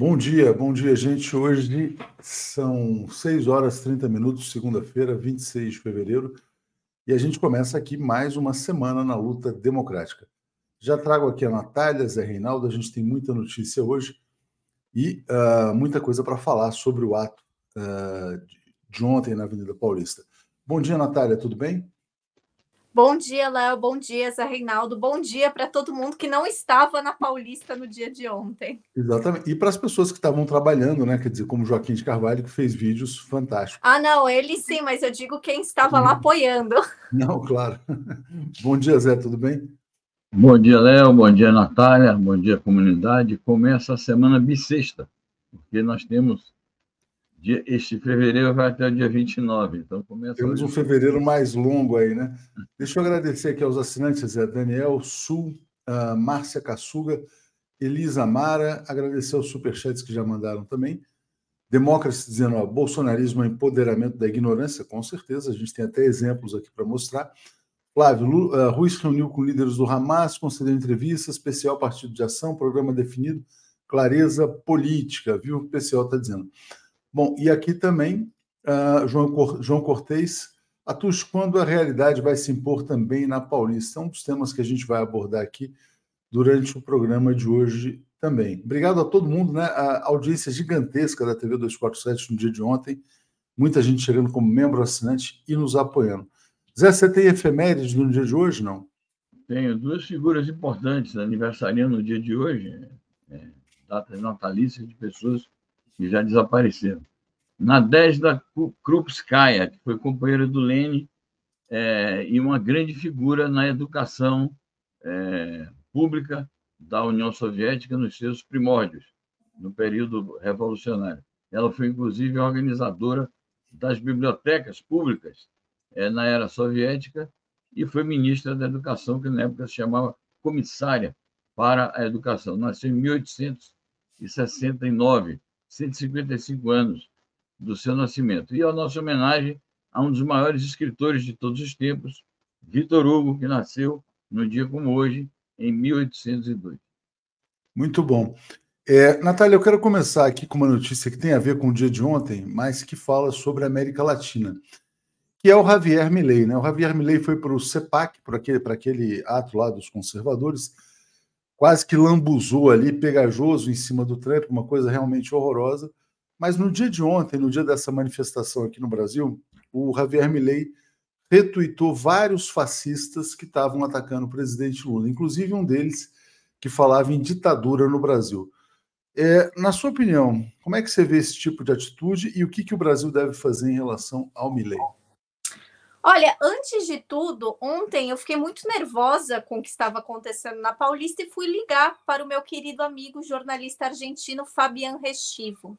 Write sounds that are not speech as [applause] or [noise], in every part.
Bom dia, bom dia, gente. Hoje são 6 horas e 30 minutos, segunda-feira, 26 de fevereiro, e a gente começa aqui mais uma semana na luta democrática. Já trago aqui a Natália, Zé Reinaldo, a gente tem muita notícia hoje e uh, muita coisa para falar sobre o ato uh, de ontem na Avenida Paulista. Bom dia, Natália, tudo bem? Bom dia, Léo. Bom dia, Zé Reinaldo. Bom dia para todo mundo que não estava na Paulista no dia de ontem. Exatamente. E para as pessoas que estavam trabalhando, né? Quer dizer, como Joaquim de Carvalho, que fez vídeos fantásticos. Ah, não, ele sim, mas eu digo quem estava lá apoiando. [laughs] Não, claro. Bom dia, Zé, tudo bem? Bom dia, Léo. Bom dia, Natália. Bom dia, comunidade. Começa a semana bissexta, porque nós temos Dia, este fevereiro vai até o dia 29, então começa. Temos um fevereiro mais longo aí, né? Deixa eu agradecer aqui aos assinantes, é Daniel Sul, uh, Márcia Caçuga, Elisa Mara, agradecer aos superchats que já mandaram também. Demócratas dizendo, ó, bolsonarismo é empoderamento da ignorância, com certeza, a gente tem até exemplos aqui para mostrar. Flávio, uh, Ruiz reuniu com líderes do Hamas, concedeu entrevista, especial partido de ação, programa definido, clareza política, viu? O PCO está dizendo. Bom, e aqui também, uh, João, Cor João Cortez, Atus, quando a realidade vai se impor também na Paulista? É um dos temas que a gente vai abordar aqui durante o programa de hoje também. Obrigado a todo mundo, né? A audiência gigantesca da TV 247 no dia de ontem, muita gente chegando como membro assinante e nos apoiando. Zé, você tem efemérides no dia de hoje, não? Tenho duas figuras importantes aniversariando no dia de hoje, é, datas natalícias de pessoas que já desapareceram. Na 10 da Krupskaya, que foi companheira do Lênin é, e uma grande figura na educação é, pública da União Soviética nos seus primórdios, no período revolucionário. Ela foi, inclusive, organizadora das bibliotecas públicas é, na era soviética e foi ministra da Educação, que na época se chamava comissária para a educação. Nasceu em 1869 155 anos do seu nascimento. E a nossa homenagem a um dos maiores escritores de todos os tempos, Vitor Hugo, que nasceu no dia como hoje, em 1802. Muito bom. É, Natália, eu quero começar aqui com uma notícia que tem a ver com o dia de ontem, mas que fala sobre a América Latina, que é o Javier Milei. Né? O Javier Milei foi para o CEPAC, para aquele, para aquele ato lá dos conservadores, quase que lambuzou ali, pegajoso em cima do Trump, uma coisa realmente horrorosa. Mas no dia de ontem, no dia dessa manifestação aqui no Brasil, o Javier Milei retuitou vários fascistas que estavam atacando o presidente Lula, inclusive um deles que falava em ditadura no Brasil. É, na sua opinião, como é que você vê esse tipo de atitude e o que, que o Brasil deve fazer em relação ao Milei? Olha, antes de tudo, ontem eu fiquei muito nervosa com o que estava acontecendo na Paulista e fui ligar para o meu querido amigo jornalista argentino Fabian Restivo.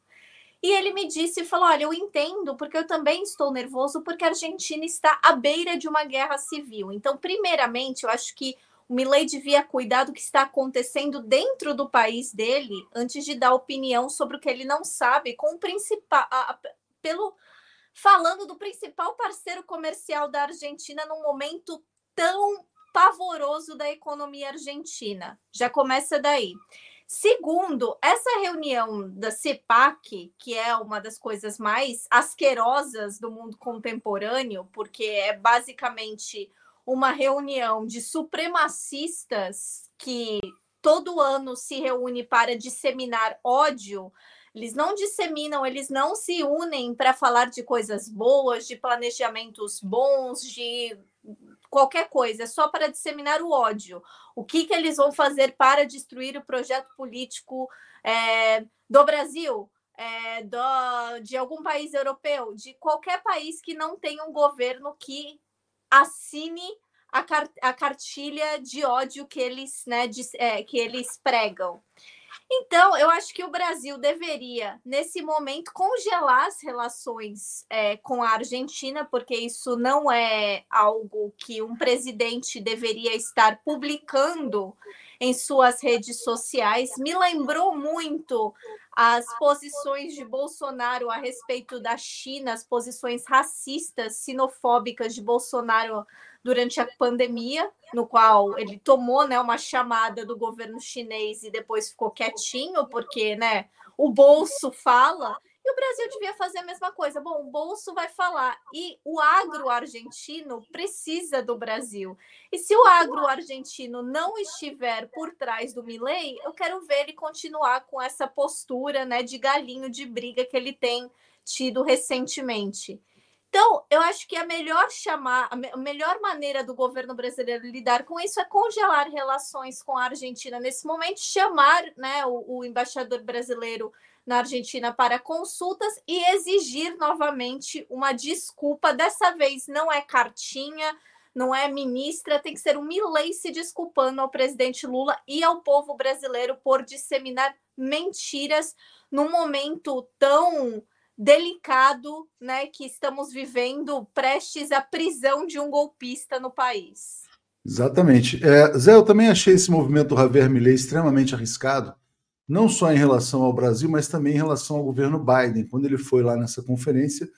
E ele me disse falou: Olha, eu entendo, porque eu também estou nervoso, porque a Argentina está à beira de uma guerra civil. Então, primeiramente, eu acho que o Milley devia cuidar do que está acontecendo dentro do país dele antes de dar opinião sobre o que ele não sabe, com o principal. pelo falando do principal parceiro comercial da Argentina num momento tão pavoroso da economia argentina. Já começa daí. Segundo, essa reunião da CEPAC, que é uma das coisas mais asquerosas do mundo contemporâneo, porque é basicamente uma reunião de supremacistas que todo ano se reúne para disseminar ódio eles não disseminam, eles não se unem para falar de coisas boas, de planejamentos bons, de qualquer coisa, é só para disseminar o ódio. O que, que eles vão fazer para destruir o projeto político é, do Brasil? É, do, de algum país europeu, de qualquer país que não tenha um governo que assine a, a cartilha de ódio que eles, né, de, é, que eles pregam. Então, eu acho que o Brasil deveria, nesse momento, congelar as relações é, com a Argentina, porque isso não é algo que um presidente deveria estar publicando em suas redes sociais. Me lembrou muito as posições de Bolsonaro a respeito da China, as posições racistas, sinofóbicas de Bolsonaro durante a pandemia, no qual ele tomou né, uma chamada do governo chinês e depois ficou quietinho, porque né, o bolso fala, e o Brasil devia fazer a mesma coisa. Bom, o bolso vai falar, e o agro argentino precisa do Brasil. E se o agro argentino não estiver por trás do Milley, eu quero ver ele continuar com essa postura né, de galinho de briga que ele tem tido recentemente. Então, eu acho que a melhor chamar, a melhor maneira do governo brasileiro lidar com isso é congelar relações com a Argentina nesse momento, chamar né, o, o embaixador brasileiro na Argentina para consultas e exigir novamente uma desculpa. Dessa vez não é cartinha, não é ministra, tem que ser um Milley se desculpando ao presidente Lula e ao povo brasileiro por disseminar mentiras num momento tão delicado, né, que estamos vivendo, prestes à prisão de um golpista no país. Exatamente. É, Zé, eu também achei esse movimento do Javier Milei extremamente arriscado, não só em relação ao Brasil, mas também em relação ao governo Biden, quando ele foi lá nessa conferência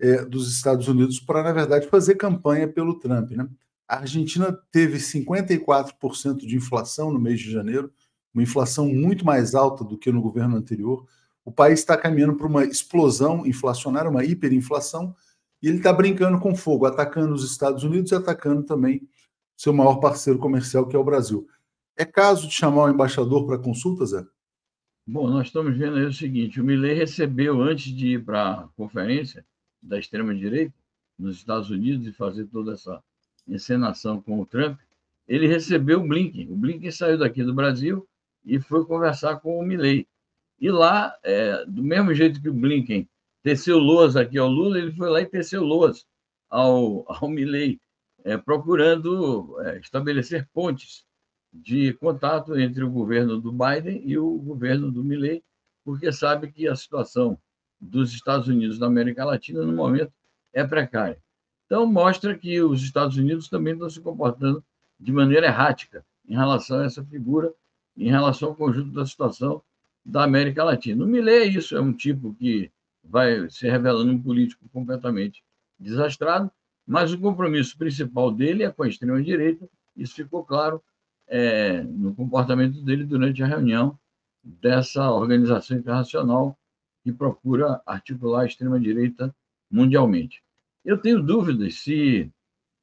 é, dos Estados Unidos para, na verdade, fazer campanha pelo Trump. Né? A Argentina teve 54% de inflação no mês de janeiro, uma inflação muito mais alta do que no governo anterior o país está caminhando para uma explosão inflacionária, uma hiperinflação, e ele está brincando com fogo, atacando os Estados Unidos e atacando também seu maior parceiro comercial, que é o Brasil. É caso de chamar o embaixador para consulta, Zé? Bom, nós estamos vendo aí o seguinte: o Milley recebeu, antes de ir para a conferência da extrema-direita nos Estados Unidos e fazer toda essa encenação com o Trump, ele recebeu o Blinken. O Blinken saiu daqui do Brasil e foi conversar com o Milley. E lá, é, do mesmo jeito que o Blinken teceu loas aqui ao Lula, ele foi lá e teceu loas ao, [laughs] ao Milley, é, procurando é, estabelecer pontes de contato entre o governo do Biden e o governo do Milley, porque sabe que a situação dos Estados Unidos da América Latina, no momento, é precária. Então, mostra que os Estados Unidos também estão se comportando de maneira errática em relação a essa figura, em relação ao conjunto da situação da América Latina. O Milei é isso, é um tipo que vai se revelando um político completamente desastrado, mas o compromisso principal dele é com a extrema-direita, isso ficou claro é, no comportamento dele durante a reunião dessa organização internacional que procura articular a extrema-direita mundialmente. Eu tenho dúvidas se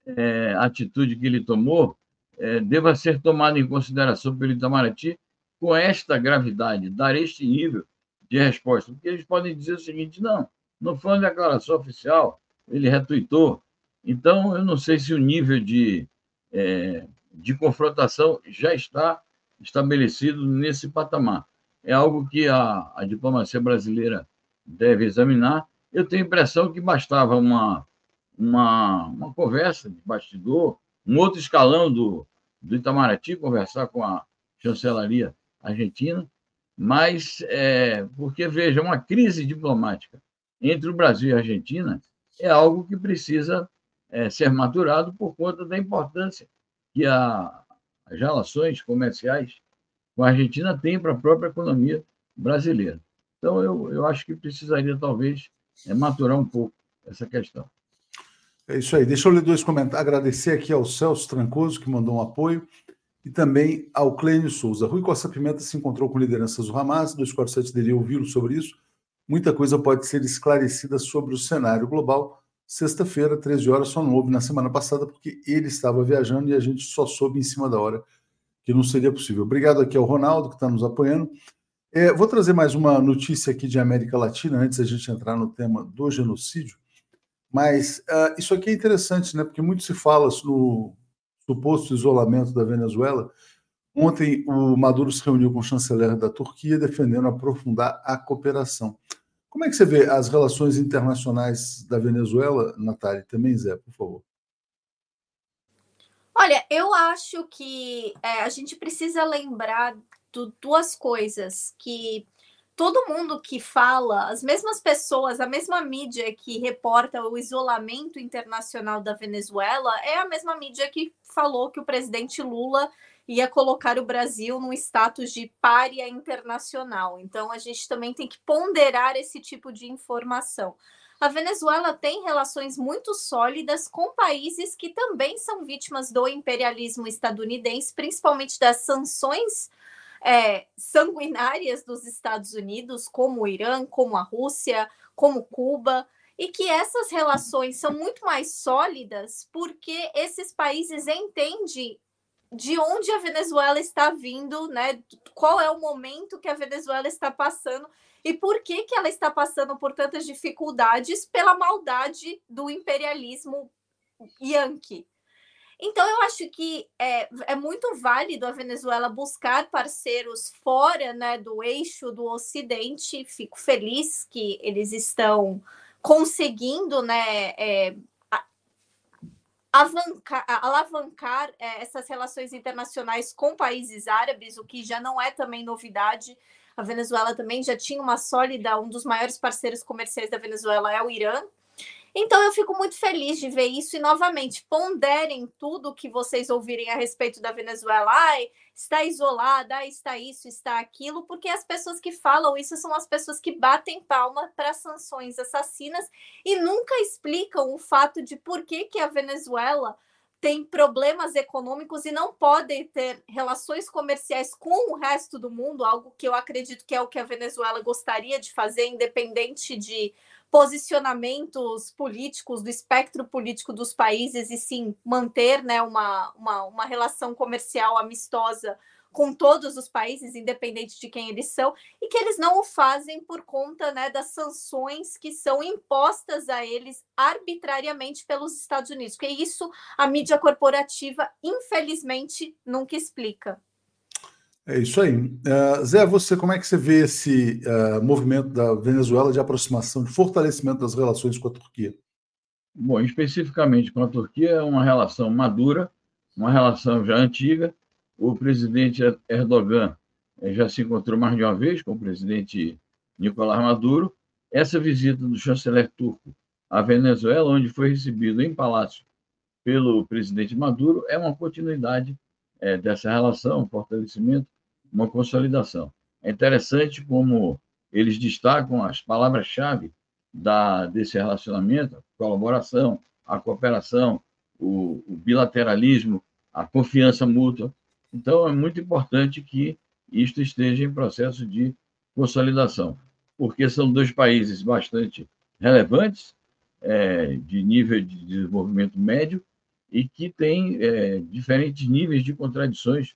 é, a atitude que ele tomou é, deva ser tomada em consideração pelo Itamaraty com esta gravidade, dar este nível de resposta. Porque eles podem dizer o seguinte: não, não foi uma declaração oficial, ele retuitou. Então, eu não sei se o nível de, é, de confrontação já está estabelecido nesse patamar. É algo que a, a diplomacia brasileira deve examinar. Eu tenho a impressão que bastava uma, uma, uma conversa de bastidor, um outro escalão do, do Itamaraty conversar com a chancelaria Argentina, mas é, porque, veja, uma crise diplomática entre o Brasil e a Argentina é algo que precisa é, ser maturado por conta da importância que a, as relações comerciais com a Argentina têm para a própria economia brasileira. Então, eu, eu acho que precisaria, talvez, é, maturar um pouco essa questão. É isso aí. Deixa eu ler dois comentários. Agradecer aqui ao Celso Trancoso, que mandou um apoio e também ao Clênio Souza. Rui Costa Pimenta se encontrou com lideranças do Hamas, 247 dele ouviu sobre isso. Muita coisa pode ser esclarecida sobre o cenário global. Sexta-feira, 13 horas, só não houve na semana passada, porque ele estava viajando e a gente só soube em cima da hora que não seria possível. Obrigado aqui ao Ronaldo, que está nos apoiando. É, vou trazer mais uma notícia aqui de América Latina, antes da gente entrar no tema do genocídio. Mas uh, isso aqui é interessante, né? Porque muito se fala no, suposto isolamento da Venezuela, ontem o Maduro se reuniu com o chanceler da Turquia defendendo aprofundar a cooperação. Como é que você vê as relações internacionais da Venezuela, Natália? Também, Zé, por favor. Olha, eu acho que é, a gente precisa lembrar de duas coisas que todo mundo que fala, as mesmas pessoas, a mesma mídia que reporta o isolamento internacional da Venezuela é a mesma mídia que falou que o presidente Lula ia colocar o Brasil num status de párea internacional. Então a gente também tem que ponderar esse tipo de informação. a Venezuela tem relações muito sólidas com países que também são vítimas do imperialismo estadunidense, principalmente das sanções é, sanguinárias dos Estados Unidos, como o Irã, como a Rússia, como Cuba, e que essas relações são muito mais sólidas porque esses países entendem de onde a Venezuela está vindo, né? Qual é o momento que a Venezuela está passando e por que, que ela está passando por tantas dificuldades pela maldade do imperialismo yankee. Então, eu acho que é, é muito válido a Venezuela buscar parceiros fora né, do eixo do Ocidente. Fico feliz que eles estão conseguindo né, é, avancar, alavancar é, essas relações internacionais com países árabes, o que já não é também novidade. A Venezuela também já tinha uma sólida, um dos maiores parceiros comerciais da Venezuela é o Irã, então eu fico muito feliz de ver isso e novamente ponderem tudo que vocês ouvirem a respeito da Venezuela. Ai, está isolada, ai, está isso, está aquilo, porque as pessoas que falam isso são as pessoas que batem palma para sanções assassinas e nunca explicam o fato de por que, que a Venezuela tem problemas econômicos e não pode ter relações comerciais com o resto do mundo, algo que eu acredito que é o que a Venezuela gostaria de fazer, independente de posicionamentos políticos do espectro político dos países e sim manter né, uma, uma, uma relação comercial amistosa com todos os países, independente de quem eles são, e que eles não o fazem por conta né, das sanções que são impostas a eles arbitrariamente pelos Estados Unidos, porque isso a mídia corporativa, infelizmente, nunca explica. É isso aí. Uh, Zé, você como é que você vê esse uh, movimento da Venezuela de aproximação, de fortalecimento das relações com a Turquia? Bom, especificamente com a Turquia, é uma relação madura, uma relação já antiga. O presidente Erdogan eh, já se encontrou mais de uma vez com o presidente Nicolás Maduro. Essa visita do chanceler turco à Venezuela, onde foi recebido em palácio pelo presidente Maduro, é uma continuidade é, dessa relação, um fortalecimento uma consolidação. É interessante como eles destacam as palavras-chave da, desse relacionamento, a colaboração, a cooperação, o, o bilateralismo, a confiança mútua. Então, é muito importante que isto esteja em processo de consolidação, porque são dois países bastante relevantes, é, de nível de desenvolvimento médio, e que têm é, diferentes níveis de contradições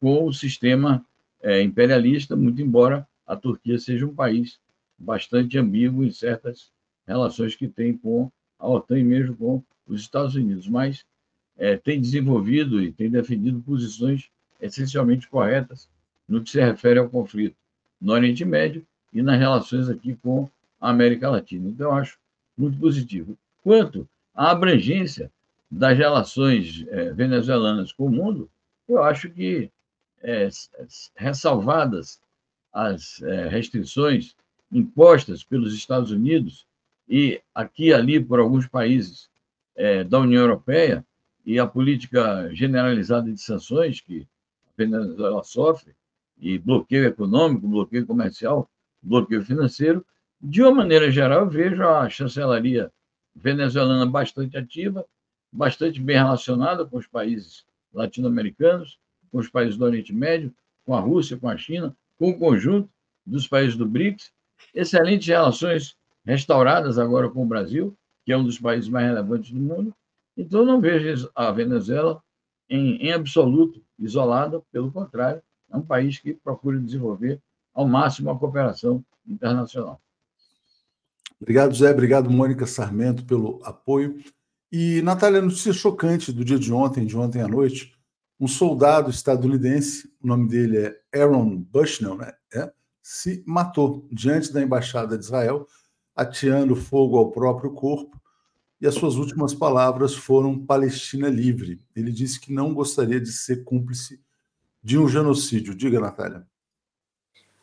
com o sistema é, imperialista, muito embora a Turquia seja um país bastante ambíguo em certas relações que tem com a OTAN e mesmo com os Estados Unidos, mas é, tem desenvolvido e tem defendido posições essencialmente corretas no que se refere ao conflito no Oriente Médio e nas relações aqui com a América Latina. Então, eu acho muito positivo. Quanto à abrangência das relações é, venezuelanas com o mundo, eu acho que é, ressalvadas as é, restrições impostas pelos Estados Unidos e aqui e ali por alguns países é, da União Europeia e a política generalizada de sanções que a Venezuela sofre, e bloqueio econômico, bloqueio comercial, bloqueio financeiro, de uma maneira geral, eu vejo a chancelaria venezuelana bastante ativa, bastante bem relacionada com os países latino-americanos, com os países do Oriente Médio, com a Rússia, com a China, com o conjunto dos países do BRICS. Excelentes relações restauradas agora com o Brasil, que é um dos países mais relevantes do mundo. Então, não vejo a Venezuela em, em absoluto isolada, pelo contrário, é um país que procura desenvolver ao máximo a cooperação internacional. Obrigado, Zé. Obrigado, Mônica Sarmento, pelo apoio. E, Natália, notícia chocante do dia de ontem, de ontem à noite, um soldado estadunidense, o nome dele é Aaron Bushnell, né? É, se matou diante da embaixada de Israel, ateando fogo ao próprio corpo, e as suas últimas palavras foram Palestina livre. Ele disse que não gostaria de ser cúmplice de um genocídio. Diga, Natália.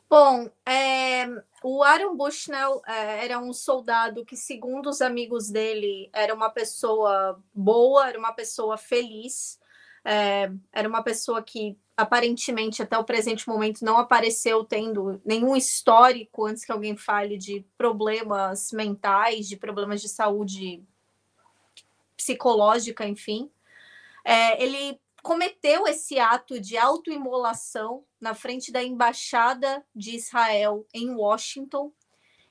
Bom, é, o Aaron Bushnell é, era um soldado que, segundo os amigos dele, era uma pessoa boa, era uma pessoa feliz É, era uma pessoa que aparentemente até o presente momento não apareceu tendo nenhum histórico antes que alguém fale de problemas mentais, de problemas de saúde psicológica, enfim. É, ele cometeu esse ato de autoimolação na frente da embaixada de Israel em Washington.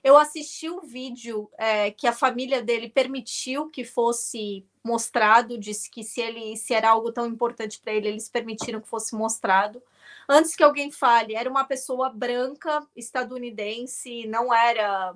Eu assisti o vídeo é, que a família dele permitiu que fosse mostrado, disse que se ele se era algo tão importante para ele, eles permitiram que fosse mostrado. Antes que alguém fale, era uma pessoa branca, estadunidense, não era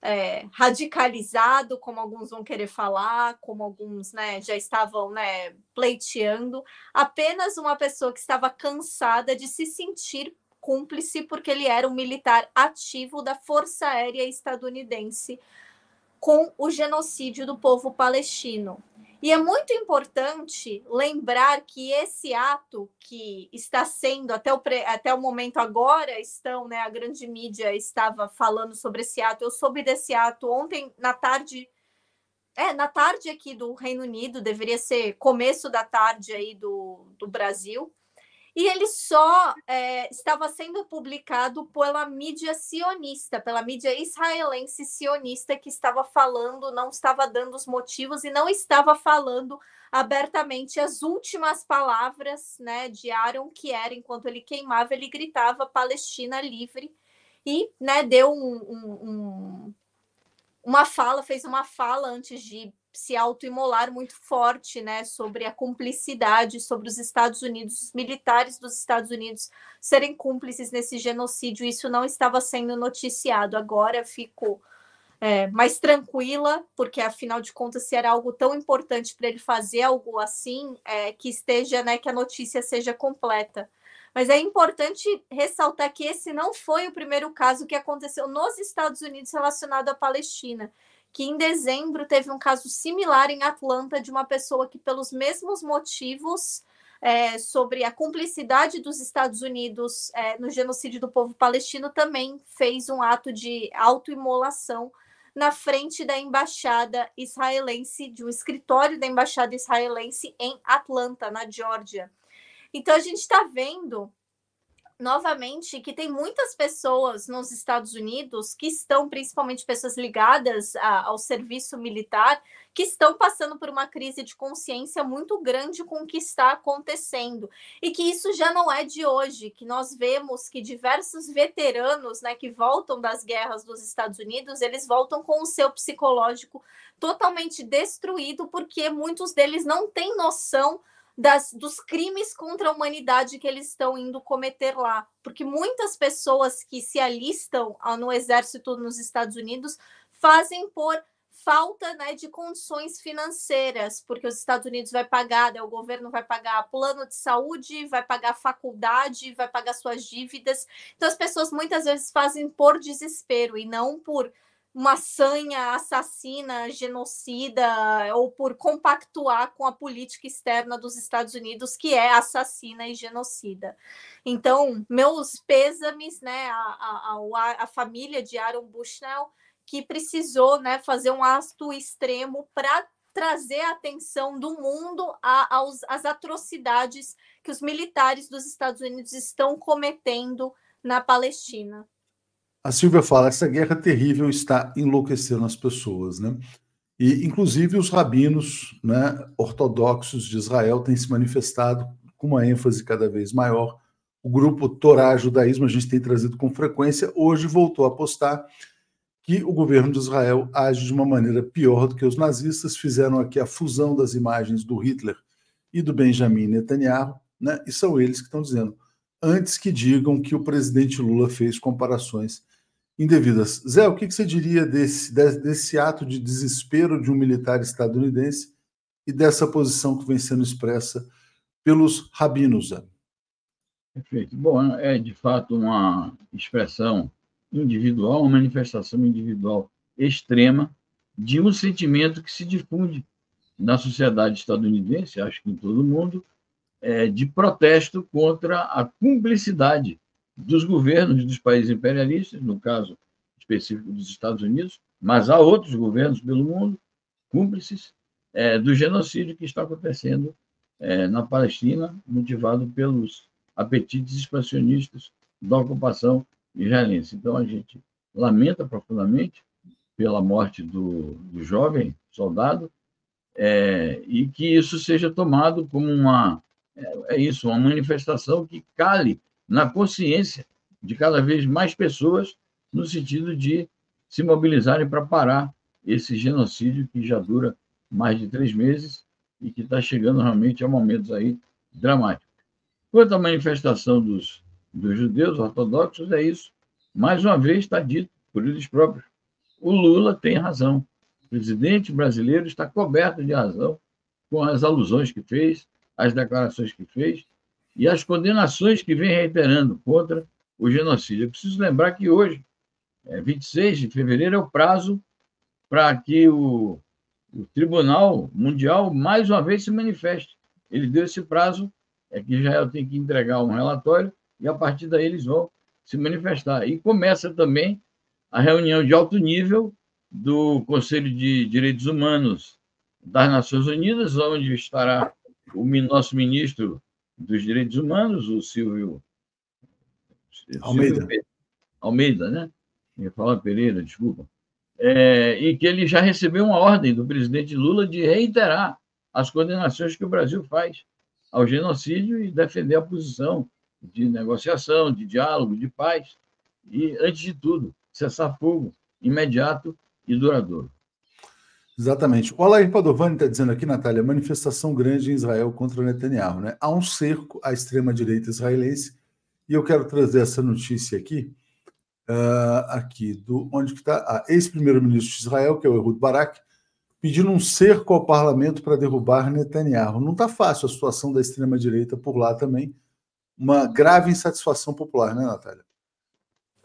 é, radicalizado, como alguns vão querer falar, como alguns né, já estavam né, pleiteando, apenas uma pessoa que estava cansada de se sentir cúmplice, porque ele era um militar ativo da Força Aérea Estadunidense com o genocídio do povo palestino. E é muito importante lembrar que esse ato que está sendo até o, até o momento agora estão, né, a grande mídia estava falando sobre esse ato. Eu soube desse ato ontem na tarde, é, na tarde aqui do Reino Unido, deveria ser começo da tarde aí do, do Brasil e ele só é, estava sendo publicado pela mídia sionista, pela mídia israelense sionista, que estava falando, não estava dando os motivos e não estava falando abertamente as últimas palavras né, de Aaron, que era, enquanto ele queimava, ele gritava Palestina livre, e né, deu um, um, um, uma fala, fez uma fala antes de se autoimolar muito forte, né, sobre a cumplicidade, sobre os Estados Unidos, os militares dos Estados Unidos serem cúmplices nesse genocídio. Isso não estava sendo noticiado. Agora fico é, mais tranquila, porque afinal de contas, se era algo tão importante para ele fazer algo assim, é, que esteja, né, que a notícia seja completa. Mas é importante ressaltar que esse não foi o primeiro caso que aconteceu nos Estados Unidos relacionado à Palestina que em dezembro teve um caso similar em Atlanta de uma pessoa que, pelos mesmos motivos, é, sobre a cumplicidade dos Estados Unidos é, no genocídio do povo palestino, também fez um ato de autoimolação na frente da embaixada israelense, de um escritório da embaixada israelense em Atlanta, na Geórgia. Então a gente está vendo novamente que tem muitas pessoas nos Estados Unidos que estão, principalmente pessoas ligadas a, ao serviço militar, que estão passando por uma crise de consciência muito grande com o que está acontecendo. E que isso já não é de hoje, que nós vemos que diversos veteranos né, que voltam das guerras dos Estados Unidos, eles voltam com o seu psicológico totalmente destruído, porque muitos deles não têm noção das, dos crimes contra a humanidade que eles estão indo cometer lá. Porque muitas pessoas que se alistam ah, no exército nos Estados Unidos fazem por falta né, de condições financeiras, porque os Estados Unidos vai pagar, né, o governo vai pagar plano de saúde, vai pagar faculdade, vai pagar suas dívidas. Então as pessoas muitas vezes fazem por desespero e não por uma sanha assassina, genocida, ou por compactuar com a política externa dos Estados Unidos, que é assassina e genocida. Então, meus pêsames, né, a, a, a família de Aaron Bushnell, que precisou né, fazer um ato extremo para trazer a atenção do mundo às atrocidades que os militares dos Estados Unidos estão cometendo na Palestina. A Silvia fala: essa guerra terrível está enlouquecendo as pessoas, né? E, inclusive, os rabinos né, ortodoxos de Israel têm se manifestado com uma ênfase cada vez maior. O grupo Torá Judaísmo, a gente tem trazido com frequência, hoje voltou a postar que o governo de Israel age de uma maneira pior do que os nazistas. Fizeram aqui a fusão das imagens do Hitler e do Benjamin Netanyahu, né? e são eles que estão dizendo, antes que digam que o presidente Lula fez comparações indevidas. Zé, o que você diria desse, desse ato de desespero de um militar estadunidense e dessa posição que vem sendo expressa pelos rabinos, Zé? Perfeito. Bom, é de fato uma expressão individual, uma manifestação individual extrema de um sentimento que se difunde na sociedade estadunidense, acho que em todo o mundo, é, de protesto contra a cumplicidade dos governos dos países imperialistas, no caso específico dos Estados Unidos, mas há outros governos pelo mundo cúmplices é, do genocídio que está acontecendo é, na Palestina, motivado pelos apetites expansionistas da ocupação israelense. Então, a gente lamenta profundamente pela morte do, do jovem soldado é, e que isso seja tomado como uma é, é isso, uma manifestação que cale na consciência de cada vez mais pessoas no sentido de se mobilizarem para parar esse genocídio que já dura mais de três meses e que está chegando realmente a momentos aí dramáticos. Quanto à manifestação dos, dos judeus ortodoxos, é isso. Mais uma vez está dito por eles próprios. O Lula tem razão. O presidente brasileiro está coberto de razão com as alusões que fez, as declarações que fez e as condenações que vem reiterando contra o genocídio. Eu preciso lembrar que hoje, é 26 de fevereiro, é o prazo para que o, o Tribunal Mundial mais uma vez se manifeste. Ele deu esse prazo, é que Israel tem que entregar um relatório e a partir daí eles vão se manifestar. E começa também a reunião de alto nível do Conselho de Direitos Humanos das Nações Unidas, onde estará o nosso ministro dos Direitos Humanos, o Silvio Almeida. Silvio Almeida, né? Eu falar Pereira, desculpa. É, e que ele já recebeu uma ordem do presidente Lula de reiterar as condenações que o Brasil faz ao genocídio e defender a posição de negociação, de diálogo, de paz e, antes de tudo, cessar fogo imediato e duradouro. Exatamente. O Alair Padovani está dizendo aqui, Natália, manifestação grande em Israel contra Netanyahu. Né? Há um cerco à extrema-direita israelense e eu quero trazer essa notícia aqui, uh, aqui do onde que está a ex-primeiro-ministro de Israel, que é o Ehud Barak, pedindo um cerco ao parlamento para derrubar Netanyahu. Não está fácil a situação da extrema-direita por lá também. Uma grave insatisfação popular, né, Natália?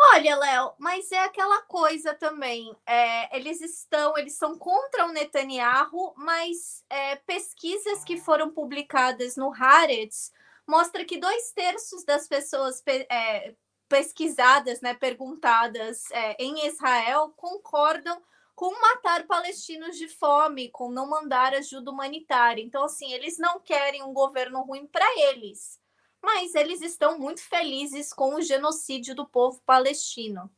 Olha, Léo, mas é aquela coisa também. É, eles estão, eles são contra o Netanyahu, mas é, pesquisas que foram publicadas no Haaretz mostra que dois terços das pessoas é, pesquisadas, né, perguntadas é, em Israel, concordam com matar palestinos de fome, com não mandar ajuda humanitária. Então, assim, eles não querem um governo ruim para eles mas eles estão muito felizes com o genocídio do povo palestino.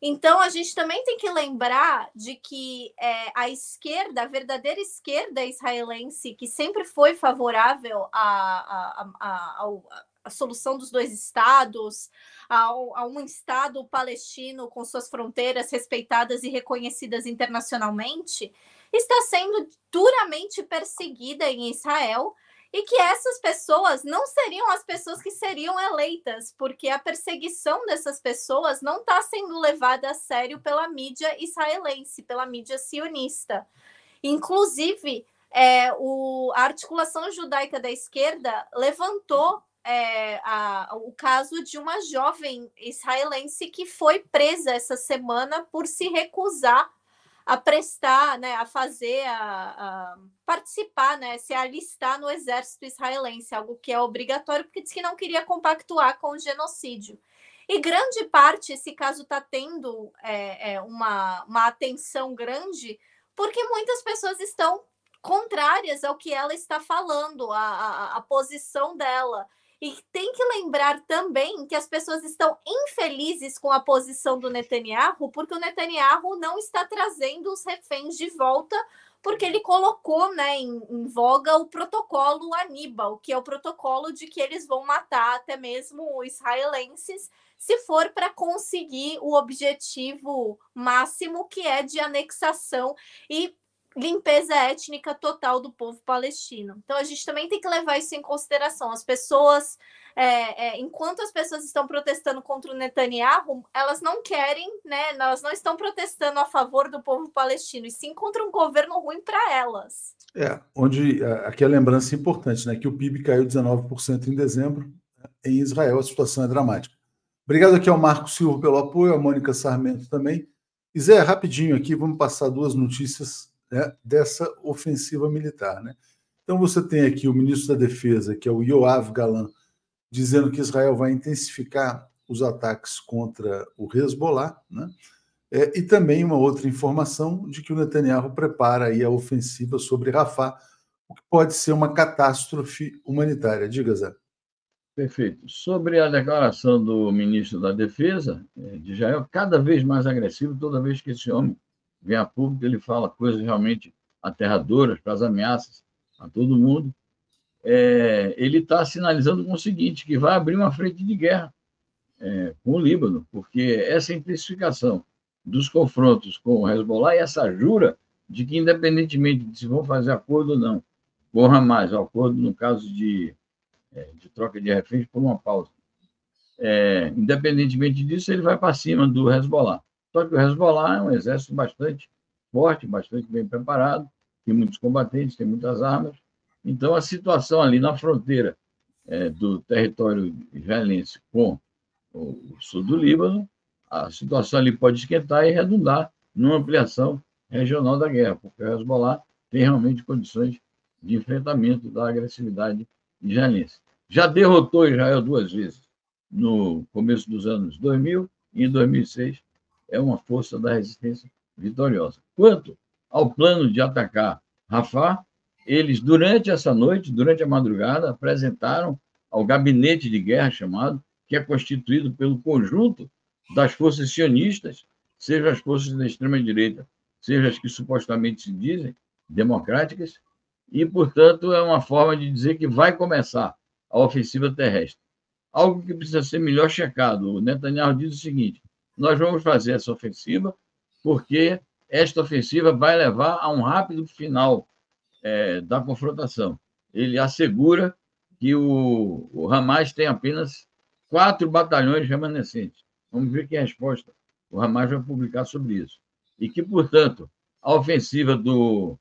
Então, a gente também tem que lembrar de que é, a esquerda, a verdadeira esquerda israelense, que sempre foi favorável à, à, solução dos dois estados, a um Estado palestino com suas fronteiras respeitadas e reconhecidas internacionalmente, está sendo duramente perseguida em Israel e que essas pessoas não seriam as pessoas que seriam eleitas, porque a perseguição dessas pessoas não está sendo levada a sério pela mídia israelense, pela mídia sionista. Inclusive, é, o, a articulação judaica da esquerda levantou é, a, o caso de uma jovem israelense que foi presa essa semana por se recusar a prestar, né, a fazer, a, a, participar, né, se alistar no exército israelense, algo que é obrigatório, porque disse que não queria compactuar com o genocídio. E grande parte, esse caso está tendo é, é, uma, uma atenção grande, porque muitas pessoas estão contrárias ao que ela está falando, a, a, a posição dela. E tem que lembrar também que as pessoas estão infelizes com a posição do Netanyahu, porque o Netanyahu não está trazendo os reféns de volta, porque ele colocou né, em, em voga o protocolo Aníbal, que é o protocolo de que eles vão matar até mesmo israelenses se for para conseguir o objetivo máximo, que é de anexação. E limpeza étnica total do povo palestino. Então a gente também tem que levar isso em consideração. As pessoas, é, é, enquanto as pessoas estão protestando contra o Netanyahu, elas não querem, né? Elas não estão protestando a favor do povo palestino, e sim contra um governo ruim para elas. É, onde aqui a lembrança é importante, né? Que o PIB caiu 19% em dezembro. Em Israel, a situação é dramática. Obrigado aqui ao Marco Silva pelo apoio, a Mônica Sarmento também. E Zé, rapidinho aqui, vamos passar duas notícias né, dessa ofensiva militar. Né? Então você tem aqui o ministro da Defesa, que é o Yoav Galan, dizendo que Israel vai intensificar os ataques contra o Hezbollah, né? É, e também uma outra informação de que o Netanyahu prepara aí a ofensiva sobre Rafah, o que pode ser uma catástrofe humanitária. Diga, Zé. Perfeito. Sobre a declaração do ministro da Defesa eh, de Israel, cada vez mais agressivo, toda vez que esse homem vem a público, ele fala coisas realmente aterradoras para as ameaças a todo mundo. É, ele está sinalizando com o seguinte, que vai abrir uma frente de guerra é, com o Líbano, porque essa intensificação dos confrontos com o Hezbollah e essa jura de que, independentemente de se vão fazer acordo ou não, o Hamas, o acordo no caso de, é, de troca de reféns por uma pausa, é, independentemente disso, ele vai para cima do Hezbollah. Só que o Hezbollah é um exército bastante forte, bastante bem preparado, tem muitos combatentes, tem muitas armas. Então, a situação ali na fronteira é, do território israelense com o sul do Líbano, a situação ali pode esquentar e redundar numa ampliação regional da guerra, porque o Hezbollah tem realmente condições de enfrentamento da agressividade israelense. Já derrotou Israel duas vezes, no começo dos anos 2000 e em 2006, é uma força da resistência vitoriosa. Quanto ao plano de atacar Rafah, eles, durante essa noite, durante a madrugada, apresentaram ao gabinete de guerra chamado, que é constituído pelo conjunto das forças sionistas, seja as forças da extrema-direita, seja as que supostamente se dizem democráticas, e, portanto, é uma forma de dizer que vai começar a ofensiva terrestre. Algo que precisa ser melhor checado. O Netanyahu diz o seguinte: nós vamos fazer essa ofensiva porque esta ofensiva vai levar a um rápido final é, da confrontação. Ele assegura que o, o Hamas tem apenas quatro batalhões remanescentes. Vamos ver que resposta o Hamas vai publicar sobre isso. E que, portanto, a ofensiva do,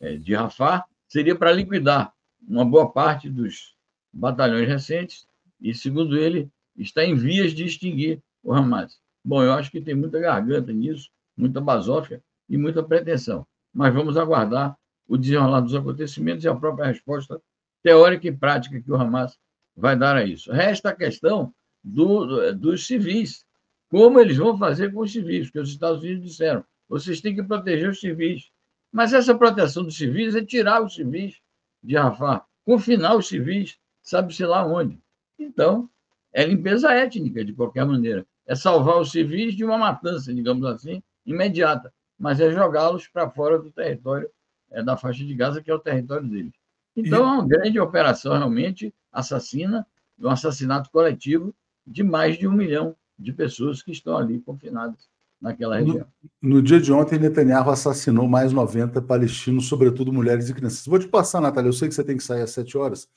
é, de Rafah seria para liquidar uma boa parte dos batalhões recentes e, segundo ele, está em vias de extinguir o Hamas. Bom, eu acho que tem muita garganta nisso, muita basófia e muita pretensão. Mas vamos aguardar o desenrolar dos acontecimentos e a própria resposta teórica e prática que o Hamas vai dar a isso. Resta a questão do, dos civis. Como eles vão fazer com os civis? Porque os Estados Unidos disseram: vocês têm que proteger os civis. Mas essa proteção dos civis é tirar os civis de Rafah, confinar os civis, sabe-se lá onde. Então, é limpeza étnica, de qualquer maneira. É salvar os civis de uma matança, digamos assim, imediata, mas é jogá-los para fora do território é, da faixa de Gaza, que é o território deles. Então, e... é uma grande operação realmente assassina, um assassinato coletivo de mais de um milhão de pessoas que estão ali confinadas naquela região. No, no, dia de ontem, Netanyahu assassinou mais 90 palestinos, sobretudo mulheres e crianças. Vou te passar, Natália, eu sei que você tem que sair às 7 horas,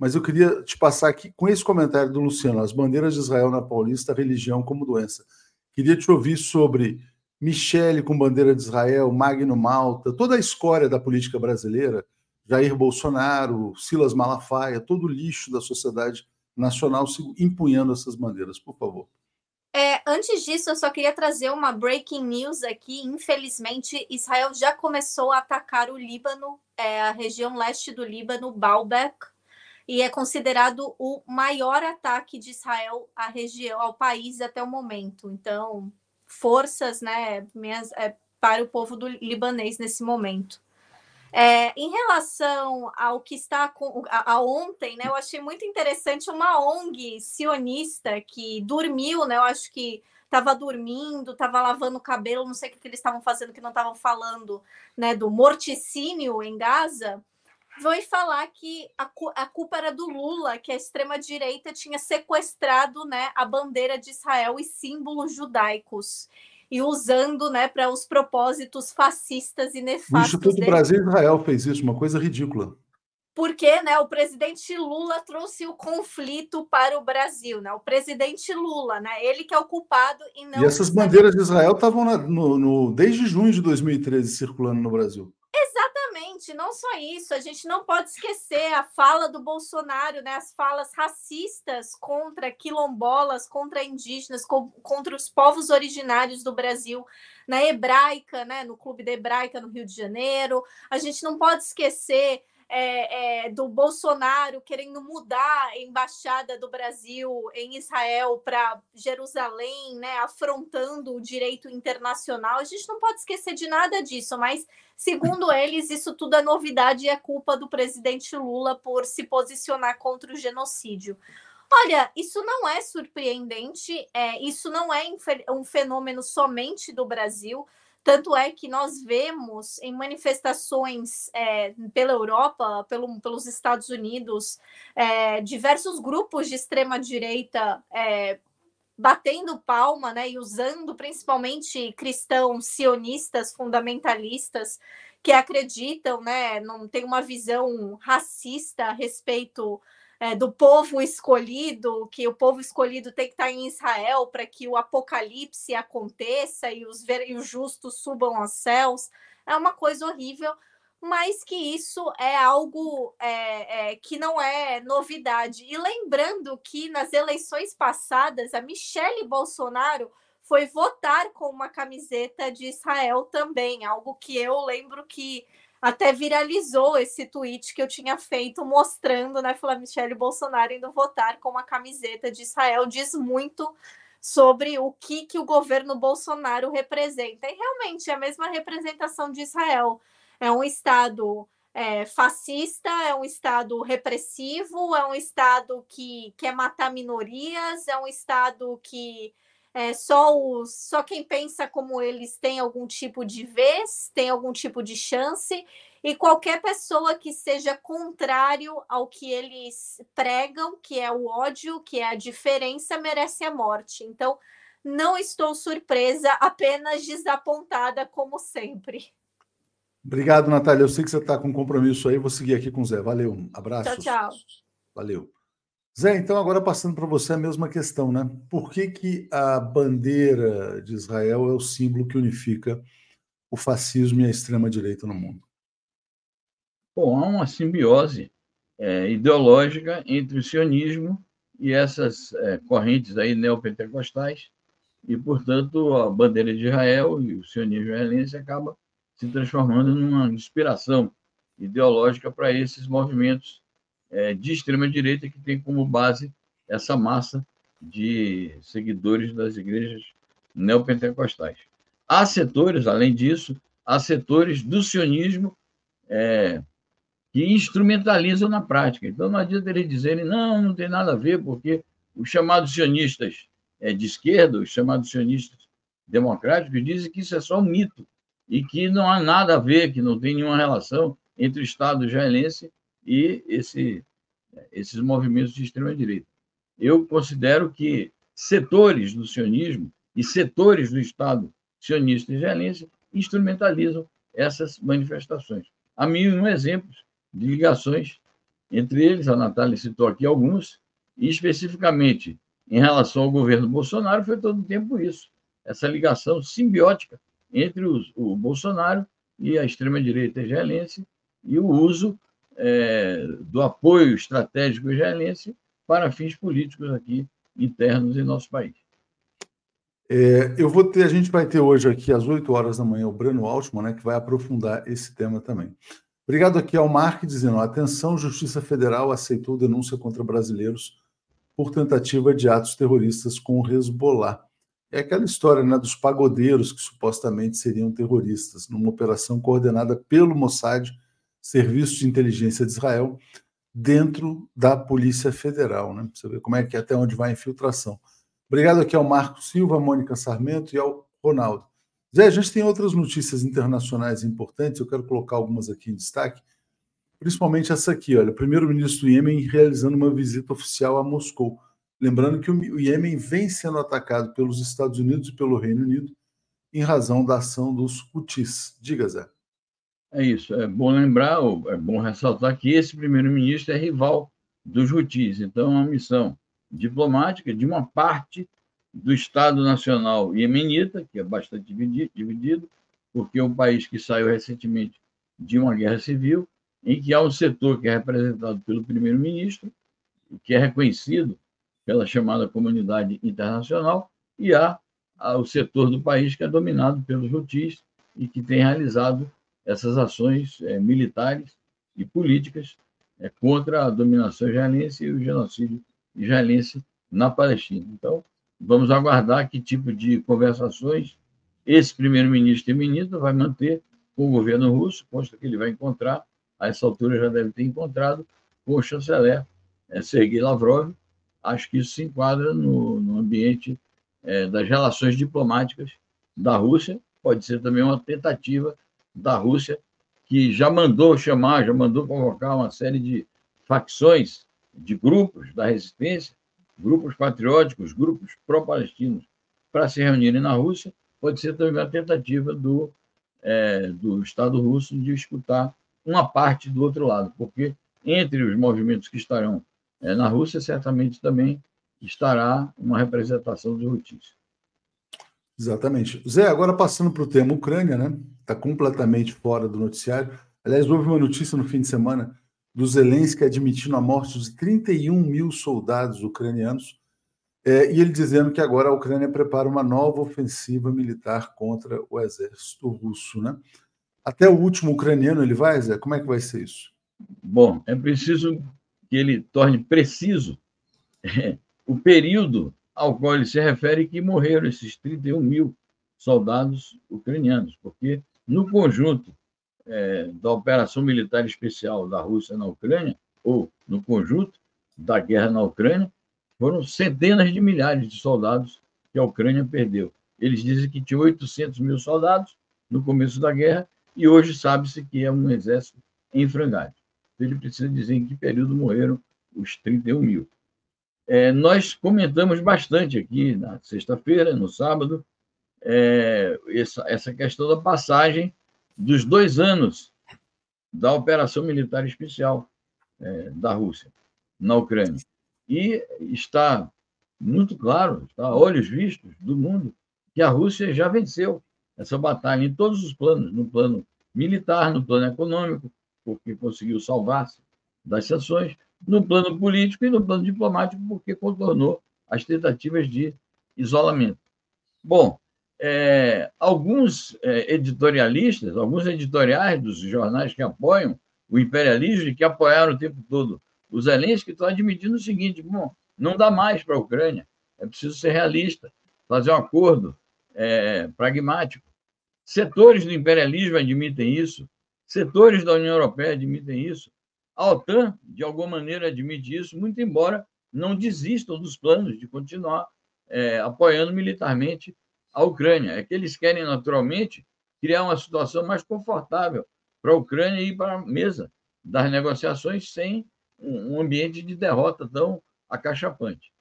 mas eu queria te passar aqui com esse comentário do Luciano: as bandeiras de Israel na Paulista, religião como doença. Queria te ouvir sobre Michele com bandeira de Israel, Magno Malta, toda a escória da política brasileira, Jair Bolsonaro, Silas Malafaia, todo o lixo da sociedade nacional empunhando essas bandeiras, por favor. É, antes disso, eu só queria trazer uma breaking news aqui. Infelizmente, Israel já começou a atacar o Líbano, é, a região leste do Líbano, Baalbek, e é considerado o maior ataque de Israel à região, ao país até o momento. Então, forças, né, minhas, é, para o povo do libanês nesse momento. É, em relação ao que está com, a, a, ontem, né, eu achei muito interessante uma ONG sionista que dormiu, né, eu acho que estava dormindo, estava lavando o cabelo, não sei o que, que eles estavam fazendo, que não estavam falando, né, do morticínio em Gaza, foi falar que a, a culpa era do Lula, que a extrema-direita tinha sequestrado né, a bandeira de Israel e símbolos judaicos e usando né, para os propósitos fascistas e nefastos. O Instituto dele. Brasil Israel fez isso, uma coisa ridícula. Porque né, o presidente Lula trouxe o conflito para o Brasil, né? O presidente Lula, né? Ele que é o culpado e não. E essas bandeiras de Israel estavam no, no, desde junho de 2013 circulando no Brasil. Exatamente, não só isso, a gente não pode esquecer a fala do Bolsonaro, né, as falas racistas contra quilombolas, contra indígenas, contra os povos originários do Brasil, na hebraica, né, no Clube da Hebraica no Rio de Janeiro. A gente não pode esquecer é, é, do Bolsonaro querendo mudar a embaixada do Brasil em Israel para Jerusalém, né, afrontando o direito internacional. A gente não pode esquecer de nada disso, mas segundo eles, isso tudo é novidade e é culpa do presidente Lula por se posicionar contra o genocídio. Olha, isso não é surpreendente, é, isso não é um fenômeno somente do Brasil. Tanto é que nós vemos em manifestações é, pela Europa, pelo, pelos Estados Unidos, é, diversos grupos de extrema-direita é, batendo palma né, e usando principalmente cristãos sionistas, fundamentalistas, que acreditam, né, não tem uma visão racista a respeito é, do povo escolhido, que o povo escolhido tem que estar em Israel para que o apocalipse aconteça e os, e os justos subam aos céus. É uma coisa horrível, mas que isso é algo é, é, que não é novidade. E lembrando que nas eleições passadas, a Michele Bolsonaro foi votar com uma camiseta de Israel também, algo que eu lembro que até viralizou esse tweet que eu tinha feito mostrando, né, Flávia Michele Bolsonaro indo votar com uma camiseta de Israel, diz muito sobre o que, que o governo Bolsonaro representa. E realmente é a mesma representação de Israel. É um Estado é, fascista, é um Estado repressivo, é um Estado que quer matar minorias, é um Estado que é, só, os, só quem pensa como eles tem algum tipo de vez, tem algum tipo de chance, e qualquer pessoa que seja contrário ao que eles pregam, que é o ódio, que é a diferença, merece a morte. Então, não estou surpresa, apenas desapontada, como sempre. Obrigado, Natália. Eu sei que você está com compromisso aí. Vou seguir aqui com o Zé. Valeu. Um abraço. Tchau, tchau. Valeu. Zé, então agora passando para você a mesma questão, né? Por que, que a bandeira de Israel é o símbolo que unifica o fascismo e a extrema-direita no mundo? Bom, há uma simbiose é, ideológica entre o sionismo e essas é, correntes aí neopentecostais, e, portanto, a bandeira de Israel e o sionismo israelense acaba se transformando numa inspiração ideológica para esses movimentos é, de extrema-direita que tem como base essa massa de seguidores das igrejas neopentecostais. Há setores, além disso, há setores do sionismo é, que instrumentalizam na prática. Então, não adianta eles dizerem, não, não tem nada a ver, porque os chamados sionistas é, de esquerda, os chamados sionistas democráticos, dizem que isso é só um mito e que não há nada a ver, que não tem nenhuma relação entre o Estado israelense e esse, esses movimentos de extrema-direita. Eu considero que setores do sionismo e setores do Estado sionista israelense instrumentalizam essas manifestações. Há mil exemplos de ligações entre eles, a Natália citou aqui alguns, e especificamente em relação ao governo Bolsonaro, foi todo o tempo isso, essa ligação simbiótica entre os, o Bolsonaro e a extrema-direita israelense e o uso é, do apoio estratégico israelense para fins políticos aqui internos em nosso país. É, eu vou ter, a gente vai ter hoje aqui às 8 horas da manhã o Breno Altman, né, que vai aprofundar esse tema também. Obrigado aqui ao Mark dizendo: atenção, Justiça Federal aceitou denúncia contra brasileiros por tentativa de atos terroristas com o Hezbollah. É aquela história né, dos pagodeiros que supostamente seriam terroristas, numa operação coordenada pelo Mossad Serviço de Inteligência de Israel dentro da Polícia Federal, né? Você ver como é que até onde vai a infiltração. Obrigado aqui ao Marco Silva, à Mônica Sarmento e ao Ronaldo. Zé, a gente tem outras notícias internacionais importantes, eu quero colocar algumas aqui em destaque, principalmente essa aqui, olha, o primeiro-ministro do Iêmen realizando uma visita oficial a Moscou. Lembrando que o Iêmen vem sendo atacado pelos Estados Unidos e pelo Reino Unido em razão da ação dos Houthis. Diga, Zé. É isso. É bom lembrar, é bom ressaltar que esse primeiro-ministro é rival dos Houthis. Então, é uma missão diplomática de uma parte do Estado Nacional Iemenita, que é bastante dividido, porque é um país que saiu recentemente de uma guerra civil, em que há um setor que é representado pelo primeiro-ministro, que é reconhecido pela chamada comunidade internacional, e há, o setor do país que é dominado pelos Houthis e que tem realizado essas ações é, militares e políticas é, contra a dominação israelense e o genocídio israelense na Palestina. Então, vamos aguardar que tipo de conversações esse primeiro-ministro e ministro vai manter com o governo russo, consta que ele vai encontrar, a essa altura já deve ter encontrado, com o chanceler é, Sergei Lavrov. Acho que isso se enquadra no, no ambiente é, das relações diplomáticas da Rússia. Pode ser também uma tentativa da Rússia, que já mandou chamar, já mandou convocar uma série de facções, de grupos da resistência, grupos patrióticos, grupos pró-palestinos, para se reunirem na Rússia. Pode ser também uma tentativa do, é, do Estado russo de escutar uma parte do outro lado, porque entre os movimentos que estarão é, na Rússia, certamente também estará uma representação dos Houthis. Exatamente. Zé, agora passando para o tema Ucrânia, né? Está completamente fora do noticiário. Aliás, houve uma notícia no fim de semana do Zelensky admitindo a morte de 31 mil soldados ucranianos é, e ele dizendo que agora a Ucrânia prepara uma nova ofensiva militar contra o exército russo, né? Até o último ucraniano ele vai, Zé? Como é que vai ser isso? Bom, é preciso que ele torne preciso é, o período ao qual ele se refere que morreram esses 31 mil soldados ucranianos, porque no conjunto é, da operação militar especial da Rússia na Ucrânia, ou no conjunto da guerra na Ucrânia, foram centenas de milhares de soldados que a Ucrânia perdeu. Eles dizem que tinha 800 mil soldados no começo da guerra e hoje sabe-se que é um exército em frangalhos. Ele precisa dizer em que período morreram os 31 mil. É, nós comentamos bastante aqui na sexta-feira, no sábado, é, essa, essa questão da passagem dos dois anos da operação militar especial é, da Rússia na Ucrânia. E está muito claro, está a olhos vistos do mundo, que a Rússia já venceu essa batalha em todos os planos no plano militar, no plano econômico, porque conseguiu salvar-se das sanções, no plano político e no plano diplomático, porque contornou as tentativas de isolamento. Bom, é, alguns é, editorialistas, alguns editoriais dos jornais que apoiam o imperialismo e que apoiaram o tempo todo os Zelensky estão admitindo o seguinte: bom, não dá mais para a Ucrânia, é preciso ser realista, fazer um acordo é, pragmático. Setores do imperialismo admitem isso, setores da União Europeia admitem isso, a OTAN, de alguma maneira, admite isso, muito embora não desistam dos planos de continuar é, apoiando militarmente a Ucrânia. É que eles querem, naturalmente, criar uma situação mais confortável para a Ucrânia ir para a mesa das negociações sem um ambiente de derrota tão acachapante.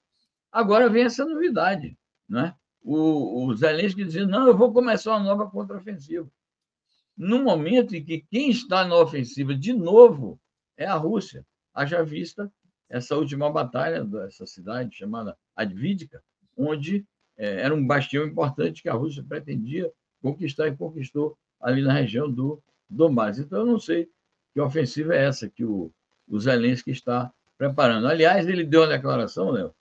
Agora vem essa novidade, né? O, o Zelensky dizendo, não, eu vou começar uma nova contraofensiva. No momento em que quem está na ofensiva de novo é a Rússia. Haja vista essa última batalha dessa cidade chamada Advídica, onde é, era um bastião importante que a Rússia pretendia conquistar e conquistou ali na região do Donbass. Então, eu não sei que ofensiva é essa que o, o Zelensky está preparando. Aliás, ele deu uma declaração, Léo,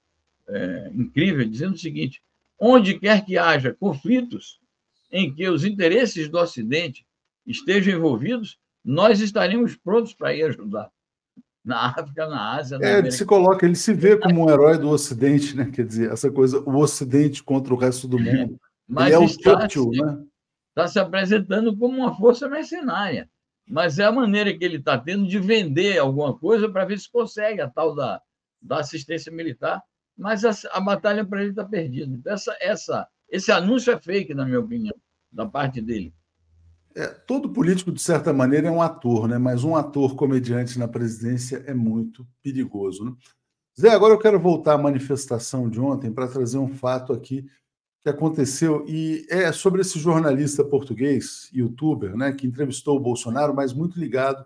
é, incrível, dizendo o seguinte: onde quer que haja conflitos em que os interesses do Ocidente estejam envolvidos, nós estaremos prontos para ir ajudar na África, na Ásia. Na é, ele se coloca, ele se vê como um herói do Ocidente, né? Quer dizer, essa coisa, o Ocidente contra o resto do [laughs] mundo. Mas ele é o Churchill, né? Está se apresentando como uma força mercenária. Mas é a maneira que ele está tendo de vender alguma coisa para ver se consegue a tal da, da assistência militar. Mas a, a batalha para ele está perdida. Então, essa, essa, esse anúncio é fake, na minha opinião, da parte dele. É, todo político, de certa maneira, é um ator, né? mas um ator comediante na presidência é muito perigoso. Né? Zé, agora eu quero voltar à manifestação de ontem para trazer um fato aqui que aconteceu e é sobre esse jornalista português, youtuber, né, que entrevistou o Bolsonaro, mas muito ligado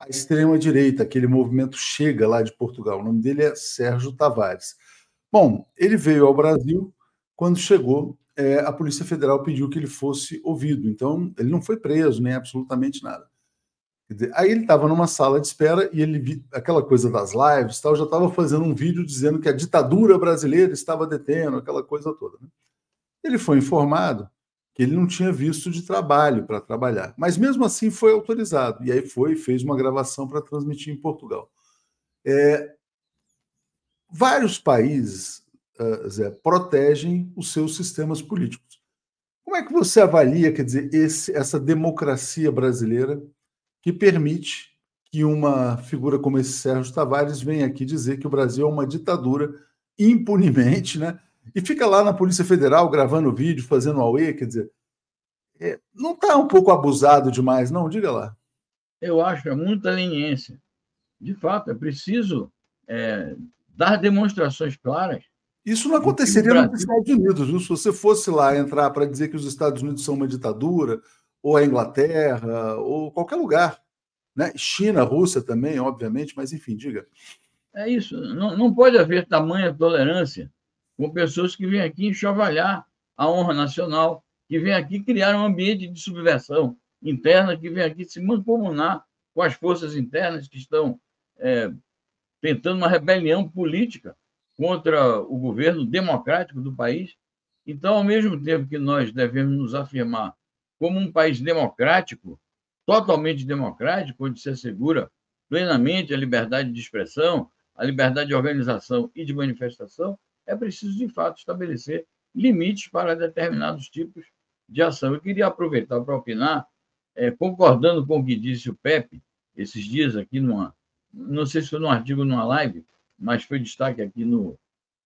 à extrema direita, aquele movimento chega lá de Portugal. O nome dele é Sérgio Tavares. Bom, ele veio ao Brasil. Quando chegou, é, a Polícia Federal pediu que ele fosse ouvido. Então, ele não foi preso, nem absolutamente nada. Aí ele estava numa sala de espera e ele, aquela coisa das lives, tal, já estava fazendo um vídeo dizendo que a ditadura brasileira estava detendo, aquela coisa toda. Né? Ele foi informado que ele não tinha visto de trabalho para trabalhar. Mas mesmo assim foi autorizado. E aí foi fez uma gravação para transmitir em Portugal. É, vários países, Zé, protegem os seus sistemas políticos. Como é que você avalia, quer dizer, esse, essa democracia brasileira que permite que uma figura como esse Sérgio Tavares venha aqui dizer que o Brasil é uma ditadura impunemente, né? e fica lá na Polícia Federal gravando vídeo, fazendo auê, quer dizer, é, não está um pouco abusado demais, não? Diga lá. Eu acho é muita leniência. De fato, é preciso é, dar demonstrações claras. Isso não aconteceria nos Estados Unidos, viu? Se você fosse lá entrar para dizer que os Estados Unidos são uma ditadura, ou a Inglaterra, ou qualquer lugar. Né? China, Rússia também, obviamente, mas enfim, diga. É isso. Não, não pode haver tamanha tolerância com pessoas que vêm aqui enxovalhar a honra nacional, que vêm aqui criar um ambiente de subversão interna, que vêm aqui se mancomunar com as forças internas que estão é, tentando uma rebelião política contra o governo democrático do país. Então, ao mesmo tempo que nós devemos nos afirmar como um país democrático, totalmente democrático, onde se assegura plenamente a liberdade de expressão, a liberdade de organização e de manifestação, é preciso, de fato, estabelecer limites para determinados tipos de ação. Eu queria aproveitar para opinar, é, concordando com o que disse o Pepe esses dias aqui, numa, não sei se foi num artigo, numa live, mas foi destaque aqui no,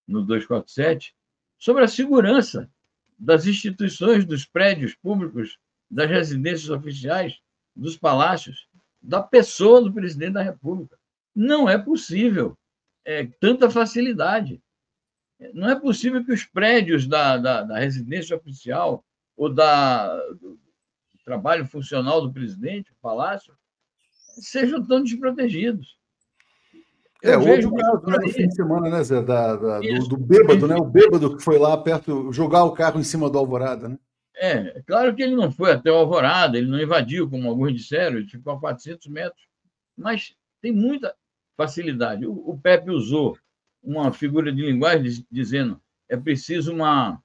no 247, sobre a segurança das instituições, dos prédios públicos, das residências oficiais, dos palácios, da pessoa do presidente da República. Não é possível é, tanta facilidade. Não é possível que os prédios da, da, da residência oficial ou da, do trabalho funcional do presidente, o palácio, sejam tão desprotegidos. Eu é, houve o caso né, no fim de semana, né, Zé, da, da do, do, bêbado, né? O bêbado que foi lá perto, jogar o carro em cima do Alvorada, né? É, claro que ele não foi até o Alvorada, ele não invadiu, como alguns disseram, ele ficou a 400 metros, mas tem muita facilidade. O, o Pepe usou uma figura de linguagem dizendo é preciso uma,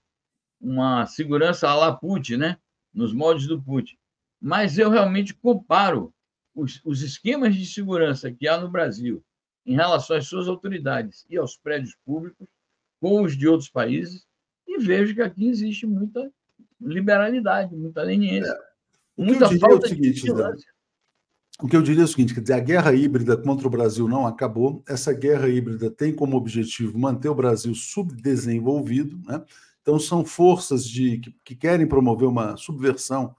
uma segurança à la Putin, né? nos moldes do Putin. Mas eu realmente comparo os, os esquemas de segurança que há no Brasil em relação às suas autoridades e aos prédios públicos com os de outros países e vejo que aqui existe muita liberalidade, muita leniência, é. muita falta é seguinte, de vigilância. O que eu diria é o seguinte: quer dizer, a guerra híbrida contra o Brasil não acabou. Essa guerra híbrida tem como objetivo manter o Brasil subdesenvolvido. Né? Então, são forças de, que, que querem promover uma subversão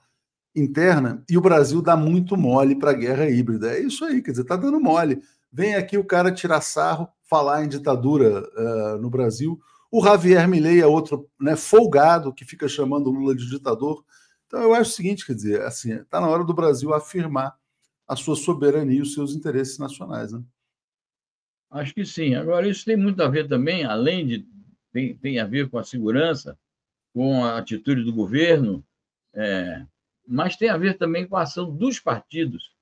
interna e o Brasil dá muito mole para a guerra híbrida. É isso aí, quer dizer, está dando mole. Vem aqui o cara tirar sarro, falar em ditadura uh, no Brasil. O Javier Milei é outro né, folgado que fica chamando o Lula de ditador. Então, eu acho o seguinte: quer dizer, assim, está na hora do Brasil afirmar a sua soberania e os seus interesses nacionais. Né? Acho que sim. Agora, isso tem muito a ver também, além de. tem, tem a ver com a segurança, com a atitude do governo, é, mas tem a ver também com a ação dos partidos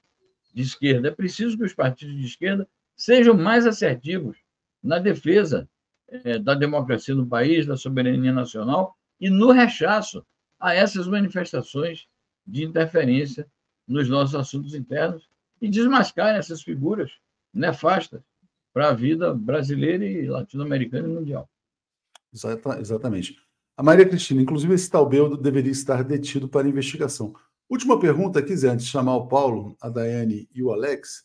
de esquerda. É preciso que os partidos de esquerda sejam mais assertivos na defesa é, da democracia no país, da soberania nacional e no rechaço a essas manifestações de interferência nos nossos assuntos internos e desmascarem essas figuras nefastas para a vida brasileira e latino-americana e mundial. exatamente. A Maria Cristina, inclusive esse tal Beldo deveria estar detido para investigação. Última pergunta aqui, Zé, antes de chamar o Paulo, a Daiane e o Alex.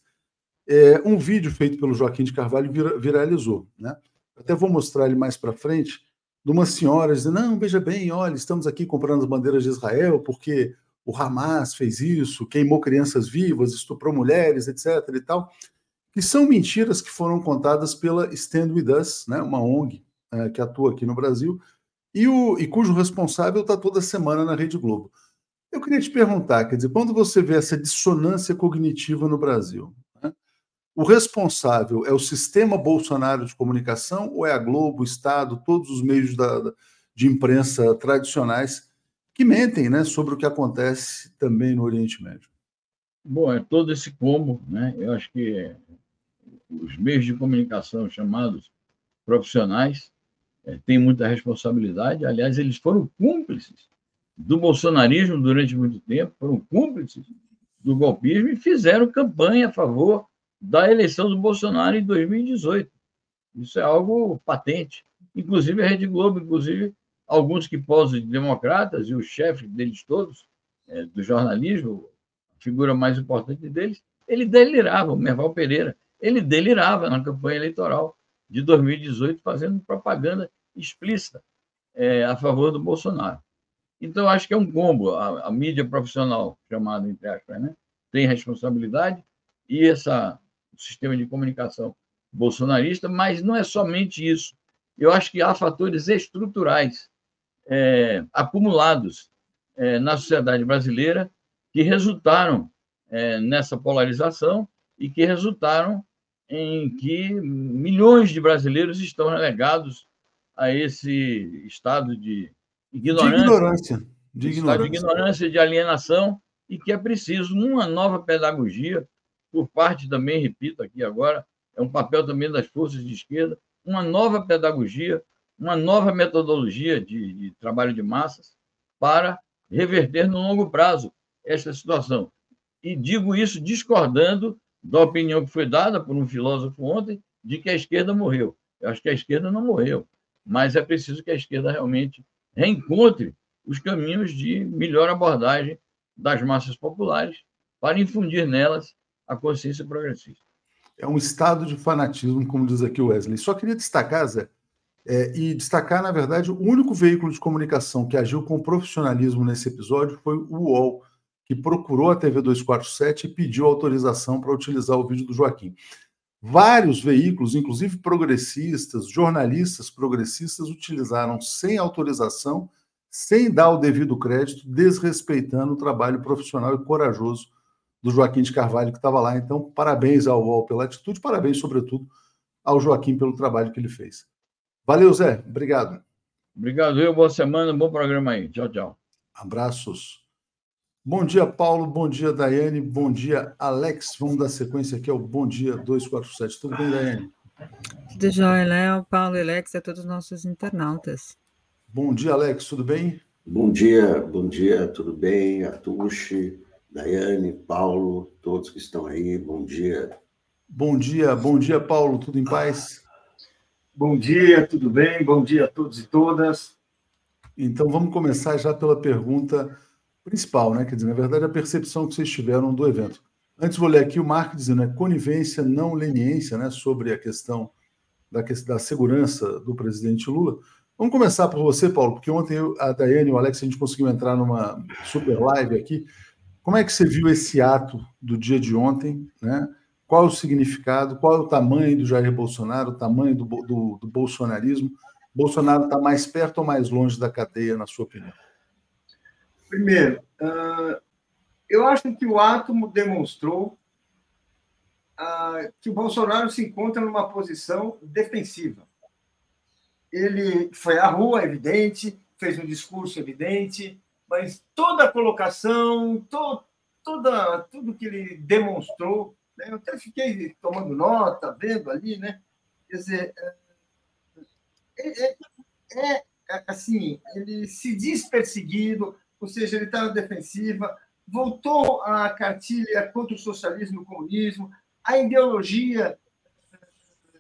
É, um vídeo feito pelo Joaquim de Carvalho viralizou. Né? Até vou mostrar ele mais para frente, de uma senhora dizendo, não, veja bem, olha, estamos aqui comprando as bandeiras de Israel porque o Hamas fez isso, queimou crianças vivas, estuprou mulheres, etc. e tal, que são mentiras que foram contadas pela Stand With Us, né, uma ONG é, que atua aqui no Brasil, e, o, e cujo responsável está toda semana na Rede Globo. Eu queria te perguntar, quer dizer, quando você vê essa dissonância cognitiva no Brasil, né, o responsável é o sistema Bolsonaro de comunicação ou é a Globo, o Estado, todos os meios da, de imprensa tradicionais que mentem né, sobre o que acontece também no Oriente Médio. Bom, é todo esse combo, né? Eu acho que os meios de comunicação chamados profissionais é, têm muita responsabilidade. Aliás, eles foram cúmplices do bolsonarismo durante muito tempo, foram cúmplices do golpismo e fizeram campanha a favor da eleição do Bolsonaro em 2018. Isso é algo patente. Inclusive a Rede Globo, inclusive alguns que posam de democratas e o chefe deles todos, é, do jornalismo, a figura mais importante deles, ele delirava, o Merval Pereira, ele delirava na campanha eleitoral de 2018, fazendo propaganda explícita é, a favor do Bolsonaro. Então, acho que é um combo. A, a mídia profissional, chamada entre aspas, né, tem responsabilidade, e essa, o sistema de comunicação bolsonarista, mas não é somente isso. Eu acho que há fatores estruturais é, acumulados é, na sociedade brasileira que resultaram é, nessa polarização e que resultaram em que milhões de brasileiros estão relegados a esse estado de ignorância, de ignorância, de, ignorância. de ignorância, de alienação, e que é preciso uma nova pedagogia por parte também, repito aqui agora, é um papel também das forças de esquerda, uma nova pedagogia, uma nova metodologia de, de trabalho de massas para reverter no longo prazo esta situação. E digo isso discordando da opinião que foi dada por um filósofo ontem de que a esquerda morreu. Eu acho que a esquerda não morreu, mas é preciso que a esquerda realmente reencontre os caminhos de melhor abordagem das massas populares para infundir nelas a consciência progressista. É um estado de fanatismo, como diz aqui o Wesley. Só queria destacar, Zé, é, e destacar, na verdade, o único veículo de comunicação que agiu com profissionalismo nesse episódio foi o UOL, que procurou a TV 247 e pediu autorização para utilizar o vídeo do Joaquim. Vários veículos, inclusive progressistas, jornalistas progressistas, utilizaram sem autorização, sem dar o devido crédito, desrespeitando o trabalho profissional e corajoso do Joaquim de Carvalho, que estava lá. Então, parabéns ao UOL pela atitude, parabéns, sobretudo, ao Joaquim pelo trabalho que ele fez. Valeu, Zé. Obrigado. Obrigado, eu. Boa semana, bom programa aí. Tchau, tchau. Abraços. Bom dia, Paulo. Bom dia, Daiane. Bom dia, Alex. Vamos dar sequência aqui ao Bom Dia 247. Tudo bem, Daiane? Tudo jóia, Léo, Paulo, Alex e a todos os nossos internautas. Bom dia, Alex. Tudo bem? Bom dia, bom dia. Tudo bem? Atushi, Daiane, Paulo, todos que estão aí. Bom dia. Bom dia, bom dia, Paulo. Tudo em paz? Bom dia, tudo bem? Bom dia a todos e todas. Então, vamos começar já pela pergunta principal, né? Quer dizer, na verdade, a percepção que vocês tiveram do evento. Antes, vou ler aqui o Marco dizendo, é conivência, não leniência, né? Sobre a questão da, da segurança do presidente Lula. Vamos começar por você, Paulo, porque ontem eu, a Daiane e o Alex, a gente conseguiu entrar numa super live aqui. Como é que você viu esse ato do dia de ontem, né? Qual é o significado? Qual é o tamanho do Jair Bolsonaro, o tamanho do, do, do bolsonarismo? Bolsonaro está mais perto ou mais longe da cadeia, na sua opinião? Primeiro, uh, eu acho que o ato demonstrou uh, que o Bolsonaro se encontra numa posição defensiva. Ele foi à rua, evidente, fez um discurso evidente, mas toda a colocação, to, toda, tudo que ele demonstrou, né, eu até fiquei tomando nota, vendo ali, né? Quer dizer, é, é, é, é assim, ele se diz perseguido, ou seja, ele está na defensiva, voltou à cartilha contra o socialismo e o comunismo, a ideologia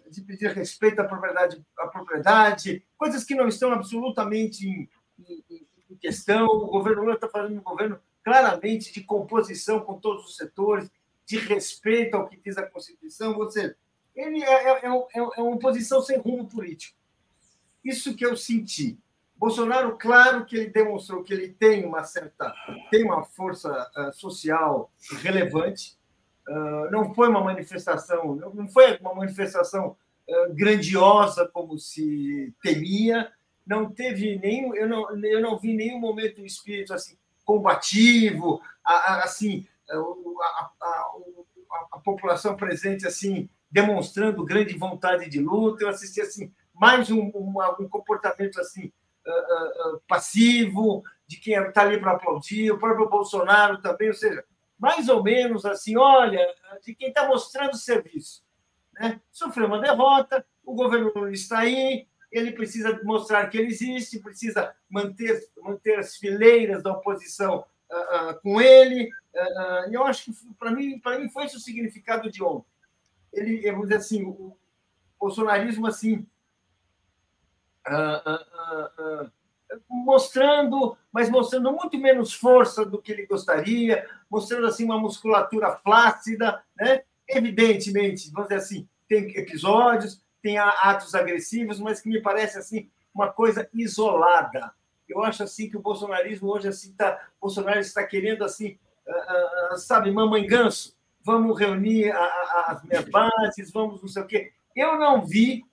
de pedir respeito à propriedade, à propriedade coisas que não estão absolutamente em, em, em questão. O governo Lula está fazendo um governo claramente de composição com todos os setores, de respeito ao que diz a Constituição. Seja, ele é, é, é, é uma posição sem rumo político. Isso que eu senti. Bolsonaro, claro que ele demonstrou que ele tem uma certa, tem uma força uh, social relevante. Uh, não foi uma manifestação, não foi uma manifestação uh, grandiosa como se temia. Não teve nenhum, eu não, eu não vi nenhum momento um espírito assim combativo, assim a, a, a, a população presente assim demonstrando grande vontade de luta. Eu assisti assim mais um, um, um comportamento assim uh, uh, passivo, de quem está ali para aplaudir, o próprio Bolsonaro também, ou seja, mais ou menos assim, olha, de quem está mostrando serviço. Né? Sofreu uma derrota, o governo está aí, ele precisa mostrar que ele existe, precisa manter, manter as fileiras da oposição uh, uh, com ele. Uh, eu acho que, para mim, mim, foi esse o significado de ontem. Ele, vamos dizer assim, o bolsonarismo, assim, mostrando, mas mostrando muito menos força do que ele gostaria, mostrando assim uma musculatura flácida, né? Evidentemente, vamos dizer assim, tem episódios, tem atos agressivos, mas que me parece assim uma coisa isolada. Eu acho assim que o bolsonarismo hoje assim tá, Bolsonaro está querendo assim, uh, sabe, mamãe ganso, vamos reunir as minhas bases, vamos não sei o quê. Eu não vi,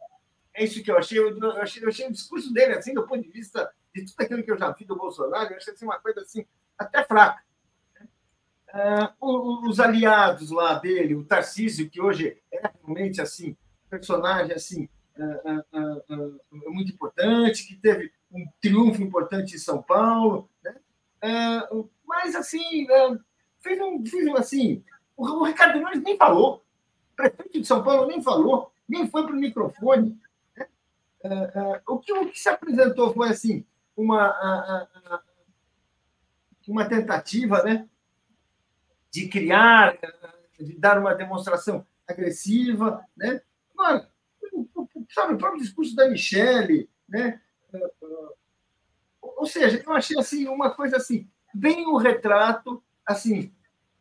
é isso que eu achei, eu achei, eu achei o discurso dele assim do ponto de vista de tudo aquilo que eu já vi do Bolsonaro, eu achei assim, uma coisa assim, até fraca. Uh, os aliados lá dele, o Tarcísio, que hoje é realmente assim, personagem assim, uh, uh, muito importante, que teve um triunfo importante em São Paulo, né? mas assim, fez um, fez um assim, o, o Ricardo Nunes nem falou, o prefeito de São Paulo nem falou, nem foi para o microfone. O, que, o que se apresentou foi assim, uma, uma tentativa né, de criar, de dar uma demonstração agressiva. Né? Sabe, o próprio discurso da Michelle, né? ou seja, eu achei assim uma coisa assim, bem o retrato assim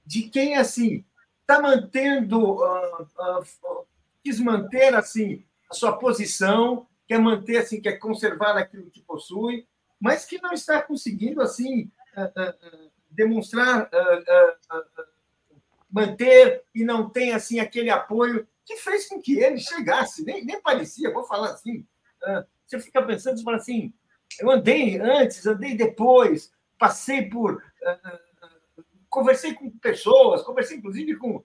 de quem assim está mantendo, uh, uh, quis manter assim a sua posição, quer manter assim, quer conservar aquilo que possui, mas que não está conseguindo assim demonstrar manter e não tem assim aquele apoio que fez com que ele chegasse, nem, nem parecia, vou falar assim. Você fica pensando, você fala assim, eu andei antes, andei depois, passei por. Conversei com pessoas, conversei inclusive com,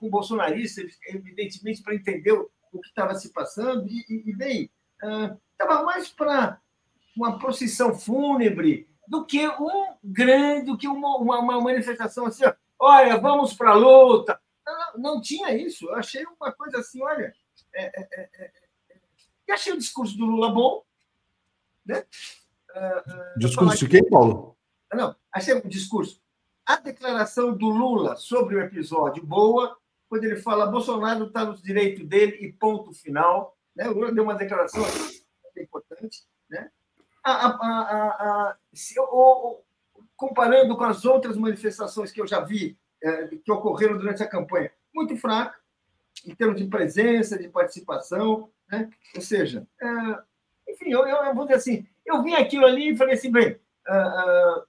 com bolsonaristas, evidentemente, para entender o, que estava se passando, e, e bem, estava mais para uma procissão fúnebre do que um grande, do que uma, uma, uma manifestação assim, olha, vamos para a luta. Não, não, tinha isso. Eu achei uma coisa assim, olha. É, é, é, é, é. e achei o discurso do Lula bom. Né? Uh, discurso de quem, Paulo? Não, achei o discurso. A declaração do Lula sobre o episódio boa, quando ele fala Bolsonaro está no direito dele e ponto final. Né? O Lula deu uma declaração importante. Né? a, a, a, se, ou, comparando com as outras manifestações que eu já vi, é, que ocorreram durante a campanha, muito fraca, em termos de presença, de participação, né? ou seja, é, enfim, eu, eu, vou dizer assim, eu vi aquilo ali e falei assim, bem, uh, uh,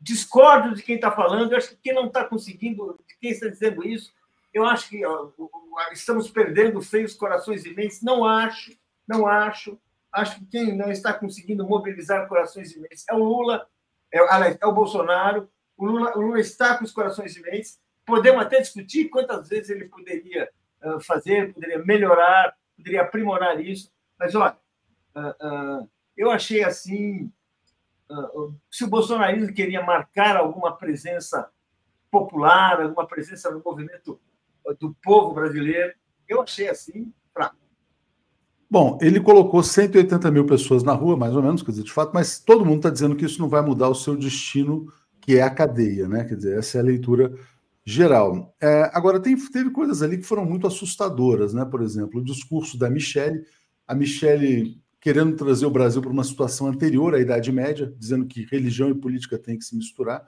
discordo de quem está falando, eu acho que quem não está conseguindo, quem está dizendo isso, eu acho que estamos perdendo feios corações e mentes, não acho, não acho, Acho que quem não está conseguindo mobilizar corações e mentes é o Lula, é, é o Bolsonaro. O Lula, o Lula está com os corações e mentes. Podemos até discutir quantas vezes ele poderia uh, fazer, poderia melhorar, poderia aprimorar isso. Mas, olha, uh, uh, eu achei assim. se o bolsonarismo queria marcar alguma presença popular, alguma presença no movimento do povo brasileiro, eu achei assim Bom, ele colocou 180 mil pessoas na rua, mais ou menos, quer dizer, de fato, mas todo mundo está dizendo que isso não vai mudar o seu destino, que é a cadeia, né? Quer dizer, essa é a leitura geral. É, agora, tem, teve coisas ali que foram muito assustadoras, né? Por exemplo, o discurso da Michelle, a Michelle querendo trazer o Brasil para uma situação anterior à Idade Média, dizendo que religião e política têm que se misturar.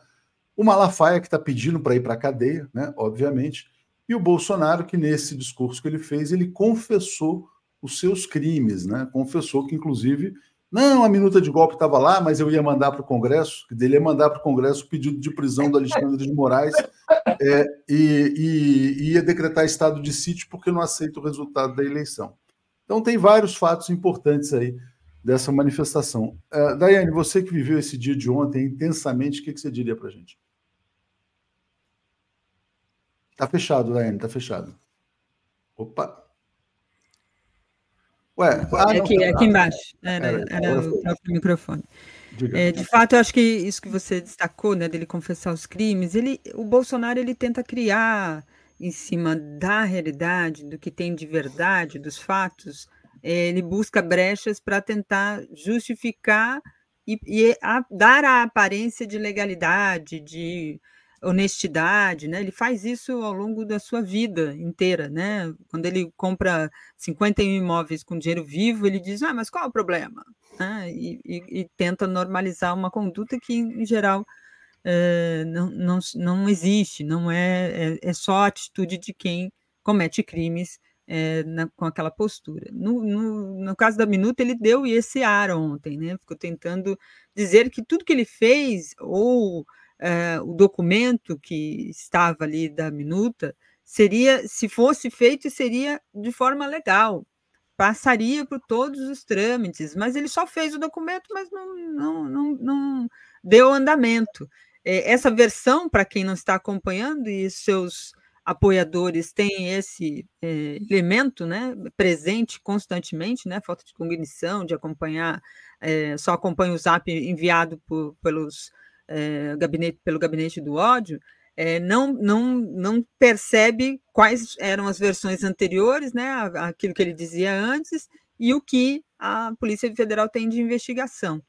O Malafaia, que está pedindo para ir para a cadeia, né? Obviamente. E o Bolsonaro, que nesse discurso que ele fez, ele confessou os seus crimes, né? Confessou que, inclusive, não, a minuta de golpe estava lá, mas eu ia mandar para o Congresso, que dele ia mandar para o Congresso o pedido de prisão do Alexandre de Moraes [laughs] é, e, e, ia decretar estado de sítio porque não aceita o resultado da eleição. Então tem vários fatos importantes aí dessa manifestação. Uh, Daiane, você que viveu esse dia de ontem intensamente, o que, que você diria para a gente? Está fechado, Daiane, está fechado. Opa! Ué, ah, aqui, não, aqui embaixo, era, era, era o próprio microfone. É, de fato, eu acho que isso que você destacou, né, dele confessar os crimes, ele, o Bolsonaro ele tenta criar em cima da realidade, do que tem de verdade, dos fatos, ele busca brechas para tentar justificar e, e a, dar a aparência de legalidade, de honestidade, né? Ele faz isso ao longo da sua vida inteira, né? Quando ele compra 51 imóveis com dinheiro vivo, ele diz: "Ah, mas qual é o problema?" Né? E, e, e tenta normalizar uma conduta que, em geral, é, não, não, não existe, não é, é, é só a atitude de quem comete crimes é, na, com aquela postura. No, no, no, caso da Minuta, ele deu esse ar ontem, né? Ficou tentando dizer que tudo que ele fez, ou é, o documento que estava ali da Minuta, seria, se fosse feito, seria de forma legal, passaria por todos os trâmites, mas ele só fez o documento, mas não, não, não, não deu andamento. É, essa versão, para quem não está acompanhando, e seus apoiadores têm esse é, elemento né, presente constantemente, né, falta de cognição, de acompanhar, é, só acompanha o zap enviado por, pelos, é, gabinete, pelo gabinete do ódio, não, não, não percebe quais eram as versões anteriores, né, aquilo que ele dizia antes, e o que a Polícia Federal tem de investigação.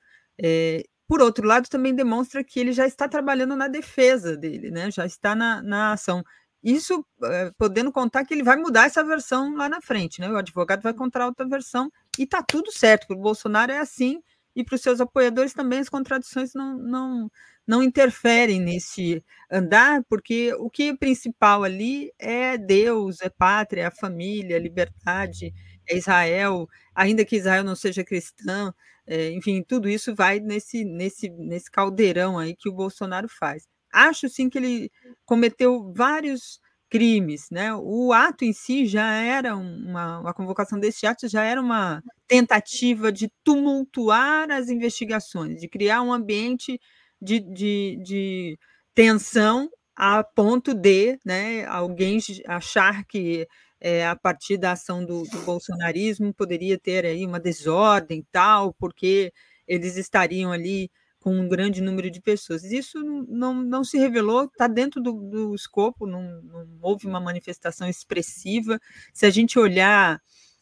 por outro lado, também demonstra que ele já está trabalhando na defesa dele, né, já está na, na ação isso é, podendo contar que ele vai mudar essa versão lá na frente, né? O advogado vai contar outra versão e tá tudo certo. Para o Bolsonaro é assim e para os seus apoiadores também as contradições não, não, não interferem nesse andar, porque o que é principal ali é Deus, é pátria, é a família, a liberdade, é Israel, ainda que Israel não seja cristã, é, enfim, tudo isso vai nesse, nesse, nesse caldeirão aí que o Bolsonaro faz acho sim que ele cometeu vários crimes, né? O ato em si já era uma a convocação desse ato já era uma tentativa de tumultuar as investigações, de criar um ambiente de, de, de tensão a ponto de né, alguém achar que é, a partir da ação do, do, bolsonarismo poderia ter aí uma desordem tal, porque eles estariam ali com um grande número de pessoas. Isso não, não se revelou, está dentro do, do escopo, não, não, houve uma manifestação expressiva. Se a gente olhar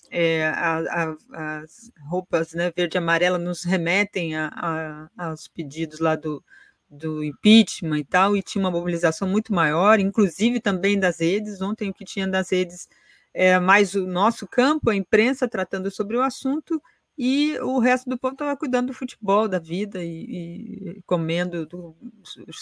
é, a, a, as roupas né, verde e amarela, nos remetem a, aos pedidos lá do, do impeachment e tal, e tinha uma mobilização muito maior, inclusive também das redes. Ontem o que tinha das redes é mais o nosso campo, a imprensa tratando sobre o assunto, e o resto do povo estava cuidando do futebol, da vida e, e comendo, do,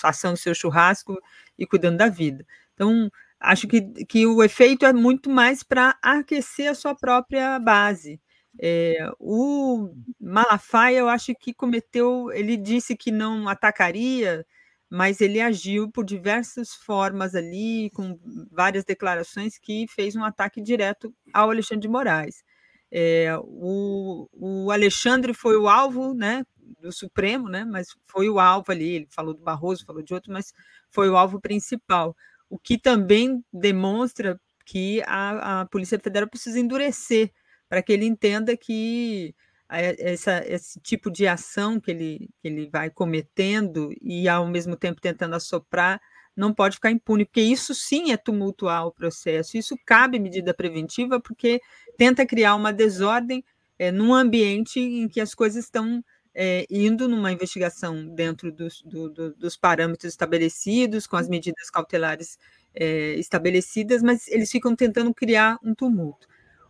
assando seu churrasco e cuidando da vida. Então, acho que, que o efeito é muito mais para aquecer a sua própria base. É, o Malafaia, eu acho que cometeu, ele disse que não atacaria, mas ele agiu por diversas formas ali, com várias declarações, que fez um ataque direto ao Alexandre de Moraes. É, o, o Alexandre foi o alvo né, do Supremo, né, mas foi o alvo ali, ele falou do Barroso, falou de outro, mas foi o alvo principal. O que também demonstra que a, a Polícia Federal precisa endurecer para que ele entenda que essa, esse tipo de ação que ele, que ele vai cometendo e ao mesmo tempo tentando assoprar não pode ficar impune, porque isso sim é tumultuar o processo, isso cabe medida preventiva, porque tenta criar uma desordem é, num ambiente em que as coisas estão é, indo numa investigação dentro dos, do, do, dos parâmetros estabelecidos, com as medidas cautelares é, estabelecidas, mas eles ficam tentando criar um tumulto.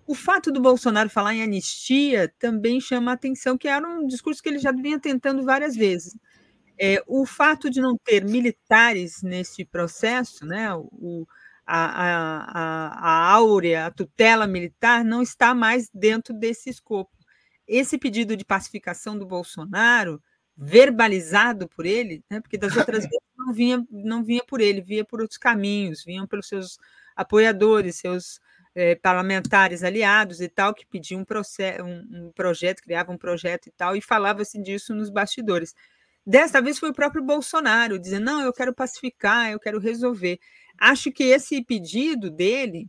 O fato do Bolsonaro falar em anistia também chama a atenção, que era um discurso que ele já vinha tentando várias vezes. É, o fato de não ter militares nesse processo, né, o, a, a, a áurea, a tutela militar, não está mais dentro desse escopo. Esse pedido de pacificação do Bolsonaro, verbalizado por ele, né, porque das outras [laughs] vezes não vinha, não vinha por ele, vinha por outros caminhos, vinham pelos seus apoiadores, seus é, parlamentares aliados e tal, que pediam um, um, um projeto, criavam um projeto e tal, e falava-se disso nos bastidores. Desta vez foi o próprio Bolsonaro dizendo: não, eu quero pacificar, eu quero resolver. Acho que esse pedido dele,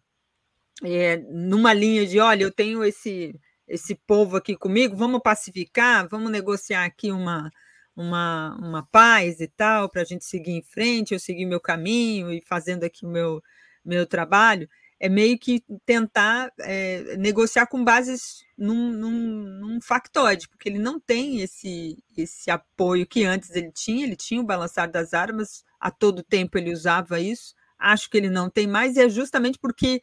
é, numa linha de: olha, eu tenho esse, esse povo aqui comigo, vamos pacificar, vamos negociar aqui uma, uma, uma paz e tal, para a gente seguir em frente, eu seguir meu caminho e fazendo aqui o meu, meu trabalho. é meio que tentar é, negociar com bases num, num, num, factoide, porque ele não tem esse, esse apoio que antes ele tinha, ele tinha o balançar das armas, a todo tempo ele usava isso, acho que ele não tem mais, e é justamente porque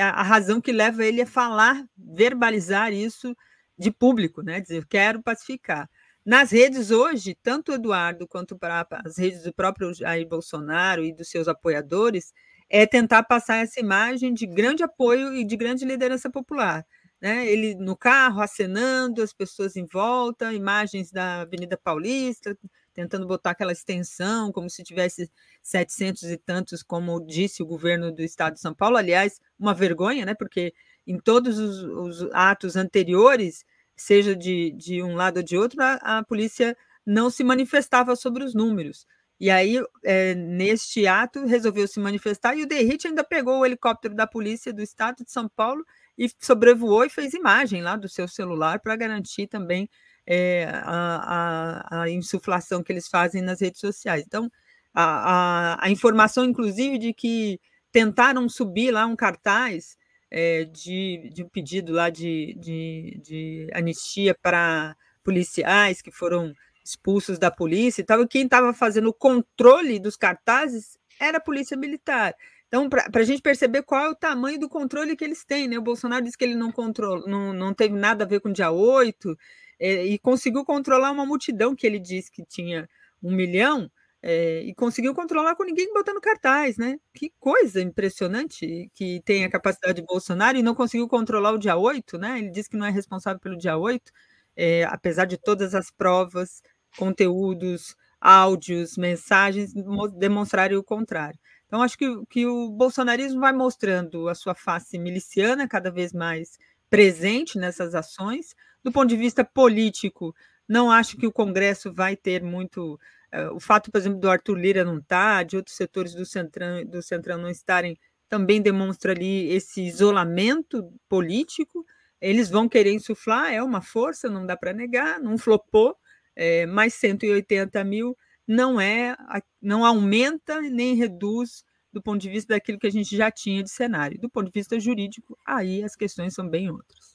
a razão que leva ele a falar, verbalizar isso de público, né? Dizer, quero pacificar. Nas redes hoje, tanto Eduardo quanto para as redes do próprio Jair Bolsonaro e dos seus apoiadores, é tentar passar essa imagem de grande apoio e de grande liderança popular. Né? Ele no carro, acenando, as pessoas em volta, imagens da Avenida Paulista, tentando botar aquela extensão, como se tivesse 700 e tantos, como disse o governo do estado de São Paulo. Aliás, uma vergonha, né? porque em todos os, os atos anteriores, seja de, de um lado ou de outro, a, a polícia não se manifestava sobre os números. E aí, é, neste ato, resolveu se manifestar e o Derrite ainda pegou o helicóptero da polícia do estado de São Paulo e sobrevoou e fez imagem lá do seu celular para garantir também é, a, a, a, insuflação que eles fazem nas redes sociais. Então, a, a, informação, inclusive, de que tentaram subir lá um cartaz é, de, de um pedido lá de, de, de anistia para policiais que foram expulsos da polícia e tal, e quem estava fazendo o controle dos cartazes era a polícia militar. Então, para a gente perceber qual é o tamanho do controle que eles têm, né? O Bolsonaro disse que ele não, control, não, não teve nada a ver com o dia 8 é, e conseguiu controlar uma multidão que ele disse que tinha um milhão é, e conseguiu controlar com ninguém botando cartaz, né? Que coisa impressionante que tem a capacidade de Bolsonaro e não conseguiu controlar o dia 8, né? Ele disse que não é responsável pelo dia 8, é, apesar de todas as provas conteúdos, áudios, mensagens demonstrarem o contrário. Então, acho que, que o bolsonarismo vai mostrando a sua face miliciana cada vez mais presente nessas ações. Do ponto de vista político, não acho que o Congresso vai ter muito. Uh, o fato, por exemplo, do Arthur Lira não estar, tá, de outros setores do Centrão, do Centrão não estarem, também demonstra ali esse isolamento político. Eles vão querer insuflar, é uma força, não dá para negar, não flopou, é, mais 180 mil não é, não aumenta nem reduz do ponto de vista daquilo que a gente já tinha de cenário. Do ponto de vista jurídico, aí as questões são bem outras.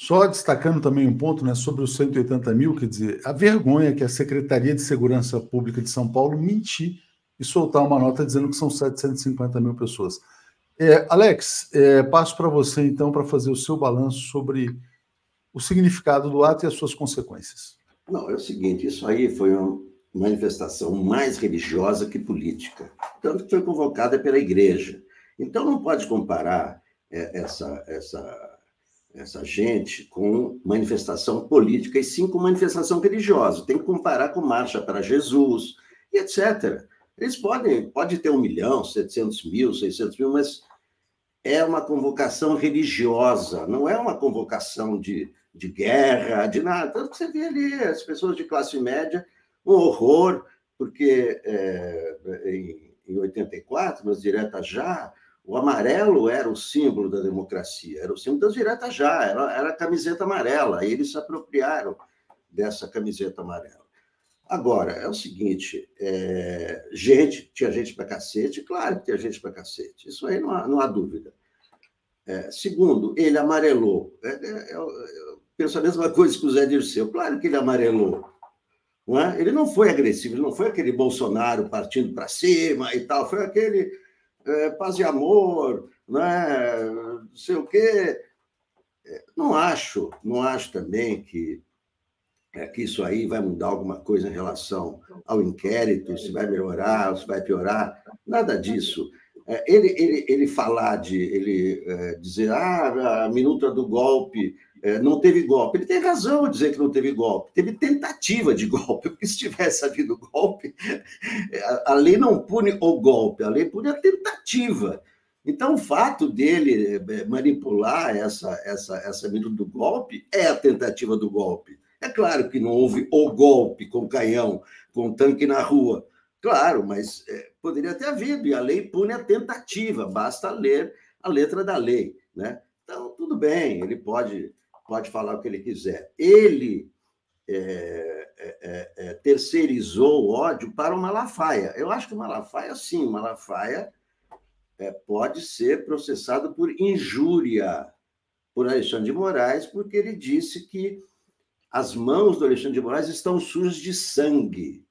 Só destacando também um ponto né, sobre os 180 mil, quer dizer, a vergonha que a Secretaria de Segurança Pública de São Paulo mentir e soltar uma nota dizendo que são 750 mil pessoas. É, Alex, é, passo para você então para fazer o seu balanço sobre o significado do ato e as suas consequências. Não, é o seguinte, isso aí foi uma manifestação mais religiosa que política, tanto que foi convocada pela igreja. Então não pode comparar é, essa, essa, essa gente com manifestação política, e sim com manifestação religiosa. Tem que comparar com Marcha para Jesus e etc. Eles podem, pode ter um milhão, 700 mil, 600 mil, mas é uma convocação religiosa, não é uma convocação de, de guerra, de nada. Tanto que você vê ali as pessoas de classe média, um horror, porque é, em, em 84, nas diretas já, o amarelo era o símbolo da democracia, era o símbolo das diretas já, era, era a camiseta amarela, e eles se apropriaram dessa camiseta amarela. Agora, é o seguinte, é, gente, tinha gente para cacete, claro que tinha gente para cacete, isso aí não há, não há dúvida. É, segundo, ele amarelou. É, é, eu penso a mesma coisa que o Zé Dirceu. Claro que ele amarelou. Não é? Ele não foi agressivo, ele não foi aquele Bolsonaro partindo para cima e tal, foi aquele é, paz e amor, né? não sei o quê. É, não acho, não acho também que é, que isso aí vai mudar alguma coisa em relação ao inquérito, se vai melhorar, se vai piorar, nada disso. É, ele, ele, ele falar de, ele é, dizer, ah, a minuta do golpe, não teve golpe. Ele tem razão em dizer que não teve golpe, teve tentativa de [laughs] golpe, porque se tivesse havido golpe, a, a lei não pune o golpe, a lei pune a tentativa. Então, o fato dele é, manipular essa, essa, essa minuta do golpe é a tentativa do golpe. É claro que não houve o golpe com canhão, com tanque na rua. Claro, mas é, poderia ter havido, e a lei pune a tentativa, basta ler a letra da lei. Né? Então, tudo bem, ele pode, pode falar o que ele quiser. Ele é, é, é, é terceirizou o ódio para o Malafaia. Eu acho que o Malafaia, sim, o Malafaia é, pode ser processado por injúria por Alexandre de Moraes, porque ele disse que as mãos do Alexandre de Moraes estão sujas de sangue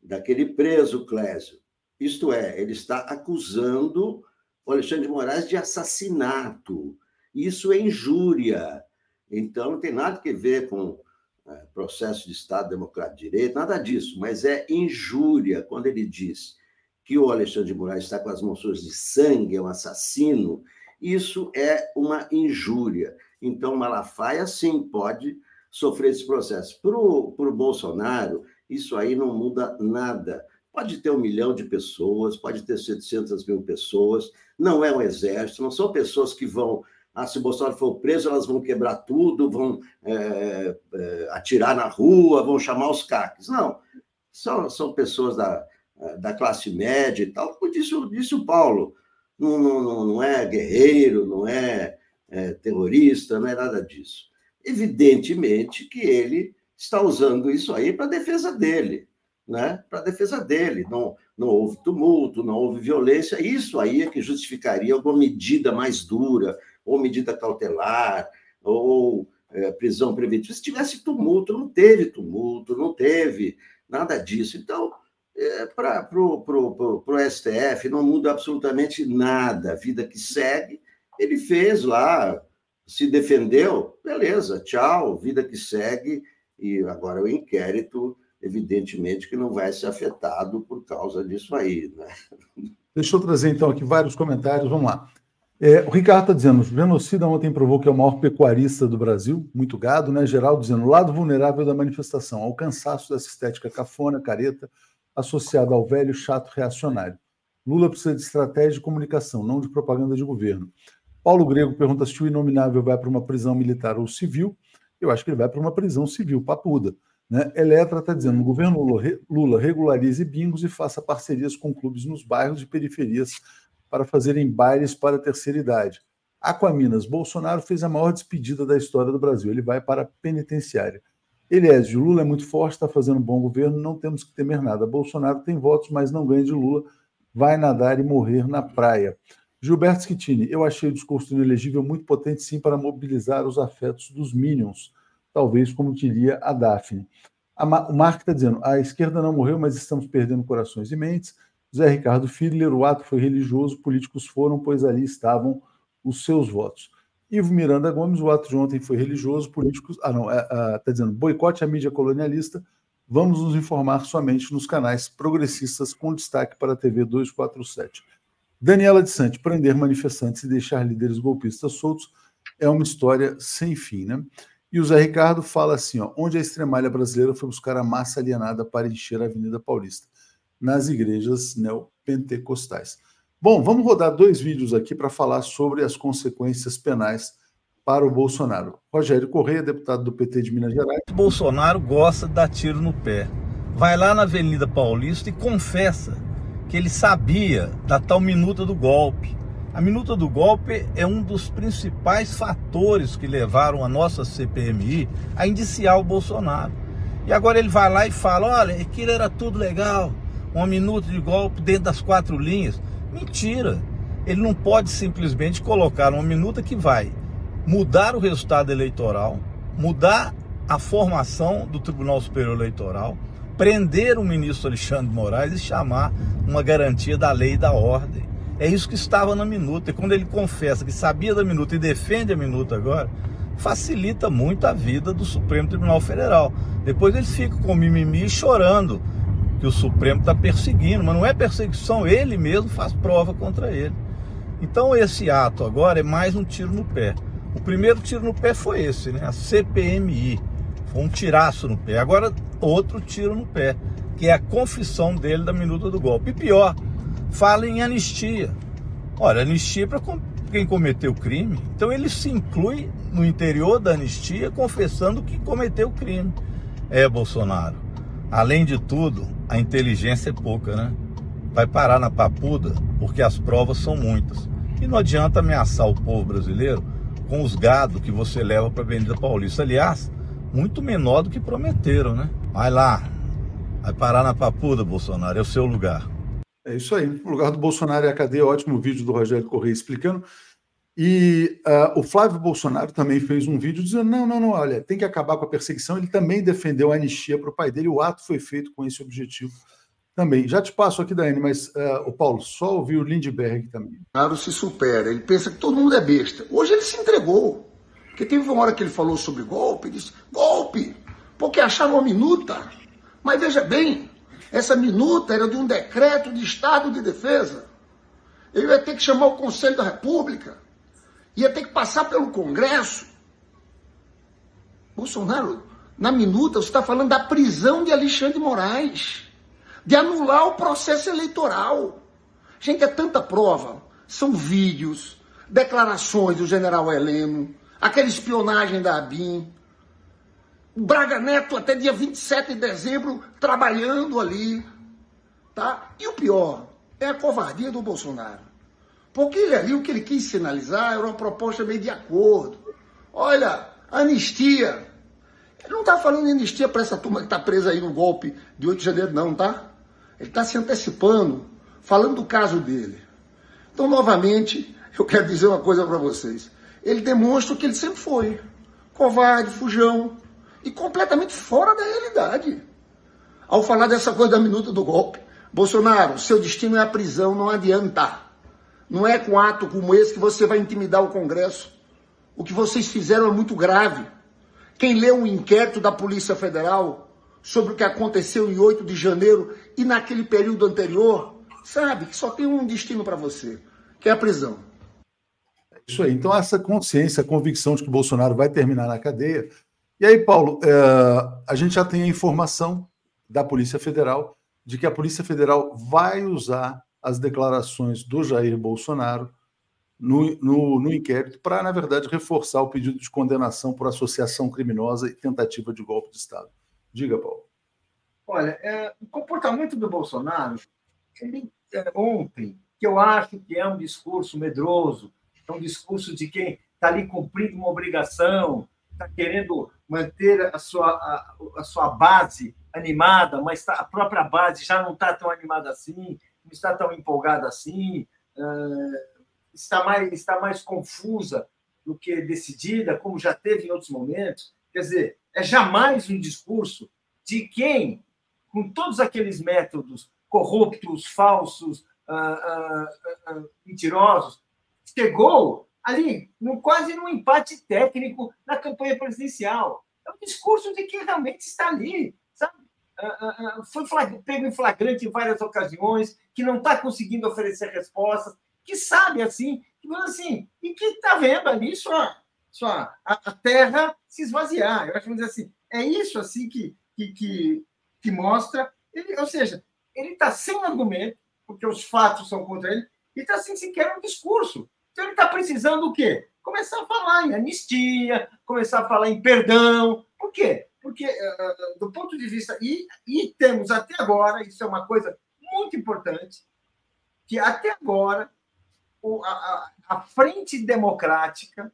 daquele preso Clésio. Isto é, ele está acusando o Alexandre de Moraes de assassinato. Isso é injúria. Então, não tem nada a ver com é, processo de Estado Democrático de Direito, nada disso, mas é injúria quando ele diz que o Alexandre de Moraes está com as mãos sujas de sangue, é um assassino. Isso é uma injúria. Então, Malafaia, sim, pode sofrer esse processo. Para o Bolsonaro, isso aí não muda nada. Pode ter um milhão de pessoas, pode ter 700 mil pessoas, não é um exército, não são pessoas que vão. Ah, se o Bolsonaro for preso, elas vão quebrar tudo, vão é, é, atirar na rua, vão chamar os caques. Não, são, são pessoas da, da classe média e tal, como disse, disse o Paulo. Não, não, não é guerreiro, não é, é terrorista, não é nada disso. Evidentemente que ele está usando isso aí para defesa dele, né? Para defesa dele. Não, não houve tumulto, não houve violência. Isso aí é que justificaria alguma medida mais dura, ou medida cautelar, ou é, prisão preventiva. Se tivesse tumulto, não teve tumulto, não teve nada disso. Então, é, para o STF não muda absolutamente nada. A vida que segue, ele fez lá se defendeu, beleza, tchau, vida que segue, e agora o inquérito, evidentemente, que não vai ser afetado por causa disso aí. Né? Deixa eu trazer, então, aqui vários comentários, vamos lá. É, o Ricardo está dizendo, o genocida ontem provou que é o maior pecuarista do Brasil, muito gado, né? Geraldo dizendo, lado vulnerável da manifestação, ao cansaço dessa estética cafona, careta, associada ao velho chato reacionário. Lula precisa de estratégia de comunicação, não de propaganda de governo. Paulo Grego pergunta se o inominável vai para uma prisão militar ou civil. Eu acho que ele vai para uma prisão civil, papuda. Né? Eletra está dizendo: o governo Lula regularize bingos e faça parcerias com clubes nos bairros e periferias para fazerem bailes para a terceira idade. Aquaminas, Bolsonaro fez a maior despedida da história do Brasil. Ele vai para a penitenciária. Eliésio, Lula é muito forte, está fazendo um bom governo, não temos que temer nada. Bolsonaro tem votos, mas não ganha de Lula, vai nadar e morrer na praia. Gilberto Schittini, eu achei o discurso inelegível muito potente, sim, para mobilizar os afetos dos Minions, talvez como diria a Daphne. A o Mark está dizendo: a esquerda não morreu, mas estamos perdendo corações e mentes. Zé Ricardo Fiedler, o ato foi religioso, políticos foram, pois ali estavam os seus votos. Ivo Miranda Gomes, o ato de ontem foi religioso, políticos. Ah, não, está é, é, dizendo: boicote à mídia colonialista, vamos nos informar somente nos canais progressistas, com destaque para a TV 247. Daniela de Sante, prender manifestantes e deixar líderes golpistas soltos é uma história sem fim, né? E o Zé Ricardo fala assim, ó, onde a extremalha brasileira foi buscar a massa alienada para encher a Avenida Paulista, nas igrejas neopentecostais. Bom, vamos rodar dois vídeos aqui para falar sobre as consequências penais para o Bolsonaro. Rogério Correia, deputado do PT de Minas Gerais. Bolsonaro gosta de dar tiro no pé. Vai lá na Avenida Paulista e confessa que ele sabia da tal minuta do golpe. A minuta do golpe é um dos principais fatores que levaram a nossa CPMI a indiciar o Bolsonaro. E agora ele vai lá e fala: olha, aquilo era tudo legal, uma minuta de golpe dentro das quatro linhas. Mentira! Ele não pode simplesmente colocar uma minuta que vai mudar o resultado eleitoral, mudar a formação do Tribunal Superior Eleitoral, prender o ministro Alexandre Moraes e chamar uma garantia da lei e da ordem. É isso que estava na minuta. E quando ele confessa que sabia da minuta e defende a minuta agora, facilita muito a vida do Supremo Tribunal Federal. Depois eles ficam com mimimi chorando que o Supremo está perseguindo, mas não é perseguição, ele mesmo faz prova contra ele. Então esse ato agora é mais um tiro no pé. O primeiro tiro no pé foi esse, né? A CPMI um tiraço no pé. Agora, outro tiro no pé, que é a confissão dele da minuta do golpe. E pior, fala em anistia. Olha, anistia para quem cometeu o crime. Então ele se inclui no interior da anistia confessando que cometeu o crime. É, Bolsonaro. Além de tudo, a inteligência é pouca, né? Vai parar na papuda porque as provas são muitas. E não adianta ameaçar o povo brasileiro com os gados que você leva para a Avenida Paulista. Aliás, muito menor do que prometeram, né? Vai lá, vai parar na papuda, Bolsonaro, é o seu lugar. É isso aí. O lugar do Bolsonaro é a cadeia. Ótimo vídeo do Rogério Correia explicando. E uh, o Flávio Bolsonaro também fez um vídeo dizendo: não, não, não, olha, tem que acabar com a perseguição. Ele também defendeu a anistia para o pai dele. O ato foi feito com esse objetivo também. Já te passo aqui, Daiane, mas uh, o Paulo, só ouviu o Lindbergh também. Claro, se supera. Ele pensa que todo mundo é besta. Hoje ele se entregou. Porque teve uma hora que ele falou sobre golpe, disse: golpe, porque acharam uma minuta. Mas veja bem, essa minuta era de um decreto de Estado de Defesa. Ele ia ter que chamar o Conselho da República ia ter que passar pelo Congresso. Bolsonaro, na minuta, você está falando da prisão de Alexandre Moraes, de anular o processo eleitoral. Gente, é tanta prova. São vídeos, declarações do general Heleno, aquela espionagem da ABIN. Braga Neto até dia 27 de dezembro trabalhando ali. Tá? E o pior é a covardia do Bolsonaro. Porque ele ali, o que ele quis sinalizar era uma proposta meio de acordo. Olha, anistia. Ele não está falando de anistia para essa turma que está presa aí no golpe de 8 de janeiro, não, tá? Ele está se antecipando, falando do caso dele. Então, novamente, eu quero dizer uma coisa para vocês. Ele demonstra o que ele sempre foi: covarde, fujão e completamente fora da realidade. Ao falar dessa coisa da minuta do golpe, Bolsonaro, seu destino é a prisão, não adianta. Não é com ato como esse que você vai intimidar o Congresso. O que vocês fizeram é muito grave. Quem leu um inquérito da Polícia Federal sobre o que aconteceu em 8 de janeiro e naquele período anterior, sabe que só tem um destino para você, que é a prisão. Isso aí. Então, essa consciência, a convicção de que Bolsonaro vai terminar na cadeia. E aí, Paulo, é, a gente já tem a informação da Polícia Federal de que a Polícia Federal vai usar as declarações do Jair Bolsonaro no, no, no inquérito para, na verdade, reforçar o pedido de condenação por associação criminosa e tentativa de golpe de Estado. Diga, Paulo. Olha, é, o comportamento do Bolsonaro, ele, é, ontem, que eu acho que é um discurso medroso, é um discurso de quem está ali cumprindo uma obrigação, está querendo manter a sua, a, a, sua base animada, mas tá, a própria base já não está tão animada assim, está tão empolgada assim, está, mais, está mais confusa do que decidida, como já teve em outros momentos. Quer dizer, é jamais um discurso de quem, com todos aqueles métodos corruptos, falsos, mentirosos, chegou ali no, quase num empate técnico na campanha presidencial. É um discurso de quem realmente está ali? Foi pego em flagrante em várias ocasiões, que não está conseguindo oferecer respostas, que sabe assim, que assim, e que está vendo ali sua, a, a, terra se esvaziar. Eu acho que assim, é isso assim que, que, que, que mostra, ele, ou seja, ele está sem argumento, porque os fatos são contra ele, e está sem sequer um discurso. Então ele está precisando o quê? Começar a falar em anistia, começar a falar em perdão. Por quê? Porque, uh, do ponto de vista. E, e temos até agora, isso é uma coisa muito importante, que até agora o, a, a frente democrática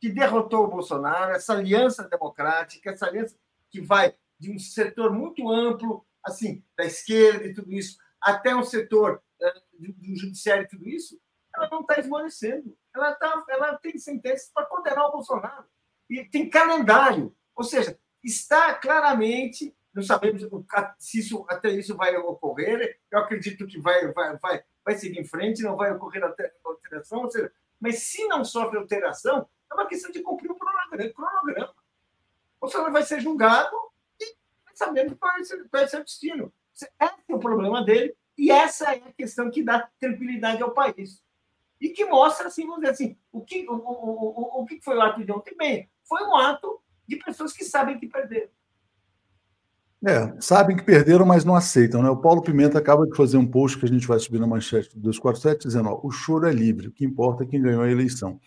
que derrotou o Bolsonaro, essa aliança democrática, essa aliança que vai de um setor muito amplo, assim, da esquerda e tudo isso, até um setor uh, do, do judiciário e tudo isso, ela não está esmorecendo. Ela, tá, ela tem sentenças para condenar o Bolsonaro. E tem calendário. Ou seja, está claramente, não sabemos se isso, até isso vai ocorrer, eu acredito que vai, vai, vai, vai seguir em frente, não vai ocorrer alteração, seja, mas se não sofre alteração, é uma questão de cumprir o cronograma. O senhor vai ser julgado e sabendo ser, qual é o seu destino. Esse é o problema dele e essa é a questão que dá tranquilidade ao país. E que mostra, assim, vamos dizer assim, o que, o, o, o, o que foi o ato de ontem? Bem, foi um ato de pessoas que sabem que perderam. É, sabem que perderam, mas não aceitam, né? O Paulo Pimenta acaba de fazer um post que a gente vai subir na manchete do 247 dizendo: ó, o choro é livre, o que importa é quem ganhou a eleição.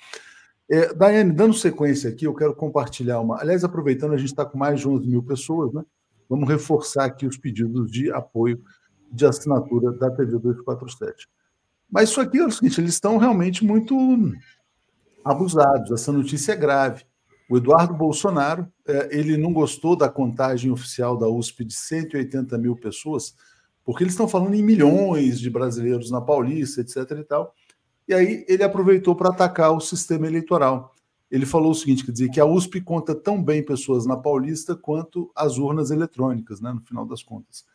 É, Daiane, dando sequência aqui, eu quero compartilhar uma. Aliás, aproveitando, a gente está com mais de 11 mil pessoas, né? Vamos reforçar aqui os pedidos de apoio de assinatura da TV 247. Mas isso aqui é o seguinte: eles estão realmente muito abusados. Essa notícia é grave. O Eduardo Bolsonaro, é, ele não gostou da contagem oficial da USP de 180 mil pessoas porque eles estão falando em milhões de brasileiros na Paulista, etc. e tal. E aí ele aproveitou para atacar o sistema eleitoral. Ele falou o seguinte: quer dizer, que a USP conta tão bem pessoas na Paulista quanto as urnas eletrônicas, né, no final das contas.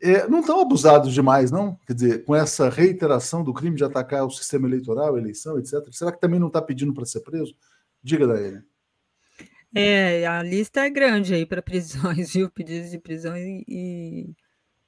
É, não estão abusados demais, não? Quer dizer, com essa reiteração do crime de atacar o sistema eleitoral, eleição, etc. Será que também não está pedindo para ser preso? Diga, Daília. É, a lista é grande aí para [laughs] prisões, viu? Pedidos de prisão e,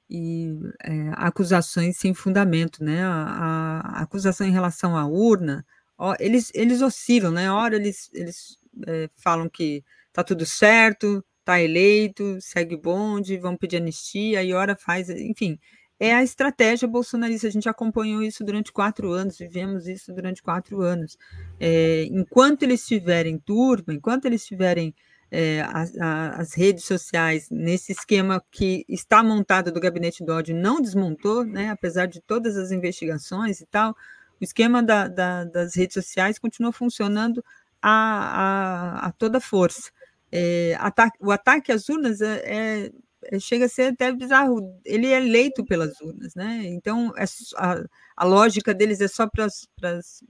e é, acusações sem fundamento, né? A, a, acusação em relação à urna, ó, eles, eles oscilam, né? Ora eles, eles é, falam que tá tudo certo, tá eleito, segue o bonde, vão pedir anistia, e ora faz, enfim, é a estratégia bolsonarista. A gente acompanhou isso durante quatro anos, vivemos isso durante quatro anos. É, enquanto eles tiverem turma, enquanto eles tiverem é, as, as, redes sociais nesse esquema que está montado do gabinete do ódio não desmontou, né, apesar de todas as investigações e tal, o esquema da, da, das redes sociais continua funcionando a, a, a toda força. É, ataque, o ataque às urnas é, é chega a ser até bizarro. Ele é eleito pelas urnas, né? Então, é, a, a lógica deles é só para as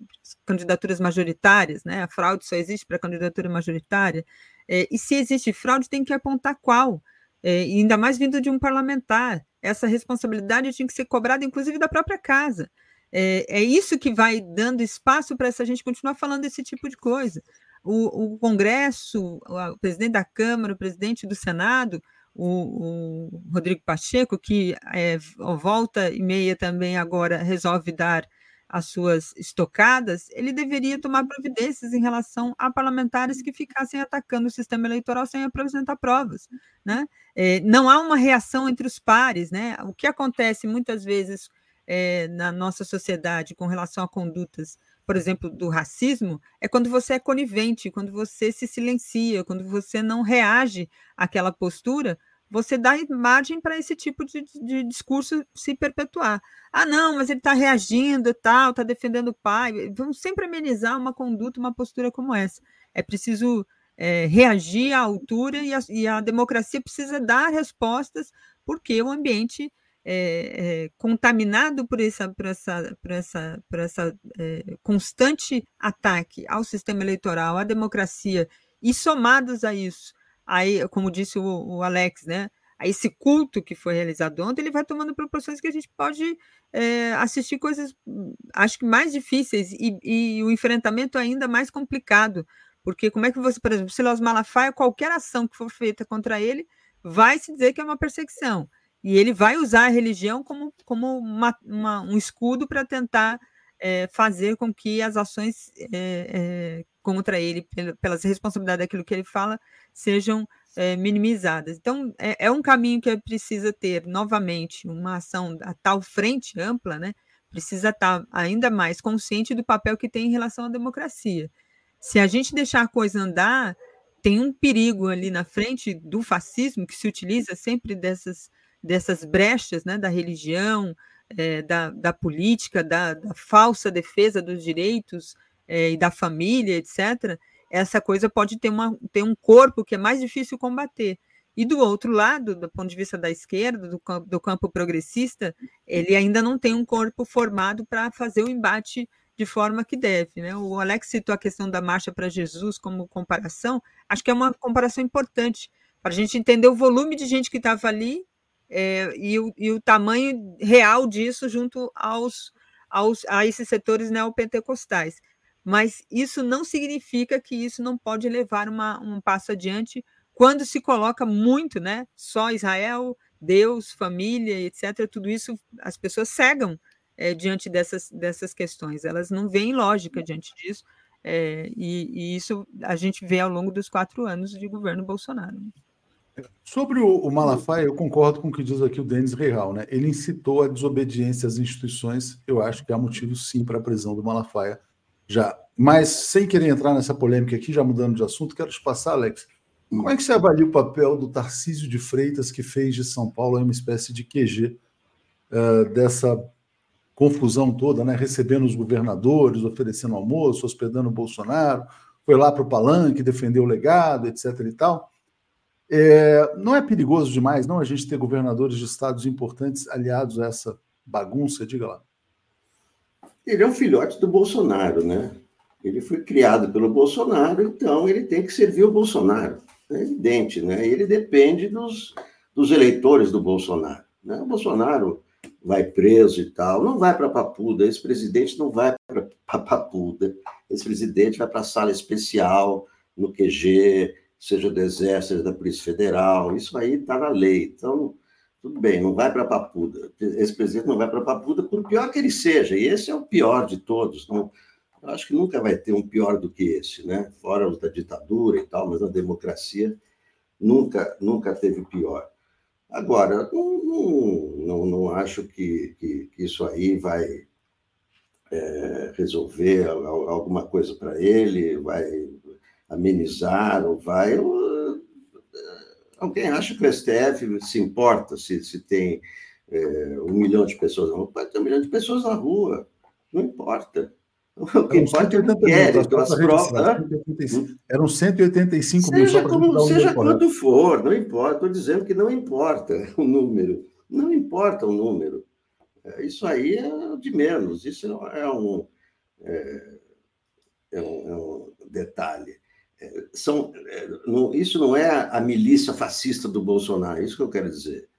candidaturas majoritárias, né? A fraude só existe para candidatura majoritária. É, e se existe fraude, tem que apontar qual. É, ainda mais vindo de um parlamentar. Essa responsabilidade tinha que ser cobrada, inclusive, da própria casa. É, é isso que vai dando espaço para essa gente continuar falando esse tipo de coisa. O, o Congresso, o presidente da Câmara, o presidente do Senado, o, o Rodrigo Pacheco, que é, volta e meia também agora resolve dar as suas estocadas, ele deveria tomar providências em relação a parlamentares que ficassem atacando o sistema eleitoral sem apresentar provas. Né? É, não há uma reação entre os pares. Né? O que acontece muitas vezes é, na nossa sociedade com relação a condutas, por exemplo, do racismo, é quando você é conivente, quando você se silencia, quando você não reage àquela postura, você dá margem para esse tipo de, de, discurso se perpetuar. Ah, não, mas ele está reagindo e tal, está defendendo o pai. Vamos sempre amenizar uma conduta, uma postura como essa. É preciso é, reagir à altura e a, e a, democracia precisa dar respostas, porque o ambiente é, é, contaminado por essa, por essa, por essa, por essa é, constante ataque ao sistema eleitoral, à democracia, e somados a isso, aí, como disse o, o Alex, né? A esse culto que foi realizado ontem, ele vai tomando proporções que a gente pode é, assistir coisas, acho que mais difíceis e, e, o enfrentamento ainda mais complicado, porque como é que você, por exemplo, Silas Malafaia, qualquer ação que for feita contra ele, vai se dizer que é uma perseguição. E ele vai usar a religião como, como uma, uma, um escudo para tentar é, fazer com que as ações é, contra ele, pelas responsabilidades daquilo que ele fala, sejam minimizadas. Então, é, é, um caminho que precisa ter, novamente, uma ação a tal frente ampla, né? Precisa estar ainda mais consciente do papel que tem em relação à democracia. Se a gente deixar a coisa andar, tem um perigo ali na frente do fascismo, que se utiliza sempre dessas, dessas brechas né, da religião, é, da, da política, da, da falsa defesa dos direitos é, e da família, etc., essa coisa pode ter, uma, ter um corpo que é mais difícil combater. E do outro lado, do ponto de vista da esquerda, do, do campo progressista, ele ainda não tem um corpo formado para fazer o embate de forma que deve. Né? O Alex citou a questão da Marcha para Jesus como comparação, acho que é uma comparação importante para a gente entender o volume de gente que estava ali é, e, o, e, o, tamanho real disso junto aos, aos, a esses setores neopentecostais mas isso não significa que isso não pode levar uma, um passo adiante quando se coloca muito, né? Só Israel, Deus, família, etc. Tudo isso as pessoas cegam é, diante dessas, dessas questões, elas não veem lógica diante disso, é, e, e, isso a gente vê ao longo dos quatro anos de governo Bolsonaro. Sobre o, o Malafaia, eu concordo com o que diz aqui o Denis Real, né? Ele incitou a desobediência às instituições. Eu acho que há motivo sim para a prisão do Malafaia já. Mas, sem querer entrar nessa polêmica aqui, já mudando de assunto, quero te passar, Alex. Como é que você avalia o papel do Tarcísio de Freitas, que fez de São Paulo uma espécie de QG uh, eh, dessa confusão toda, né? recebendo os governadores, oferecendo almoço, hospedando o Bolsonaro, foi lá para o palanque, defendeu o legado, etc. e tal. É, não é perigoso demais, não, a gente ter governadores de estados importantes aliados a essa bagunça? Diga lá. Ele é um filhote do Bolsonaro, né? Ele foi criado pelo Bolsonaro, então ele tem que servir o Bolsonaro. É evidente, né? Ele depende dos, dos eleitores do Bolsonaro. Né? O Bolsonaro vai preso e tal, não vai para Papuda, esse presidente não vai para [laughs] Papuda, esse presidente vai para a sala especial, no QG, seja do Exército, seja da Polícia Federal, isso aí está na lei. Então, tudo bem, não vai para Papuda. Esse presidente não vai para Papuda, por pior que ele seja, e esse é o pior de todos. Não, eu acho que nunca vai ter um pior do que esse, né? Fora os da ditadura e tal, mas na democracia nunca, nunca teve pior. Agora, não, não, não, acho que, que, que, isso aí vai é, resolver alguma coisa para ele, vai amenizar ou vai. Alguém acha que o STF se importa se, se tem é, um milhão de pessoas? Não, pode ter um milhão de pessoas na rua, não importa. O que importa é o inquérito, as provas. Eram 185 seja mil. Só como, seja quanto for, não importa. Estou dizendo que não importa [laughs] o número. Não importa o número. É, isso aí é de menos. Isso é um, é, é um, é um detalhe. É, são, é, não, isso não é a milícia fascista do Bolsonaro, é isso que eu quero dizer.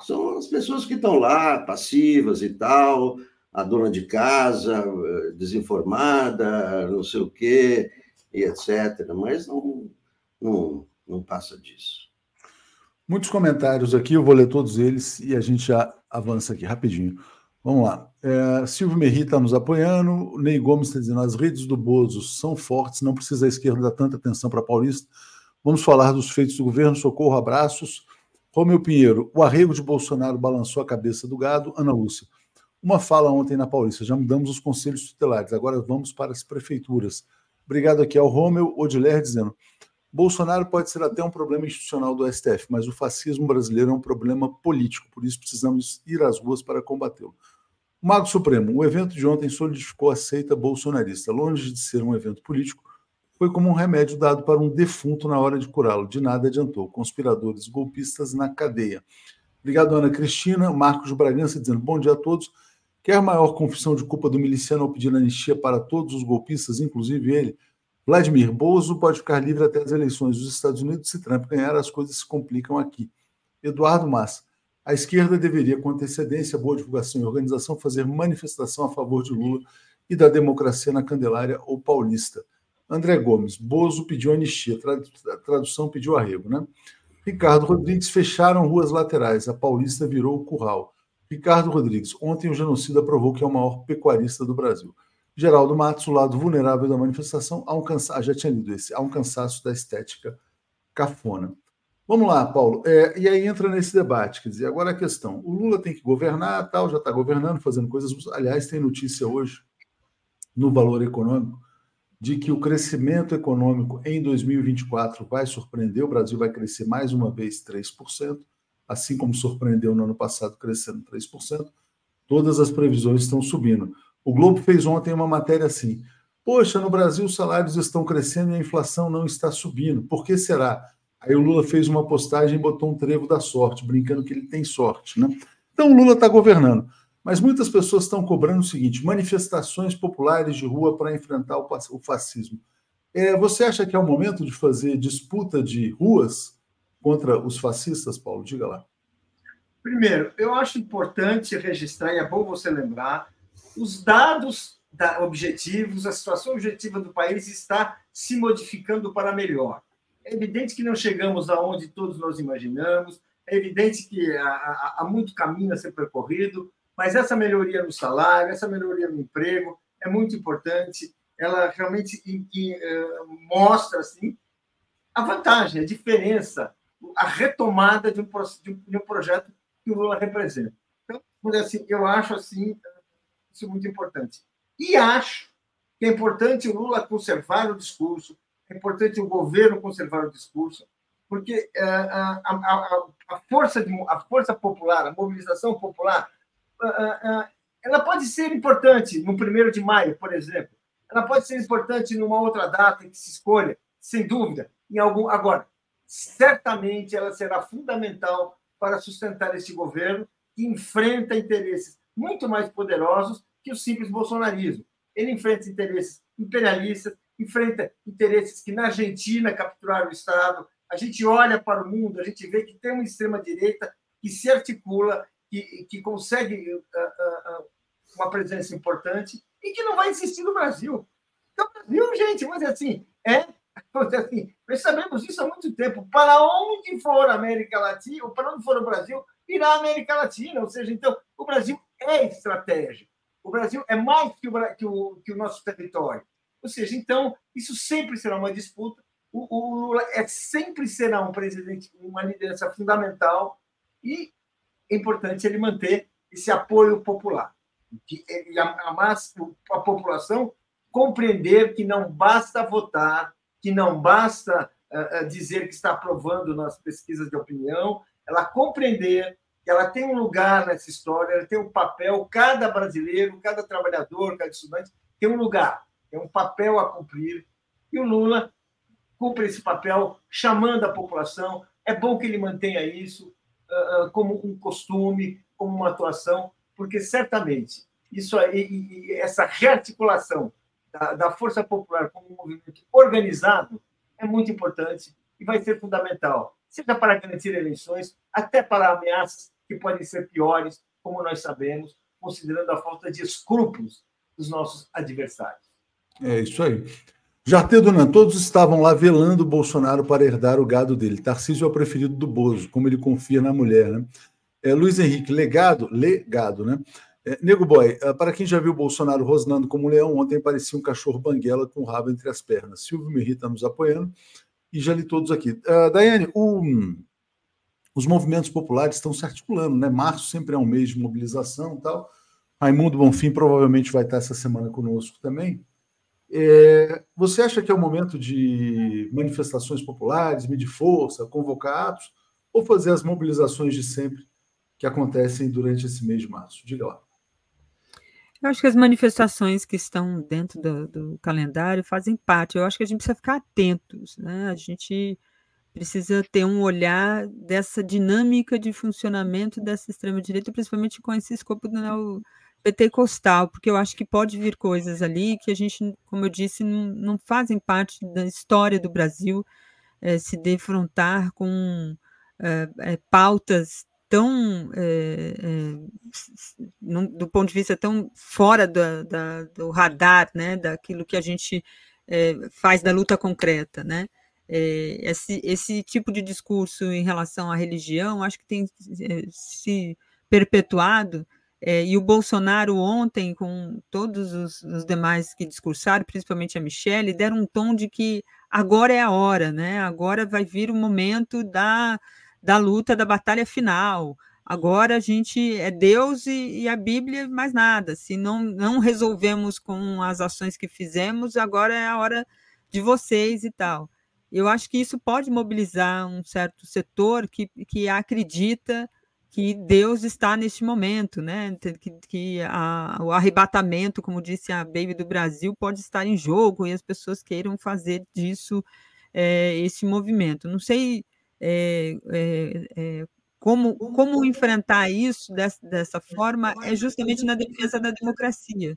São as pessoas que estão lá, passivas e tal, a dona de casa eh, desinformada, não sei o quê, e etc. Mas não, não, não passa disso. Muitos comentários aqui, eu vou ler todos eles e a gente já avança aqui rapidinho. Vamos lá. É, Silvio Merri está nos apoiando. Ney Gomes está dizendo: as redes do Bozo são fortes, não precisa a esquerda dar tanta atenção para Paulista. Vamos falar dos feitos do governo. Socorro, abraços. Romeu Pinheiro, o arrego de Bolsonaro balançou a cabeça do gado. Ana Lúcia, uma fala ontem na Paulista, já mudamos os conselhos tutelares, agora vamos para as prefeituras. Obrigado aqui ao Romeu Odiler dizendo: Bolsonaro pode ser até um problema institucional do STF, mas o fascismo brasileiro é um problema político, por isso precisamos ir às ruas para combatê-lo. Mago Supremo, o evento de ontem solidificou a seita bolsonarista. Longe de ser um evento político, foi como um remédio dado para um defunto na hora de curá-lo. De nada adiantou. Conspiradores golpistas na cadeia. Obrigado, Ana Cristina. Marcos Bragança dizendo bom dia a todos. Quer maior confissão de culpa do miliciano ao pedir anistia para todos os golpistas, inclusive ele? Vladimir Bozo pode ficar livre até as eleições dos Estados Unidos. Se Trump ganhar, as coisas se complicam aqui. Eduardo Massa. A esquerda deveria, com antecedência, boa divulgação e organização, fazer manifestação a favor de Lula e da democracia na Candelária ou Paulista. André Gomes. Bozo pediu anistia. Tradução pediu arrego, né? Ricardo Rodrigues. Fecharam ruas laterais. A Paulista virou o curral. Ricardo Rodrigues, ontem o genocida provou que é o maior pecuarista do Brasil. Geraldo Matos, o lado vulnerável da manifestação, há um já tinha lido esse, há um cansaço da estética cafona. Vamos lá, Paulo. É, e aí entra nesse debate, quer dizer, agora a questão: o Lula tem que governar, tal, já está governando, fazendo coisas. Aliás, tem notícia hoje no Valor Econômico de que o crescimento econômico em 2024 vai surpreender, o Brasil vai crescer mais uma vez 3% assim como surpreendeu no ano passado, crescendo 3%, todas as previsões estão subindo. O Globo fez ontem uma matéria assim: Poxa, no Brasil os salários estão crescendo e a inflação não está subindo. Por que será? Aí o Lula fez uma postagem e botou um trevo da sorte, brincando que ele tem sorte. Né? Então o Lula está governando. Mas muitas pessoas estão cobrando o seguinte: manifestações populares de rua para enfrentar o fascismo. É, você acha que é o momento de fazer disputa de ruas? contra os fascistas, Paulo? Diga lá. Primeiro, eu acho importante registrar, e é bom você lembrar, os dados da, objetivos, a situação objetiva do país está se modificando para melhor. É evidente que não chegamos aonde todos nós imaginamos, é evidente que há, há muito caminho a ser percorrido, mas essa melhoria no salário, essa melhoria no emprego é muito importante. Ela realmente mostra assim, a vantagem, a diferença a retomada de um, de um projeto que o Lula representa. Então, assim, eu acho assim isso muito importante. E acho que é importante o Lula conservar o discurso, é importante o governo conservar o discurso, porque uh, a, a, a, força de, a força popular, a mobilização popular, ela pode ser importante no primeiro de maio, por exemplo. Ela pode ser importante numa outra data que se escolha, sem dúvida. Em algum agora certamente ela será fundamental para sustentar este governo que enfrenta interesses muito mais poderosos que o simples bolsonarismo. Ele enfrenta interesses imperialistas, enfrenta interesses que na Argentina capturaram o Estado. A gente olha para o mundo, a gente vê que tem uma extrema-direita que se articula, que, que consegue uh, uh, uma presença importante e que não vai insistir no Brasil. Então, Brasil, gente, dizer assim, é, [laughs] assim, nós sabemos isso há muito tempo. Para onde for a América Latina, ou para onde for o Brasil, irá a América Latina. Ou seja, então, o Brasil é estratégia. O Brasil é mais que o, que o, que o nosso território. Ou seja, então, isso sempre será uma disputa. O, o Lula é, sempre será um presidente, uma liderança fundamental e é importante ele manter esse apoio popular. Que a, a, a população compreender que não basta votar, que não basta uh, dizer que está aprovando nas pesquisas de opinião, ela compreender que ela tem um lugar nessa história, ela tem um papel, cada brasileiro, cada trabalhador, cada estudante tem um lugar, tem um papel a cumprir. E o Lula cumpre esse papel chamando a população. É bom que ele mantenha isso uh, como um costume, como uma atuação, porque certamente isso aí, essa rearticulação da, da força popular como um movimento organizado é muito importante e vai ser fundamental, seja para garantir eleições, até para ameaças que podem ser piores, como nós sabemos, considerando a falta de escrúpulos dos nossos adversários. É isso aí. Jartê Donan, todos estavam lá velando o Bolsonaro para herdar o gado dele. Tarcísio é o preferido do Bozo, como ele confia na mulher, né? É, Luiz Henrique, legado, legado, né? É, Nego Boy, é, para quem já viu Bolsonaro rosnando como um leão, ontem parecia um cachorro banguela com o rabo entre as pernas. Silvio Merri está nos apoiando e já li todos aqui. Uh, Daiane, o, os movimentos populares estão se articulando, né? Março sempre é um mês de mobilização e tal. Raimundo Bonfim provavelmente vai estar essa semana conosco também. É, você acha que é o momento de manifestações populares, medir força, convocar atos, ou fazer as mobilizações de sempre que acontecem durante esse mês de março? Diga lá. Eu acho que as manifestações que estão dentro do, do, calendário fazem parte. Eu acho que a gente precisa ficar atentos, né? A gente precisa ter um olhar dessa dinâmica de funcionamento dessa extrema-direita, principalmente com esse escopo do pentecostal, porque eu acho que pode vir coisas ali que a gente, como eu disse, não, não fazem parte da história do Brasil é, se defrontar com é, é, pautas tão do ponto de vista tão fora da, da, do radar, né, daquilo que a gente faz da luta concreta, né? esse, esse tipo de discurso em relação à religião, acho que tem se perpetuado e o Bolsonaro ontem, com todos os, os, demais que discursaram, principalmente a Michelle, deram um tom de que agora é a hora, né? Agora vai vir o momento da da luta, da batalha final. Agora a gente é Deus e, e, a Bíblia, mais nada. Se não, não resolvemos com as ações que fizemos, agora é a hora de vocês e tal. Eu acho que isso pode mobilizar um certo setor que, que acredita que Deus está neste momento, né? Que, que a, o arrebatamento, como disse a Baby do Brasil, pode estar em jogo e as pessoas queiram fazer disso é, esse movimento. Não sei é, é, como, como enfrentar isso dessa, dessa forma é justamente na defesa da democracia.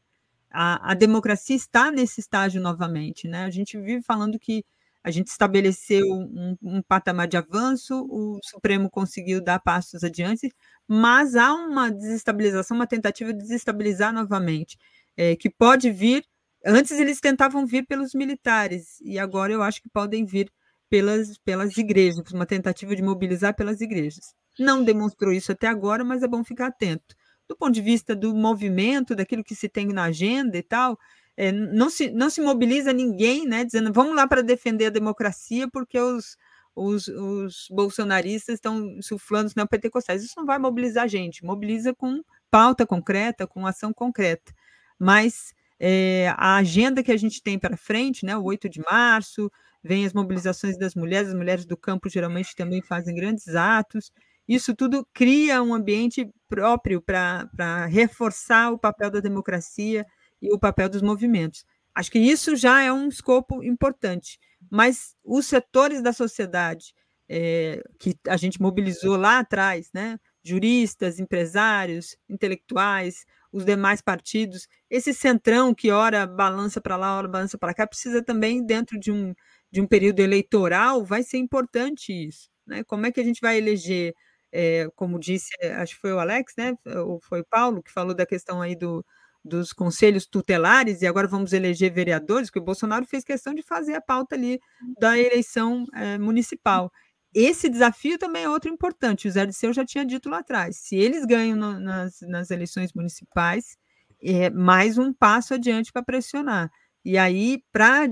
A, a, democracia está nesse estágio novamente. Né? A gente vive falando que a gente estabeleceu um, um, patamar de avanço, o Supremo conseguiu dar passos adiante, mas há uma desestabilização, uma tentativa de desestabilizar novamente, é, que pode vir. Antes eles tentavam vir pelos militares, e agora eu acho que podem vir pelas, pelas igrejas, uma tentativa de mobilizar pelas igrejas. Não demonstrou isso até agora, mas é bom ficar atento. Do ponto de vista do movimento, daquilo que se tem na agenda e tal, é, não, se, não se mobiliza ninguém, né, dizendo vamos lá para defender a democracia, porque os, os, os bolsonaristas estão suflando os neopentecostais. Isso não vai mobilizar a gente, mobiliza com pauta concreta, com ação concreta. Mas é, a agenda que a gente tem para frente, né, o 8 de março, vem as mobilizações das mulheres, as mulheres do campo geralmente também fazem grandes atos. Isso tudo cria um ambiente próprio para reforçar o papel da democracia e o papel dos movimentos. Acho que isso já é um escopo importante, mas os setores da sociedade é, que a gente mobilizou lá atrás, né? juristas, empresários, intelectuais, os demais partidos, esse centrão que ora balança para lá, ora balança para cá, precisa também, dentro de um, de um período eleitoral, vai ser importante isso. Né? Como é que a gente vai eleger, é, como disse, acho que foi o Alex, né? ou foi o Paulo, que falou da questão aí do, dos conselhos tutelares, e agora vamos eleger vereadores, que o Bolsonaro fez questão de fazer a pauta ali da eleição é, municipal. Esse desafio também é outro importante. O Zé Disseu já tinha dito lá atrás. Se eles ganham no, nas, nas eleições municipais, é mais um passo adiante para pressionar. E aí, para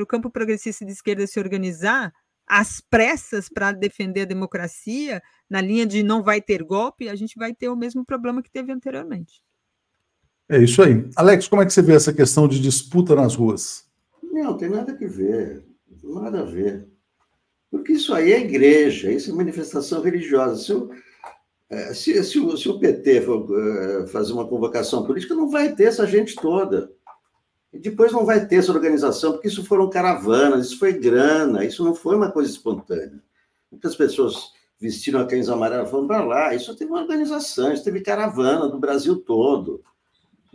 o campo progressista de esquerda se organizar, às pressas para defender a democracia, na linha de não vai ter golpe, a gente vai ter o mesmo problema que teve anteriormente. É isso aí. Alex, como é que você vê essa questão de disputa nas ruas? Não, tem nada que ver. Nada a ver. Porque isso aí é igreja, isso é manifestação religiosa. Se o, é, se, se o, se o PT for é, fazer uma convocação política, não vai ter essa gente toda. E depois não vai ter essa organização, porque isso foram caravanas, isso foi grana, isso não foi uma coisa espontânea. Muitas pessoas vestiram a cães amarelos foram para lá. Isso teve uma organização, isso teve caravana do Brasil todo.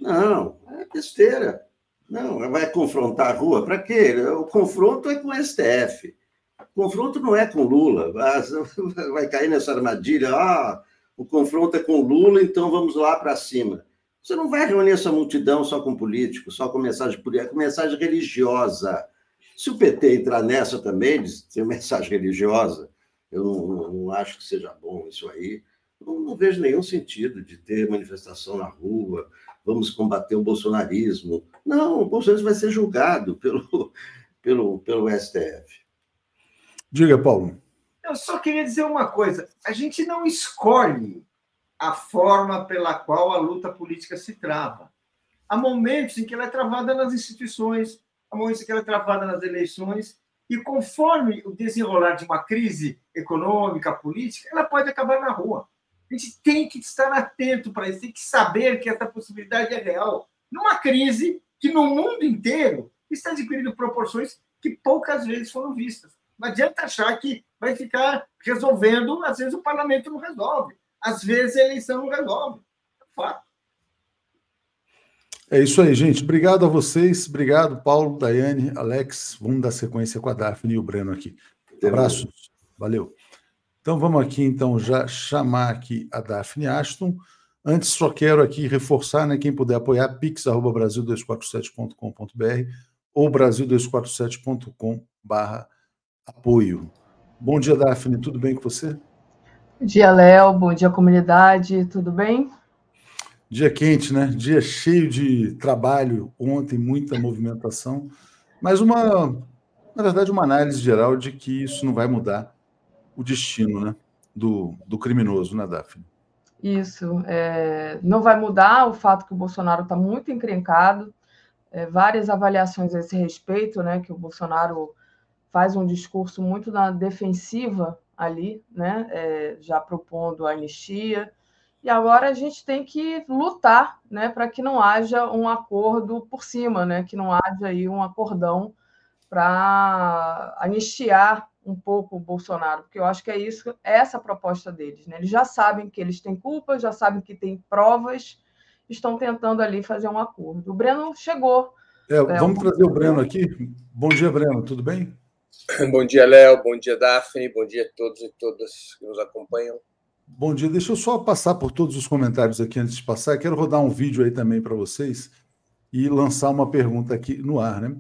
Não, é besteira. Não, vai confrontar a rua? Para quê? O confronto é com o STF. O confronto não é com Lula. [laughs] Vai cair nessa armadilha. Ah, o confronto é com Lula, então vamos lá para cima. Você não vai reunir essa multidão só com políticos, só com mensagem política, com mensagem religiosa. Se o PT entrar nessa também, de ter mensagem religiosa, eu não, não, acho que seja bom isso aí. Não, vejo nenhum sentido de ter manifestação na rua, vamos combater o bolsonarismo. Não, o bolsonarismo vai ser julgado pelo, [laughs] pelo, pelo STF. Diga, Paulo. Eu só queria dizer uma coisa: a gente não escolhe a forma pela qual a luta política se trava. Há momentos em que ela é travada nas instituições, há momentos em que ela é travada nas eleições, e conforme o desenrolar de uma crise econômica, política, ela pode acabar na rua. A gente tem que estar atento para isso, tem que saber que essa possibilidade é real. Numa crise que no mundo inteiro está adquirindo proporções que poucas vezes foram vistas. Não adianta achar que vai ficar resolvendo, às vezes o parlamento não resolve, às vezes a eleição não resolve. É fato. É isso aí, gente. Obrigado a vocês. Obrigado, Paulo, Daiane, Alex. Vamos dar sequência com a Daphne e o Breno aqui. Abraços. Valeu. Então vamos aqui então já chamar aqui a Daphne Ashton. Antes só quero aqui reforçar, né, quem puder apoiar pix@brasil247.com.br ou brasil247.com/br apoio. Bom dia, Daphne, tudo bem com você? Bom dia, Léo, bom dia, comunidade, tudo bem? Dia quente, né? Dia cheio de trabalho, ontem muita movimentação, mas uma, na verdade, uma análise geral de que isso não vai mudar o destino né, do, do criminoso, né, Daphne? Isso, é, não vai mudar o fato que o Bolsonaro está muito encrencado, é, várias avaliações a esse respeito, né, que o Bolsonaro faz um discurso muito na defensiva ali, né? É, já propondo a anistia. E agora a gente tem que lutar, né, para que não haja um acordo por cima, né, que não haja aí um acordão para anistiar um pouco o Bolsonaro, porque eu acho que é isso, é essa a proposta deles, né? Eles já sabem que eles têm culpa, já sabem que têm provas, estão tentando ali fazer um acordo. O Breno chegou. É, vamos um... trazer o Breno aqui. Bom dia, Breno, tudo bem? [laughs] Bom dia, Léo. Bom dia, Daphne. Bom dia a todos e todas que nos acompanham. Bom dia. Deixa eu só passar por todos os comentários aqui antes de passar. Quero rodar um vídeo aí também para vocês e lançar uma pergunta aqui no ar, né?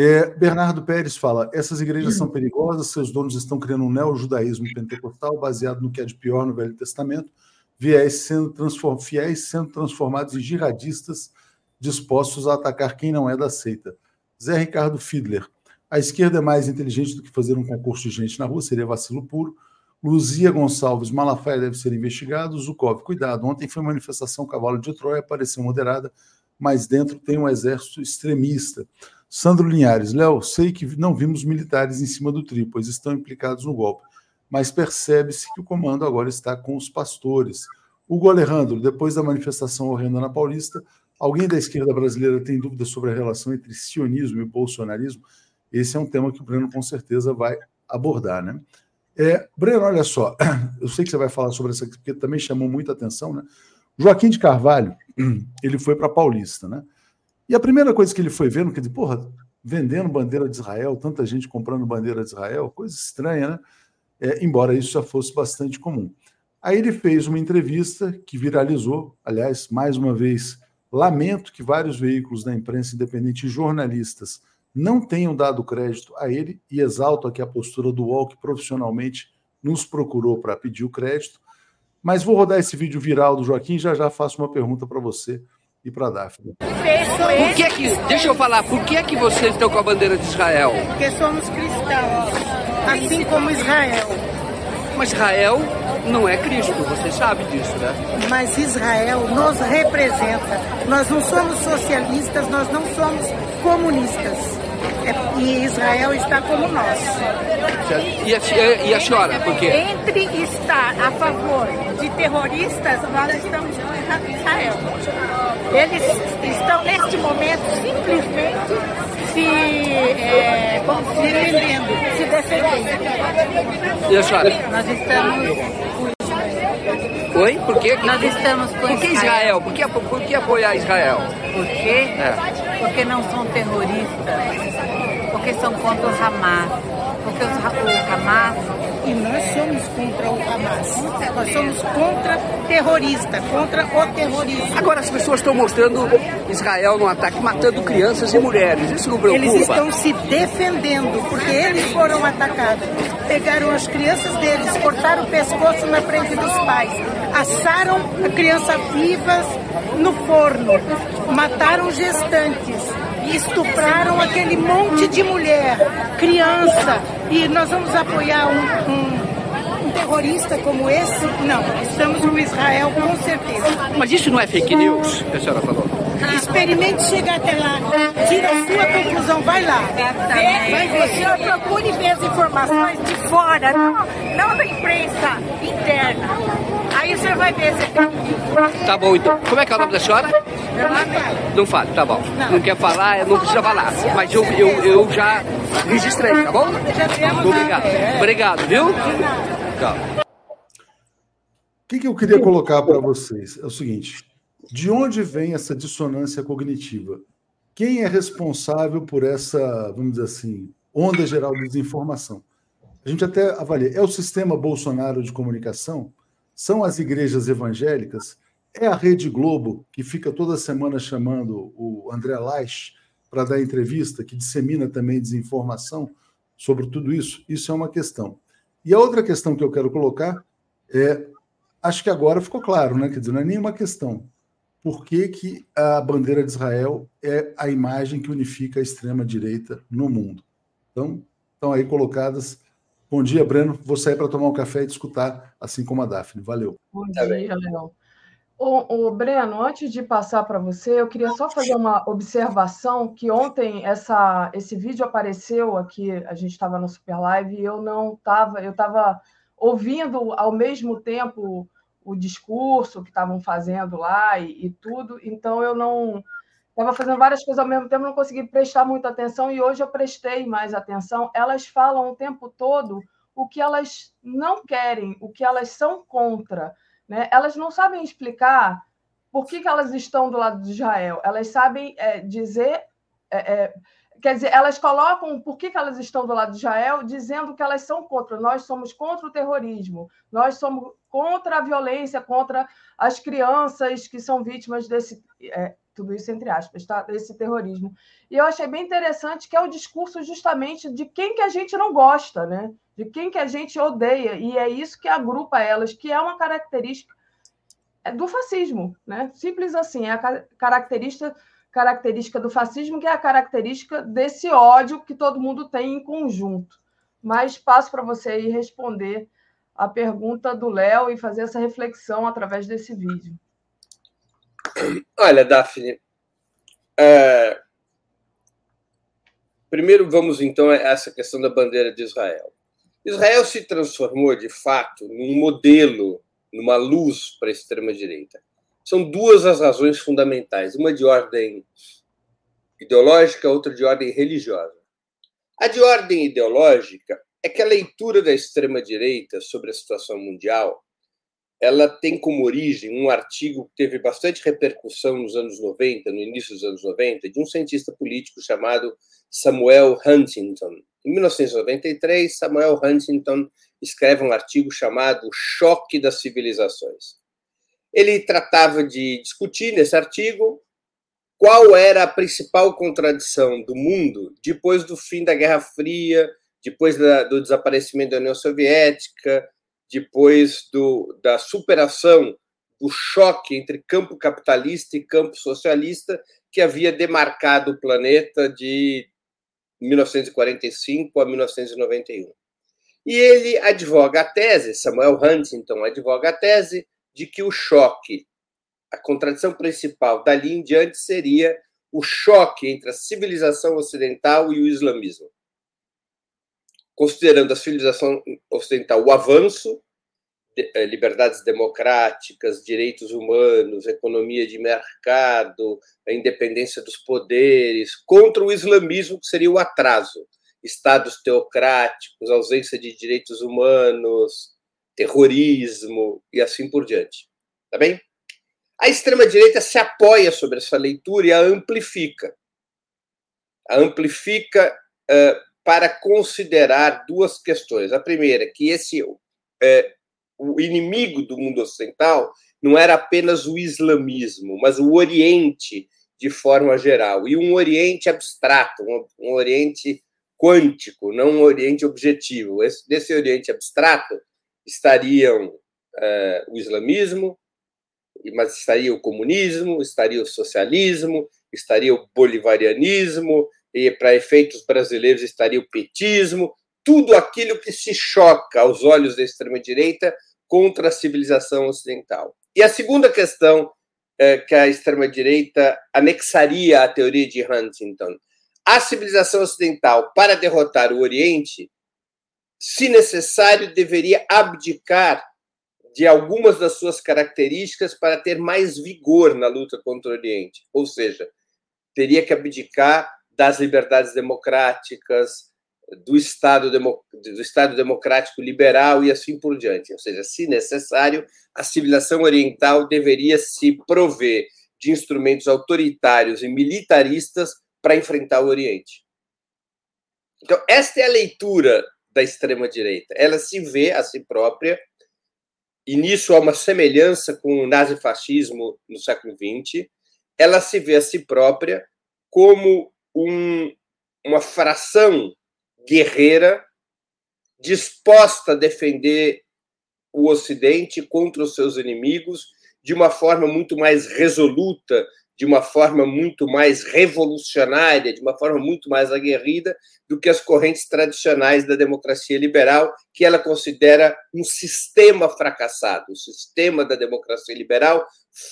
É, Bernardo Pérez fala: essas igrejas são perigosas, seus donos estão criando um neo-judaísmo pentecostal baseado no que é de pior no Velho Testamento, fiéis sendo, transform, fiéis sendo transformados em jihadistas dispostos a atacar quem não é da seita. Zé Ricardo Fiedler. A esquerda é mais inteligente do que fazer um concurso de gente na rua, seria vacilo puro. Luzia Gonçalves, Malafaia deve ser investigado. Zukov, cuidado. Ontem foi manifestação Cavalo de Troia, pareceu moderada, mas dentro tem um exército extremista. Sandro Linhares, Léo, sei que não vimos militares em cima do tri, pois estão implicados no golpe, mas percebe-se que o comando agora está com os pastores. Hugo Alejandro, depois da manifestação horrenda na Paulista, alguém da esquerda brasileira tem dúvidas sobre a relação entre sionismo e bolsonarismo? Esse é um tema que o Breno com certeza vai abordar, né? É, Breno, olha só, [clears throat] eu sei que você vai falar sobre aqui, porque também chamou muita atenção, né? Joaquim de Carvalho, [clears throat] ele foi para Paulista, né? E a primeira coisa que ele foi vendo, quer dizer, porra, vendendo bandeira de Israel, tanta gente comprando bandeira de Israel, coisa estranha, né? É, embora isso já fosse bastante comum. Aí ele fez uma entrevista que viralizou, aliás, mais uma vez, lamento que vários veículos da imprensa independente e jornalistas não tenham dado crédito a ele e exalto aqui a postura do UOL, que profissionalmente nos procurou para pedir o crédito. Mas vou rodar esse vídeo viral do Joaquim e já já faço uma pergunta para você e para Daphne. Por que que, deixa eu falar, por que é que vocês estão com a bandeira de Israel? Porque somos cristãos, assim como Israel. Mas Israel não é Cristo, você sabe disso, né? Mas Israel nos representa. Nós não somos socialistas, nós não somos comunistas. É, e Israel está como nós. E a, e a senhora, por quê? Entre estar a favor de terroristas, nós estamos com Israel. Eles estão, neste momento, simplesmente se, é, se defendendo, se defendendo. E a senhora? Nós estamos Oi? Por quê? Nós estamos com Por que Israel? Por que, por que apoiar Israel? Por quê? É. Porque não são terroristas. Porque são contra o Hamas. Os, o Hamas. E nós somos contra o Hamas. Nós somos contra terrorista, contra o terrorismo. Agora as pessoas estão mostrando Israel no ataque, matando crianças e mulheres. Isso não preocupa? Eles estão se defendendo, porque eles foram atacados. Pegaram as crianças deles, cortaram o pescoço na frente dos pais, assaram a criança vivas no forno, mataram gestantes, estupraram aquele monte de mulher, criança. E nós vamos apoiar um, um, um terrorista como esse? Não, estamos com Israel com certeza. Mas isso não é fake news, que a senhora falou? Experimente chegar até lá, tira a sua conclusão, vai lá. Vai ver. O senhor procure ver as informações de fora, não, não da imprensa interna. Aí o senhor vai ver se Tá bom, então. Como é que é o nome da senhora? Não fala, tá bom. Não, quer falar, não precisa falar. Mas eu, eu, eu já registrei, tá bom? Obrigado. Obrigado, viu? Tchau. O que, que eu queria colocar para vocês é o seguinte: de onde vem essa dissonância cognitiva? Quem é responsável por essa, vamos dizer assim, onda geral de desinformação? A gente até avalia: é o sistema Bolsonaro de comunicação? São as igrejas evangélicas? É a Rede Globo, que fica toda semana chamando o André Laich para dar entrevista, que dissemina também desinformação sobre tudo isso? Isso é uma questão. E a outra questão que eu quero colocar é: acho que agora ficou claro, né? Quer dizer, não é nenhuma questão. Por que, que a bandeira de Israel é a imagem que unifica a extrema-direita no mundo? Então, estão aí colocadas. Bom dia, Breno. Vou sair para tomar um café e escutar, assim como a Daphne. Valeu. Bom dia, Léo. Ô, ô, Breno, antes de passar para você, eu queria só fazer uma observação que ontem essa, esse vídeo apareceu aqui, a gente estava no Super Live e eu não estava, eu estava ouvindo ao mesmo tempo o discurso que estavam fazendo lá e, e, tudo, então eu não estava fazendo várias coisas ao mesmo tempo, não consegui prestar muita atenção e hoje eu prestei mais atenção. Elas falam o tempo todo o que elas não querem, o que elas são contra. Né? Elas não sabem explicar por que, que elas estão do lado de Israel. Elas sabem é, dizer. É, é, quer dizer, elas colocam por que, que elas estão do lado de Israel, dizendo que elas são contra. Nós somos contra o terrorismo, nós somos contra a violência, contra as crianças que são vítimas desse. É, tudo isso entre aspas, tá? Desse terrorismo. E eu achei bem interessante que é o discurso justamente de quem que a gente não gosta, né? De quem que a gente odeia. E é isso que agrupa elas, que é uma característica do fascismo, né? Simples assim, é a característica característica do fascismo, que é a característica desse ódio que todo mundo tem em conjunto. Mas passo para você ir responder a pergunta do Léo e fazer essa reflexão através desse vídeo. [clears throat] Olha, Daphne, é... primeiro vamos então a essa questão da bandeira de Israel. Israel se transformou, de fato, num modelo, numa luz para a extrema-direita. São duas as razões fundamentais, uma de ordem ideológica, outra de ordem religiosa. A de ordem ideológica é que a leitura da extrema-direita sobre a situação mundial ela tem como origem um artigo que teve bastante repercussão nos anos 90, no início dos anos 90, de um cientista político chamado Samuel Huntington. Em 1993, Samuel Huntington escreve um artigo chamado Choque das Civilizações. Ele tratava de discutir nesse artigo qual era a principal contradição do mundo depois do fim da Guerra Fria, depois da, do desaparecimento da União Soviética, depois do, da superação do choque entre campo capitalista e campo socialista que havia demarcado o planeta de 1945 a 1991. E ele advoga a tese, Samuel Huntington advoga a tese de que o choque, a contradição principal dali em diante seria o choque entre a civilização ocidental e o islamismo considerando a civilização ocidental o avanço, eh, liberdades democráticas, direitos humanos, economia de mercado, a independência dos poderes, contra o islamismo, que seria o atraso, estados teocráticos, ausência de direitos humanos, terrorismo e assim por diante. Tá bem? A extrema-direita se apoia sobre essa leitura e a amplifica. A amplifica uh, para considerar duas questões. A primeira, que esse é, o inimigo do mundo ocidental não era apenas o islamismo, mas o Oriente de forma geral, e um Oriente abstrato, um, um Oriente quântico, não um Oriente objetivo. Esse, Oriente abstrato estariam é, o islamismo, mas estaria o comunismo, estaria o socialismo, estaria o bolivarianismo, e para efeitos brasileiros estaria o petismo, tudo aquilo que se choca aos olhos da extrema-direita contra a civilização ocidental. E a segunda questão é, que a extrema-direita anexaria à teoria de Huntington: a civilização ocidental, para derrotar o Oriente, se necessário, deveria abdicar de algumas das suas características para ter mais vigor na luta contra o Oriente. Ou seja, teria que abdicar das liberdades democráticas, do Estado, do Estado democrático liberal e assim por diante. Ou seja, se necessário, a civilização oriental deveria se prover de instrumentos autoritários e militaristas para enfrentar o Oriente. Então, esta é a leitura da extrema-direita. Ela se vê a si própria, e nisso há uma semelhança com o nazifascismo no século XX, ela se vê a si própria como um, uma fração guerreira disposta a defender o Ocidente contra os seus inimigos de uma forma muito mais resoluta, de uma forma muito mais revolucionária, de uma forma muito mais aguerrida do que as correntes tradicionais da democracia liberal, que ela considera um sistema fracassado. O sistema da democracia liberal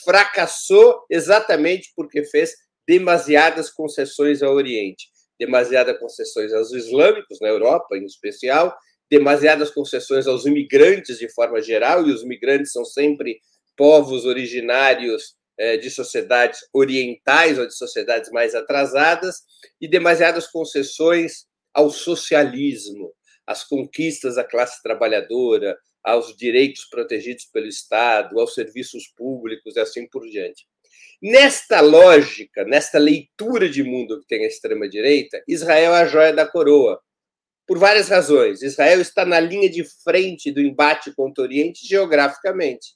fracassou exatamente porque fez demasiadas concessões ao Oriente, demasiadas concessões aos islâmicos, na Europa em especial, demasiadas concessões aos imigrantes de forma geral, e os imigrantes são sempre povos originários eh, de sociedades orientais ou de sociedades mais atrasadas, e demasiadas concessões ao socialismo, às conquistas da classe trabalhadora, aos direitos protegidos pelo Estado, aos serviços públicos e assim por diante. Nesta lógica, nesta leitura de mundo que tem a extrema-direita, Israel é a joia da coroa. Por várias razões. Israel está na linha de frente do embate contra o Oriente geograficamente.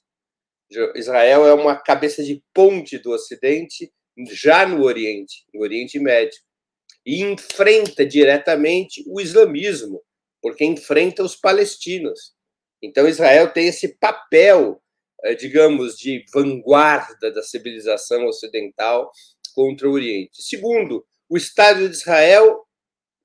Israel é uma cabeça de ponte do Ocidente já no Oriente, no Oriente Médio. E enfrenta diretamente o islamismo, porque enfrenta os palestinos. Então, Israel tem esse papel digamos, de vanguarda da civilização ocidental contra o Oriente. Segundo, o Estado de Israel,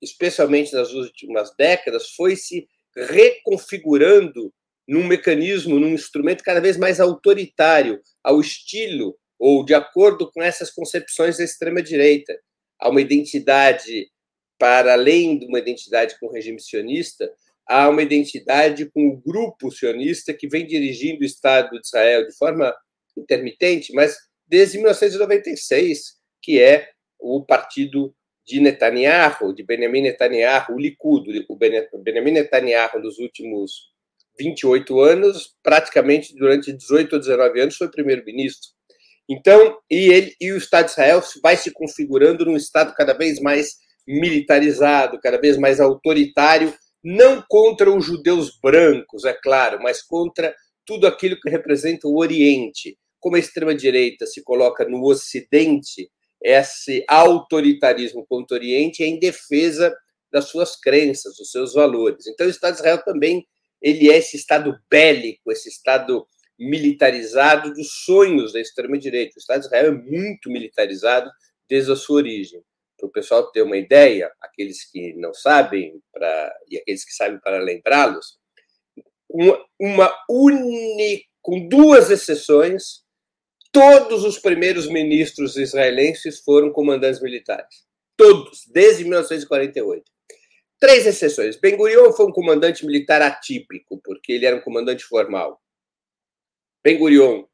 especialmente nas últimas décadas, foi se reconfigurando num mecanismo, num instrumento cada vez mais autoritário, ao estilo ou de acordo com essas concepções da extrema-direita. Há uma identidade, para além de uma identidade com o regime sionista, há uma identidade com o grupo sionista que vem dirigindo o Estado de Israel de forma intermitente, mas desde 1996, que é o Partido de Netanyahu, de Benjamin Netanyahu, o Likud, o Benjamin Netanyahu nos últimos 28 anos, praticamente durante 18 ou 19 anos foi primeiro-ministro. Então, e ele e o Estado de Israel vai se configurando num estado cada vez mais militarizado, cada vez mais autoritário, não contra os judeus brancos, é claro, mas contra tudo aquilo que representa o Oriente. Como a extrema-direita se coloca no Ocidente, esse autoritarismo contra o Oriente é em defesa das suas crenças, dos seus valores. Então, o Estado de Israel também ele é esse Estado bélico, esse Estado militarizado dos sonhos da extrema-direita. O Estado de Israel é muito militarizado desde a sua origem. Para o pessoal ter uma ideia, aqueles que não sabem e aqueles que sabem para lembrá-los, uma, uma única, com duas exceções, todos os primeiros ministros israelenses foram comandantes militares. Todos, desde 1948. Três exceções. Ben Gurion foi um comandante militar atípico, porque ele era um comandante formal. Ben Gurion,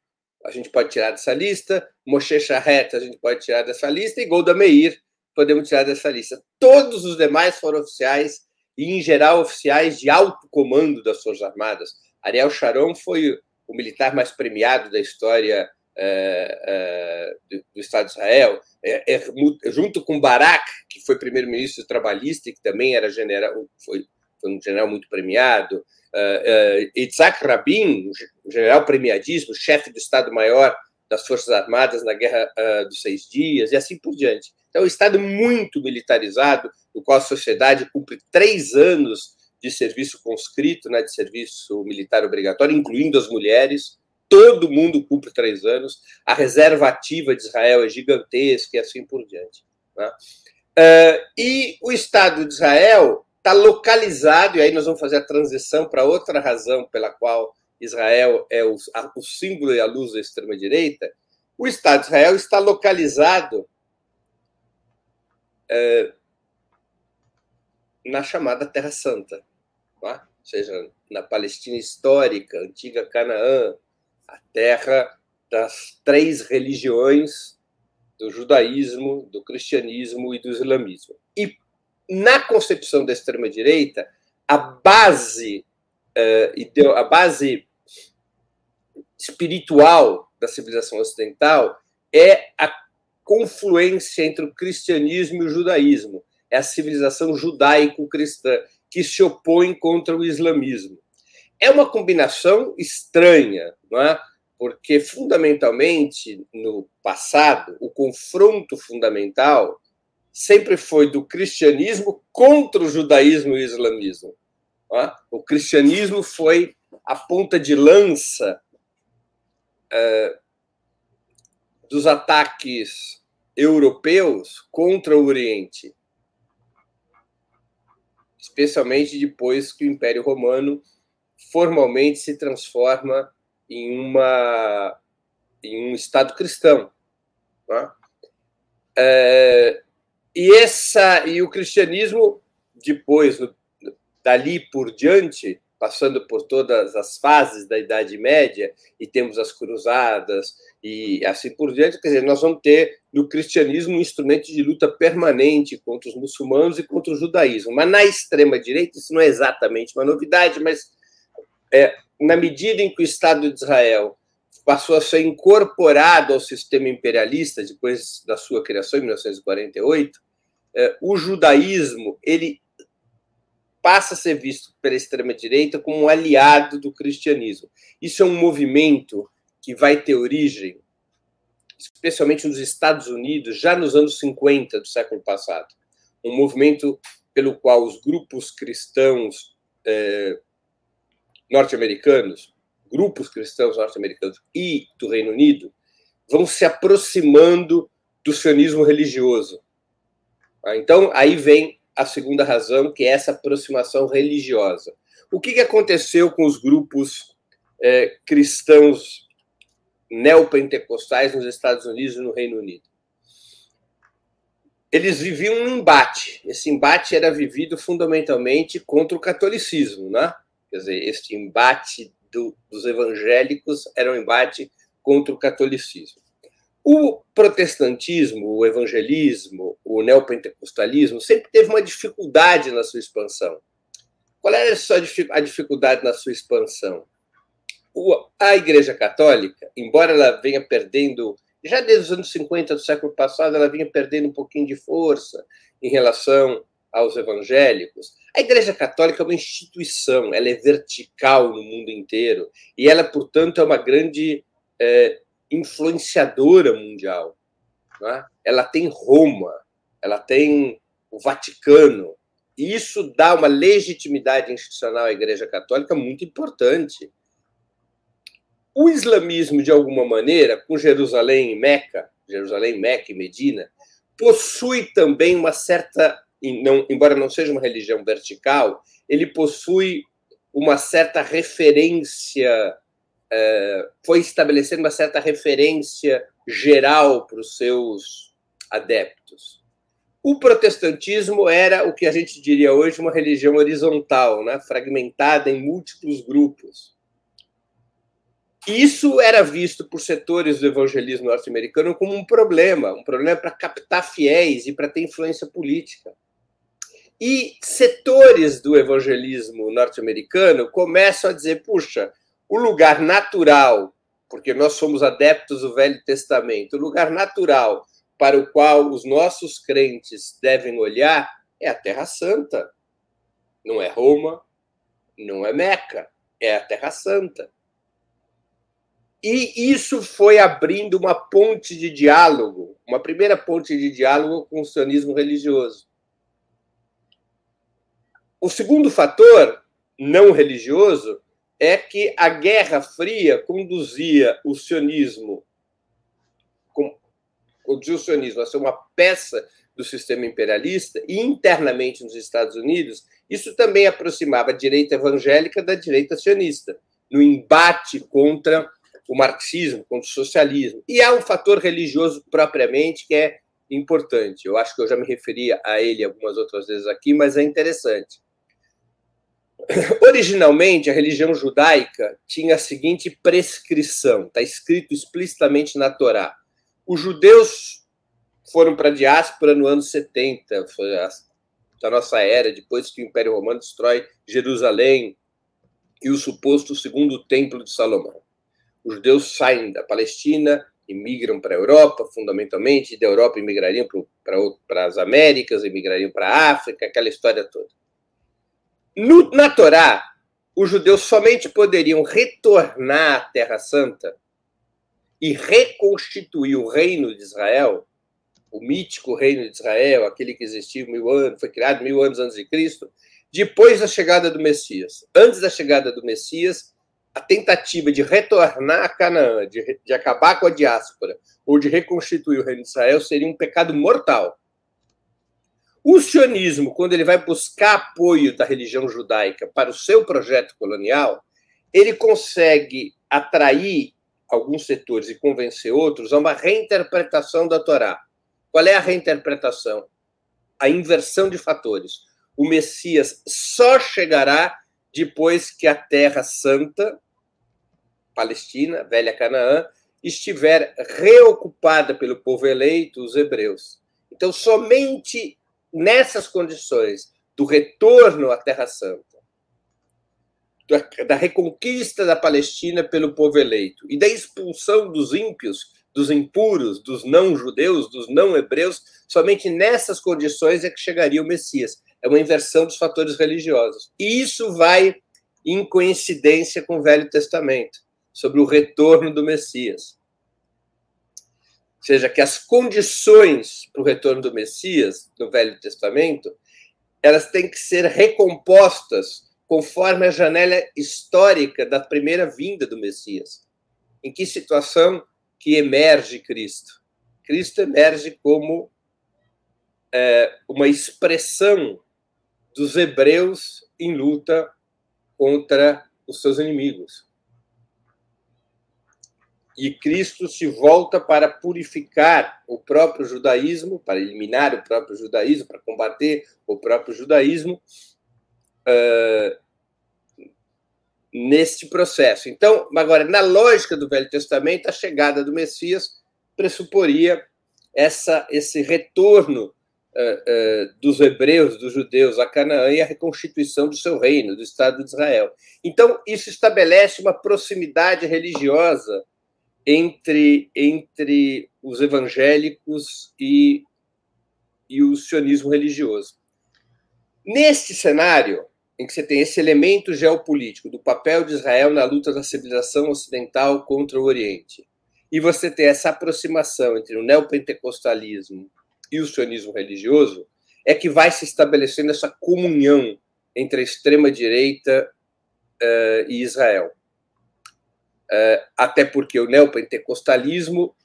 a gente pode tirar dessa lista. Moshe Shahet, a gente pode tirar dessa lista. E Golda Meir, podemos tirar dessa lista. Todos os demais foram oficiais, e em geral oficiais de alto comando das Forças Armadas. Ariel Sharon foi o militar mais premiado da história é, é, do, do, Estado de Israel, é, é junto com Barak, que foi primeiro-ministro trabalhista e que também era general, foi, foi um general muito premiado, uh, Yitzhak Rabin, um general premiadíssimo, chefe do Estado-Maior das Forças Armadas na Guerra dos Seis Dias, e assim por diante. Então, é um Estado muito militarizado, no qual a sociedade cumpre três anos de serviço conscrito, né, de serviço militar obrigatório, incluindo as mulheres. Todo mundo cumpre três anos. A reserva ativa de Israel é gigantesca e assim por diante. Né? Uh, e o Estado de Israel está localizado, e aí nós vamos fazer a transição para outra razão pela qual Israel é o, a, o símbolo e a luz da extrema-direita. O Estado de Israel está localizado é, na chamada Terra Santa, tá? ou seja, na Palestina histórica, antiga Canaã, a terra das três religiões do judaísmo, do cristianismo e do islamismo. E na concepção da extrema direita, a base uh, a base espiritual da civilização ocidental é a confluência entre o cristianismo e o judaísmo. É a civilização judaico-cristã que se opõe contra o islamismo. É uma combinação estranha, não é? porque fundamentalmente no passado o confronto fundamental sempre foi do cristianismo contra o judaísmo e o islamismo. É? O cristianismo foi a ponta de lança é, dos ataques europeus contra o Oriente, especialmente depois que o Império Romano formalmente se transforma em uma em um Estado cristão. É? É, e essa e o cristianismo depois dali por diante passando por todas as fases da Idade Média e temos as cruzadas e assim por diante, quer dizer, nós vamos ter no cristianismo um instrumento de luta permanente contra os muçulmanos e contra o judaísmo. Mas na extrema direita isso não é exatamente uma novidade, mas é, na medida em que o Estado de Israel passou a ser incorporado ao sistema imperialista depois da sua criação em 1948, é, o judaísmo ele passa a ser visto pela extrema direita como um aliado do cristianismo. Isso é um movimento que vai ter origem, especialmente nos Estados Unidos, já nos anos 50 do século passado. Um movimento pelo qual os grupos cristãos é, norte-americanos, grupos cristãos norte-americanos e do Reino Unido, vão se aproximando do sionismo religioso. Ah, então, aí vem a segunda razão, que é essa aproximação religiosa. O que, aconteceu com os grupos é, cristãos neopentecostais nos Estados Unidos e no Reino Unido? Eles viviam um embate. Esse embate era vivido fundamentalmente contra o catolicismo, né? Quer dizer, este embate do, dos evangélicos era um embate contra o catolicismo. O protestantismo, o evangelismo, o neopentecostalismo sempre teve uma dificuldade na sua expansão. Qual era a dificuldade na sua expansão? A Igreja Católica, embora ela venha perdendo, já desde os anos 50 do século passado, ela vinha perdendo um pouquinho de força em relação aos evangélicos. A Igreja Católica é uma instituição, ela é vertical no mundo inteiro e ela, portanto, é uma grande é, influenciadora mundial. É? Ela tem Roma, ela tem o Vaticano. E isso dá uma legitimidade institucional à Igreja Católica muito importante. O islamismo, de alguma maneira, com Jerusalém e Meca, Jerusalém, Meca e Medina, possui também uma certa, embora não seja uma religião vertical, ele possui uma certa referência é, foi estabelecendo uma certa referência geral para os seus adeptos. O protestantismo era o que a gente diria hoje uma religião horizontal, né? fragmentada em múltiplos grupos. Isso era visto por setores do evangelismo norte-americano como um problema, um problema para captar fiéis e para ter influência política. E setores do evangelismo norte-americano começam a dizer: puxa, o lugar natural, porque nós somos adeptos do Velho Testamento, o lugar natural para o qual os nossos crentes devem olhar é a Terra Santa. Não é Roma, não é Meca, é a Terra Santa. E isso foi abrindo uma ponte de diálogo, uma primeira ponte de diálogo com o sionismo religioso. O segundo fator, não religioso, é que a Guerra Fria conduzia o sionismo, o sionismo a ser uma peça do sistema imperialista e internamente nos Estados Unidos, isso também aproximava a direita evangélica da direita sionista, no embate contra o marxismo, contra o socialismo. E há um fator religioso propriamente que é importante. Eu acho que eu já me referia a ele algumas outras vezes aqui, mas é interessante. [coughs] Originalmente, a religião judaica tinha a seguinte prescrição, está escrito explicitamente na Torá. Os judeus foram para a diáspora no ano 70, foi a, da nossa era, depois que o Império Romano destrói Jerusalém e o suposto segundo templo de Salomão. Os judeus saem da Palestina e migram para a Europa, fundamentalmente, da Europa imigrariam para as Américas, imigrariam para a África, aquela história toda. No, na Torá, os judeus somente poderiam retornar à Terra Santa e reconstituir o reino de Israel, o mítico reino de Israel, aquele que existiu mil anos, foi criado mil anos antes de Cristo, depois da chegada do Messias. Antes da chegada do Messias, a tentativa de retornar a Canaã, de, de acabar com a diáspora ou de reconstituir o reino de Israel seria um pecado mortal. O sionismo, quando ele vai buscar apoio da religião judaica para o seu projeto colonial, ele consegue atrair alguns setores e convencer outros a uma reinterpretação da Torá. Qual é a reinterpretação? A inversão de fatores. O Messias só chegará depois que a Terra Santa, Palestina, Velha Canaã, estiver reocupada pelo povo eleito, os hebreus. Então, somente nessas condições do retorno à Terra Santa, da reconquista da Palestina pelo povo eleito e da expulsão dos ímpios, dos impuros, dos não-judeus, dos não-hebreus, somente nessas condições é que chegaria o Messias. É uma inversão dos fatores religiosos. E isso vai em coincidência com o Velho Testamento, sobre o retorno do Messias seja, que as condições para o retorno do Messias no Velho Testamento elas têm que ser recompostas conforme a janela histórica da primeira vinda do Messias. Em que situação que emerge Cristo? Cristo emerge como é, uma expressão dos hebreus em luta contra os seus inimigos e Cristo se volta para purificar o próprio judaísmo, para eliminar o próprio judaísmo, para combater o próprio judaísmo uh, neste processo. Então, agora, na lógica do Velho Testamento, a chegada do Messias pressuporia essa, esse retorno uh, uh, dos hebreus, dos judeus a Canaã e a reconstituição do seu reino, do Estado de Israel. Então, isso estabelece uma proximidade religiosa entre, entre os evangélicos e, e o sionismo religioso. Neste cenário, em que você tem esse elemento geopolítico do papel de Israel na luta da civilização ocidental contra o Oriente, e você tem essa aproximação entre o neopentecostalismo e o sionismo religioso, é que vai se estabelecendo essa comunhão entre a extrema-direita uh, e Israel. Uh, até porque o neopentecostalismo